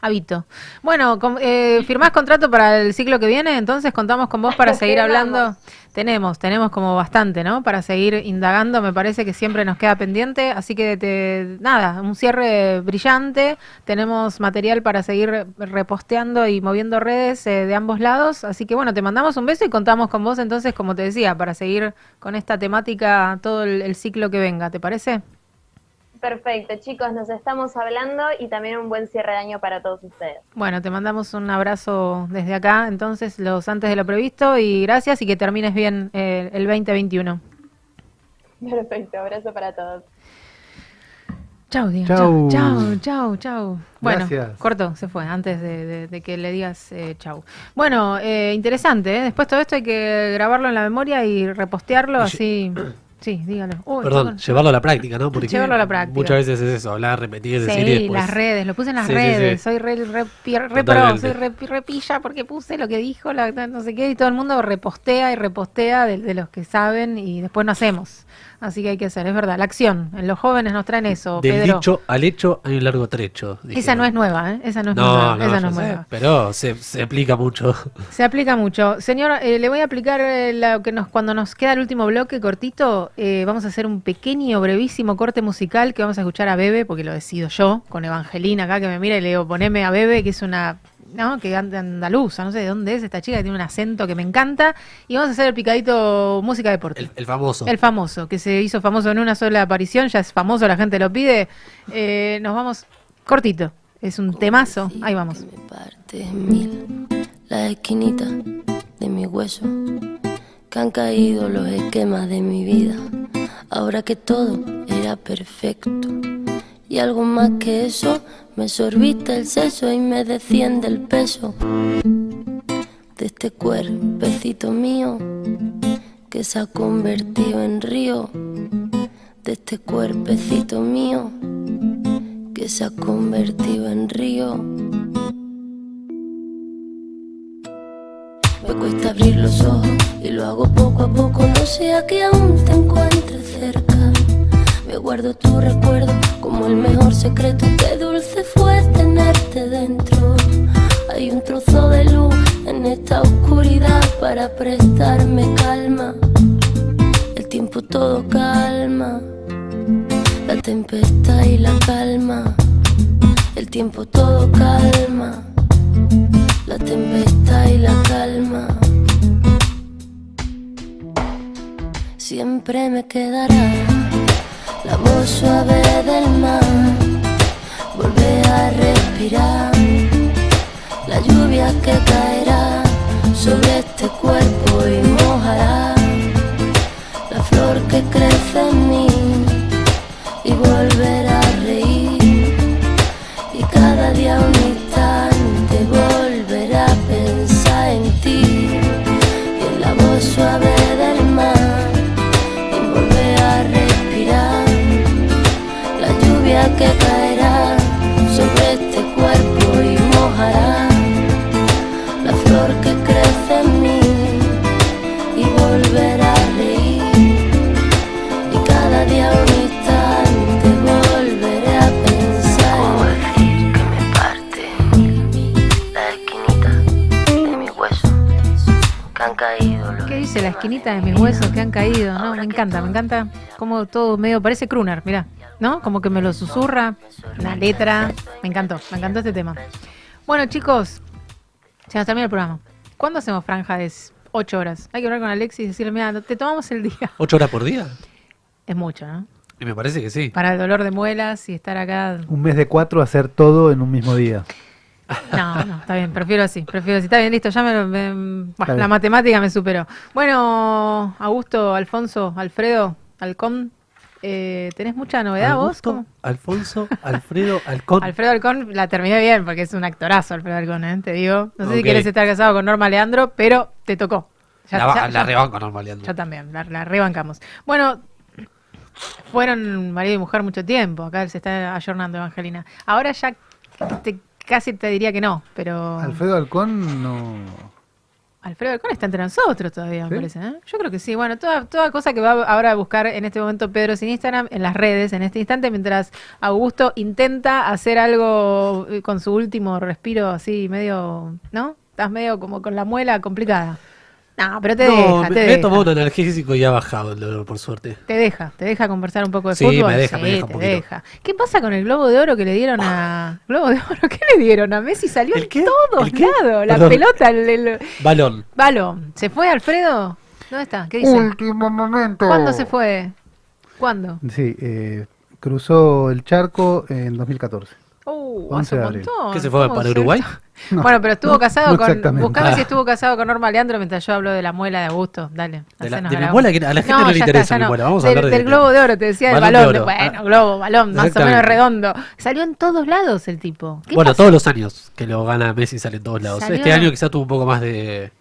Hábito. Bueno, com- eh, ¿firmás contrato para el ciclo que viene? Entonces contamos con vos para seguir hablando. Tenemos, tenemos como bastante, ¿no? Para seguir indagando, me parece que siempre nos queda pendiente. Así que, te, nada, un cierre brillante. Tenemos material para seguir reposteando y moviendo redes eh, de ambos lados. Así que, bueno, te mandamos un beso y contamos con vos entonces, como te decía, para seguir con esta temática todo el, el ciclo que venga. ¿Te parece? Perfecto, chicos, nos estamos hablando y también un buen cierre de año para todos ustedes. Bueno, te mandamos un abrazo desde acá, entonces, los antes de lo previsto, y gracias y que termines bien eh, el 2021. Perfecto, abrazo para todos. Chau, Diego. Chau. Chau, chau, chau. Bueno, Gracias. corto, se fue, antes de, de- de que le digas eh, chau. Bueno, eh, interesante, ¿eh? Después todo esto hay que grabarlo en la memoria y repostearlo así. Sí, dígalo. Uy, Perdón, llevarlo a la práctica, ¿no? Porque Llevarlo a la práctica. Muchas veces es eso, hablar, repetir, decir y Sí, después- las redes, lo puse en las Sí, redes, sí. soy re, re, pi- re pro, soy re, re porque puse lo que dijo, la, no sé qué, y todo el mundo repostea y repostea de, de los que saben y después no hacemos. Así que hay que hacer, es verdad, la acción. En los jóvenes nos traen eso, Del Pedro. dicho al hecho hay un largo trecho. Esa no es nueva, ¿eh? Esa no es No, nueva. no, esa no es sé, nueva. pero se, se aplica mucho. Se aplica mucho. Señor, eh, le voy a aplicar eh, lo que nos, cuando nos queda el último bloque cortito, eh, vamos a hacer un pequeño, brevísimo corte musical que vamos a escuchar a Bebe, porque lo decido yo, con Evangelina acá que me mira y le digo, poneme a Bebe, que es una, no, que anda andaluza, no sé de dónde es esta chica, que tiene un acento que me encanta, y vamos a hacer el picadito música deporte. El, el famoso. El famoso, que se hizo famoso en una sola aparición, ya es famoso, la gente lo pide. Eh, nos vamos cortito, es un temazo, ahí vamos. parte en mil las esquinitas de mi hueso que han caído los esquemas de mi vida ahora que todo era perfecto y algo más que eso. Me sorbiste el seso y me desciende el peso de este cuerpecito mío que se ha convertido en río. De este cuerpecito mío que se ha convertido en río. Me cuesta abrir los ojos y lo hago poco a poco, no sea que aún te encuentre cerca. Me guardo tu recuerdo como el mejor secreto, qué dulce fue tenerte dentro. Hay un trozo de luz en esta oscuridad para prestarme calma. El tiempo todo calma, la tempestad y la calma. El tiempo todo calma, la tempestad y la calma. Siempre me quedará suave del mar. Volver a respirar la lluvia que caerá sobre este cuerpo y mojará la flor que crece en mí y volverá a reír y cada día un de mis huesos que han caído? No, me encanta, me encanta como todo medio parece crooner, mirá, ¿no? Como que me lo susurra, la letra, me encantó, me encantó este tema. Bueno, chicos, se nos termina el programa. ¿Cuándo hacemos franja de 8 horas? Hay que hablar con Alexis y decirle, mira, te tomamos el día. ¿Ocho horas por día? Es mucho, ¿no? Y me parece que sí. Para el dolor de muelas y estar acá. Un mes de cuatro, hacer todo en un mismo día. No, no, está bien, prefiero así, prefiero así. Está bien, listo, ya me, me- bueno, bien. la matemática me superó. Bueno, Augusto, Alfonso, Alfredo, Alcón, eh, ¿tenés mucha novedad vos? Alfonso, Alfredo, Alcón. Alfredo Alcón la terminé bien porque es un actorazo Alfredo Alcón, ¿eh? te digo. No sé si quieres estar casado con Norma Leandro, pero te tocó. Ya- la, ya- la ya- rebanco normal, Leandro. Yo también, la, la rebancamos. Bueno, fueron marido y mujer mucho tiempo. Acá se está ayornando Evangelina. Ahora ya te- casi te diría que no, pero Alfredo Halcón no. Alfredo Alcón está entre nosotros todavía, me parece. ¿eh? Yo creo que sí. Bueno, toda, toda cosa que va ahora a buscar en este momento Pedro sin Instagram, en las redes, en este instante, mientras Augusto intenta hacer algo eh, con su último respiro así, medio, ¿no? Estás medio como con la muela complicada. No, pero te no, deja, me, te me he deja. tomado un analgésico y ha bajado el dolor, por suerte. Te deja, te deja conversar un poco de Sí, fútbol. me deja, me Sí, deja un te poquito. deja. ¿Qué pasa con el globo de oro que le dieron a. ¿Globo de oro? ¿Qué le dieron a Messi? Salió en todos lados. La Perdón. pelota, el, el- Balón. balón. ¿Se fue Alfredo? ¿Dónde está? ¿Qué dice? Último momento. ¿Cuándo se fue? ¿Cuándo? Sí, eh, cruzó el charco en 2014. Uh, 11 hace de un abril. montón. ¿Qué se fue ¿Cómo para Uruguay? No, bueno, pero estuvo no, casado no con. Buscame Ah. si estuvo casado con Norma Leandro mientras yo hablo de la muela de Augusto. Dale. De la- hacenos de la- muela, que a la gente no le interesa ya mi no. muela, vamos a Del- hablar de- Del globo de oro, te decía, del Balón de. Bueno, Ah. globo, balón, más o menos redondo. Salió en todos lados el tipo. ¿Qué Bueno, pasó? todos los años que lo gana Messi sale en todos lados. Salió- Este año quizá tuvo un poco más de,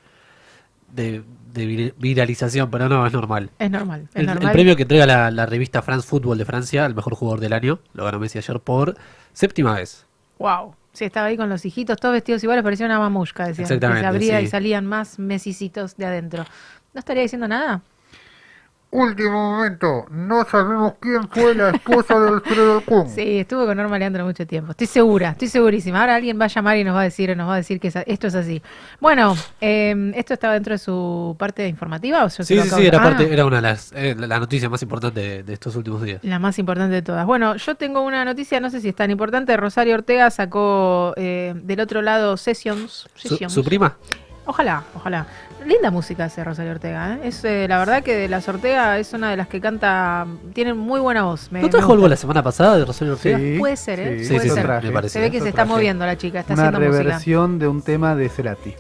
de, de vir- viralización, pero no, es normal. Es normal. Es El, normal. el premio que entrega la, la revista France Football de Francia al mejor jugador del año lo ganó Messi ayer por séptima vez. Wow. Sí, estaba ahí con los hijitos, todos vestidos iguales, parecía una mamushka, decían. Que Exactamente, se abría sí. y salían más mesicitos de adentro. ¿No estaría diciendo nada? Último momento. No sabemos quién fue la esposa de Alfredo Halcón. Sí, estuvo con Norma Leandro mucho tiempo. Estoy segura, estoy segurísima. Ahora alguien va a llamar y nos va a decir, nos va a decir que esto es así. Bueno, eh, ¿esto estaba dentro de su parte informativa o yo Sí, sí, sí, era, Ah, parte, era una de las eh, la la noticia más importante de, de estos últimos días. La más importante de todas. Bueno, yo tengo una noticia, no sé si es tan importante. Rosario Ortega sacó eh, del otro lado Sessions. ¿Su, Sessions. su prima? Ojalá, ojalá. Linda música hace Rosario Ortega. ¿eh? Es eh, la verdad que de las Ortega es una de las que canta, tiene muy buena voz. Me, ¿No trajo algo la semana pasada de Rosario Ortega? Sí, Puede ser, ¿eh? Sí, Puede sí, ser. me parece. Se ve que se está moviendo la chica, está Una haciendo música. reversión de un tema de Cerati.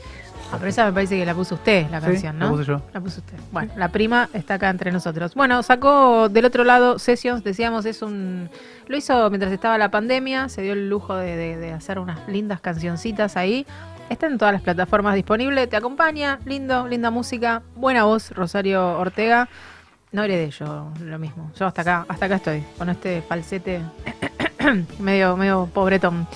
Ah, pero esa me parece que la puso usted, la Sí, canción, la ¿no? puse yo. La puso usted. Bueno, la prima está acá entre nosotros. Bueno, sacó del otro lado Sessions, decíamos, es un... Lo hizo mientras estaba la pandemia, se dio el lujo de, de- de hacer unas lindas cancioncitas ahí. Está en todas las plataformas disponible, te acompaña, lindo, linda música, buena voz, Rosario Ortega. No heredé yo lo mismo. Yo hasta acá, hasta acá estoy, con este falsete medio, medio pobretón.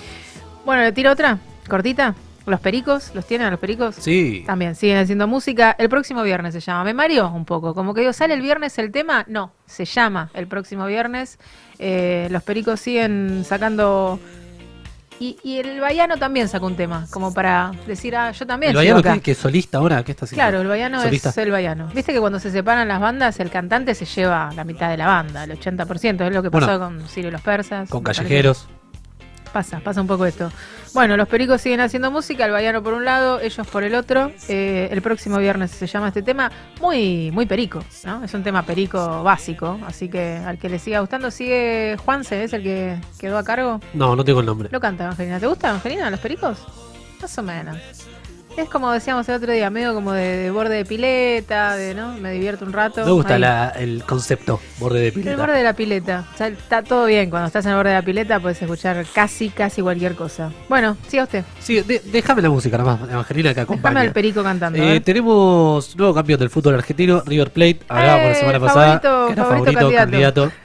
Bueno, le tiro otra, cortita. Los pericos, ¿los tienen a los pericos? Sí. También siguen haciendo música. El próximo viernes se llama. Me mareó un poco. Como que digo, ¿sale el viernes el tema? No, se llama el próximo viernes. Eh, los pericos siguen sacando. Y, y el Baiano también sacó un tema, como para decir, ah, yo también. El Baiano acá. que, que es solista ahora, ¿qué está haciendo? Claro, el Baiano ¿Solista? es el Baiano. Viste que cuando se separan las bandas, el cantante se lleva la mitad de la banda, el 80%. Es lo que pasó Bueno, con Sirio y los Persas. Con callejeros. Pasa, pasa un poco esto. Bueno, los pericos siguen haciendo música, el Baiano por un lado, ellos por el otro. Eh, el próximo viernes se llama este tema muy, muy perico, ¿no? Es un tema perico básico, así que al que le siga gustando, sigue Juanse, ¿es el que quedó a cargo? No, no tengo el nombre. Lo canta Evangelina. ¿Te gusta Evangelina, los pericos? Más o menos. Es como decíamos el otro día, medio como de, de borde de pileta, de, ¿no? Me divierto un rato. Me gusta la- el concepto, borde de El pileta. borde de la pileta. O sea, está todo bien. Cuando estás en el borde de la pileta puedes escuchar casi, casi cualquier cosa. Bueno, siga usted. Sí, de- déjame la música nomás, Evangelina, que acompaña. Déjame al perico cantando. Eh, ¿eh? tenemos nuevo campeón del fútbol argentino, River Plate. Hablábamos la Eh, semana pasada que era favorito favorito, candidato. candidato.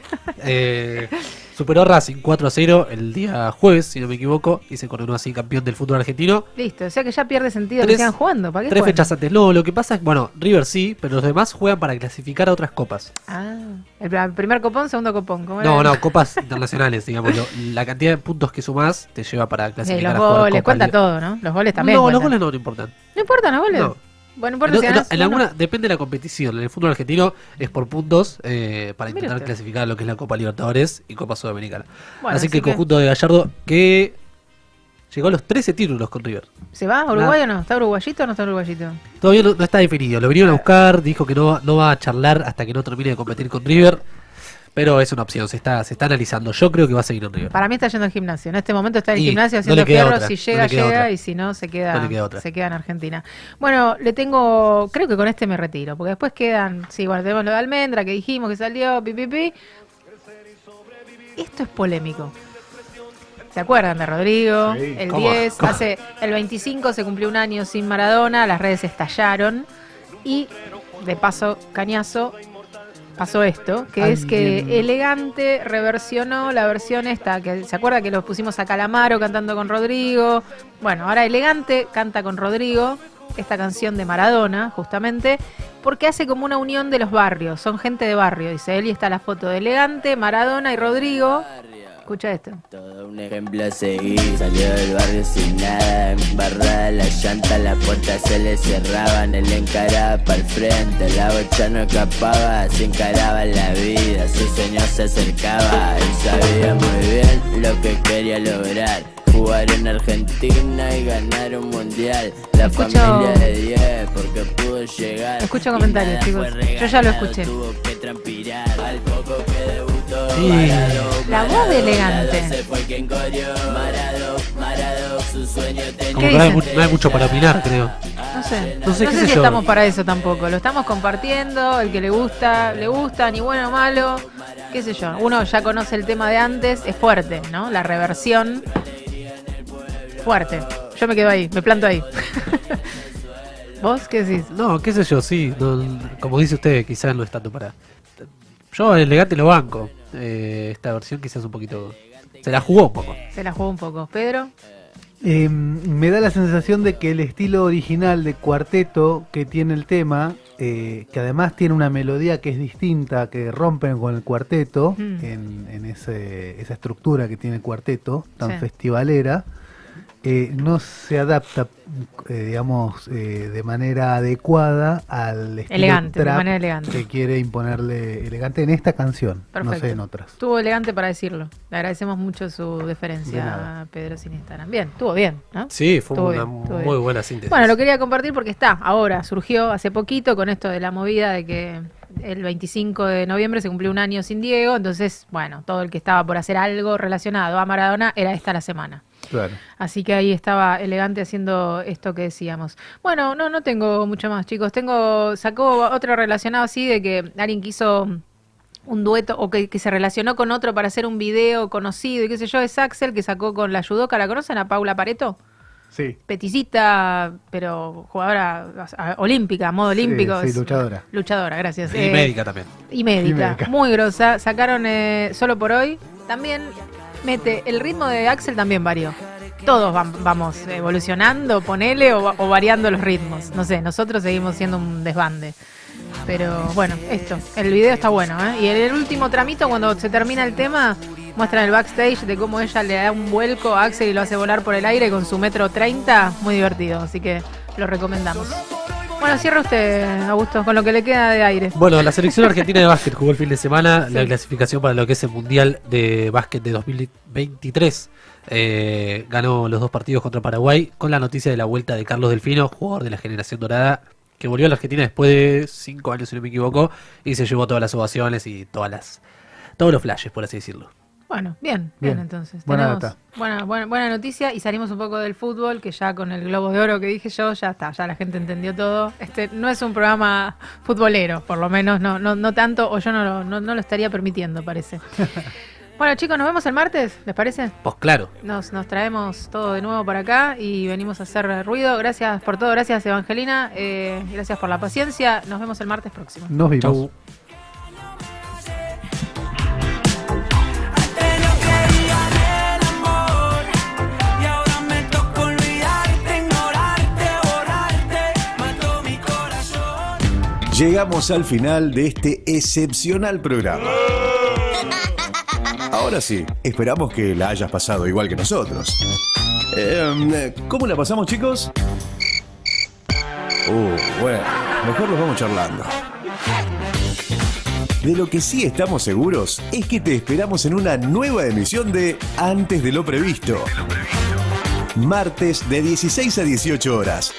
Eh, superó a Racing 4 a 0 el día jueves, si no me equivoco, y se coronó así campeón del fútbol argentino. Listo, o sea que ya pierde sentido que Tres- sigan jugando. ¿Para qué Tres juegan? fechas antes. No, lo que pasa es, bueno, River sí, pero los demás juegan para clasificar a otras copas. Ah, el pr- primer copón, segundo copón. ¿cómo No, era? no, copas internacionales, digamos. la cantidad de puntos que sumás te lleva para Sí, clasificar los a goles, Copa cuenta todo, ¿no? Los goles también. No, los goles no, no importan. No importan los goles. No. Bueno, En- si alguna, depende de la competición. En el fútbol argentino es por puntos eh, para intentar usted. clasificar a lo que es la Copa Libertadores y Copa Sudamericana. Bueno, así así que el que- conjunto de Gallardo que llegó a los 13 títulos con River. ¿Se va a Uruguay o no? ¿Está uruguayito o no está uruguayito? Todavía no, no está definido. Lo vinieron a buscar, dijo que no, no va a charlar hasta que no termine de competir con River. Pero es una opción, se está, se está analizando. Yo creo que va a seguir en River. Para mí está yendo al gimnasio. En este momento está en el Y gimnasio no haciendo le queda fierro. otra, Si no llega, llega. otra. Y si no, se queda, No le queda otra. se queda en Argentina. Bueno, le tengo. Creo que con este me retiro. Porque después quedan. Sí, bueno, tenemos lo de Almendra que dijimos que salió. Pi, pi, pi. Esto es polémico. ¿Se acuerdan de Rodrigo? Sí. El ¿Cómo? 10, ¿Cómo? hace el 25 se cumplió un año sin Maradona, las redes estallaron y de paso cañazo pasó esto, que es que Elegante reversionó la versión esta, que se acuerda que lo pusimos a Calamaro cantando con Rodrigo. Bueno, ahora Elegante canta con Rodrigo esta canción de Maradona, justamente, porque hace como una unión de los barrios, son gente de barrio, dice él, y está la foto de Elegante, Maradona y Rodrigo. Escucha esto. Todo un ejemplo a seguir, salió del barrio sin nada, embarrada la llanta, las puertas se le cerraban, él encaraba para el frente, la bocha no escapaba, se encaraba en la vida, su sueño se acercaba, él sabía muy bien lo que quería lograr. Jugar en Argentina y ganar un mundial. La Escucho- familia de 10 porque pudo llegar. Escucho comentarios, chicos. Yo ya lo escuché. Tuvo que transpirar al. Sí. La voz de Elegante. Como que no hay, mu- no hay mucho para opinar, creo. No sé, No sé, qué sé si yo. estamos para eso tampoco. Lo estamos compartiendo, el que le gusta, le gusta, ni bueno o malo, qué sé yo. Uno ya conoce el tema de antes, es fuerte, ¿no? La reversión, fuerte. Yo me quedo ahí, me planto ahí. ¿Vos qué decís? No, qué sé yo, sí. no, como dice usted, quizás no es tanto para. Yo elegante lo banco. Eh, esta versión quizás un poquito. Se la jugó un poco. Se la jugó un poco. Pedro, Eh, me da la sensación de que el estilo original de cuarteto que tiene el tema, eh, que además tiene una melodía que es distinta, que rompen con el cuarteto, Mm. en, en ese- esa estructura que tiene el cuarteto, tan Sí. festivalera, eh, no se adapta, eh, digamos, eh, de manera adecuada al estilo Elegante, de trap manera elegante. que quiere imponerle elegante en esta canción, no perfecto. sé en otras. Estuvo elegante para decirlo. Le agradecemos mucho su De deferencia a Pedro sin Instagram. Bien, estuvo bien, ¿no? Sí, fue Estuvo una bien, muy bien. buena síntesis. Bueno, lo quería compartir porque está, ahora, surgió hace poquito con esto de la movida de que el 25 de noviembre se cumplió un año sin Diego, entonces, bueno, todo el que estaba por hacer algo relacionado a Maradona era esta la semana. Claro. Así que ahí estaba elegante haciendo esto que decíamos. Bueno, no, no tengo mucho más, chicos. Tengo, sacó otro relacionado así de que alguien quiso un dueto o que, que se relacionó con otro para hacer un video conocido y qué sé yo, es Axel que sacó con la judoka, ¿la conocen a Paula Pareto? Sí. Peticita, pero jugadora a- olímpica, modo olímpico. sí, luchadora. Luchadora, gracias. Y Eh, médica también. y médica, Y médica. muy grosa. Sacaron eh, solo por hoy. También mete el ritmo de Axel también varió. Todos vam- vamos evolucionando, ponele o, va- o variando los ritmos. No sé, nosotros seguimos siendo un desbande. Pero bueno, esto, el video está bueno, ¿eh? Y en el último tramito, cuando se termina el tema, muestran el backstage de cómo ella le da un vuelco a Axel y lo hace volar por el aire con su metro 30. Muy divertido, así que lo recomendamos. Bueno, cierra usted, Augusto, con lo que le queda de aire. Bueno, la selección argentina de básquet jugó el fin de semana la clasificación para lo que es el Mundial de Básquet de 2023. Eh, ganó los dos partidos contra Paraguay con la noticia de la vuelta de Carlos Delfino, jugador de la generación dorada, que volvió a la Argentina después de cinco años, si no me equivoco, y se llevó todas las ovaciones y todas las todos los flashes, por así decirlo. Bueno, bien, bien, Bien. entonces. Buena Tenemos data. Buena, buena, buena noticia y salimos un poco del fútbol, que ya con el globo de oro que dije yo, ya está, ya la gente entendió todo. Este no es un programa futbolero, por lo menos, no, no, no tanto, o yo no lo, no, no lo estaría permitiendo, parece. bueno, chicos, nos vemos el martes, ¿les parece? Pues claro. Nos, nos traemos todo de nuevo para acá y venimos a hacer ruido. Gracias por todo, gracias Evangelina, eh, gracias por la paciencia. Nos vemos el martes próximo. Nos. Chau. Corazón. Llegamos al final de este excepcional programa. Ahora sí, esperamos que la hayas pasado igual que nosotros. Eh, ¿Cómo la pasamos, chicos? Uh, bueno, mejor los vamos charlando. De lo que sí estamos seguros es que te esperamos en una nueva emisión de Antes de lo previsto. Martes de 16 a 18 horas.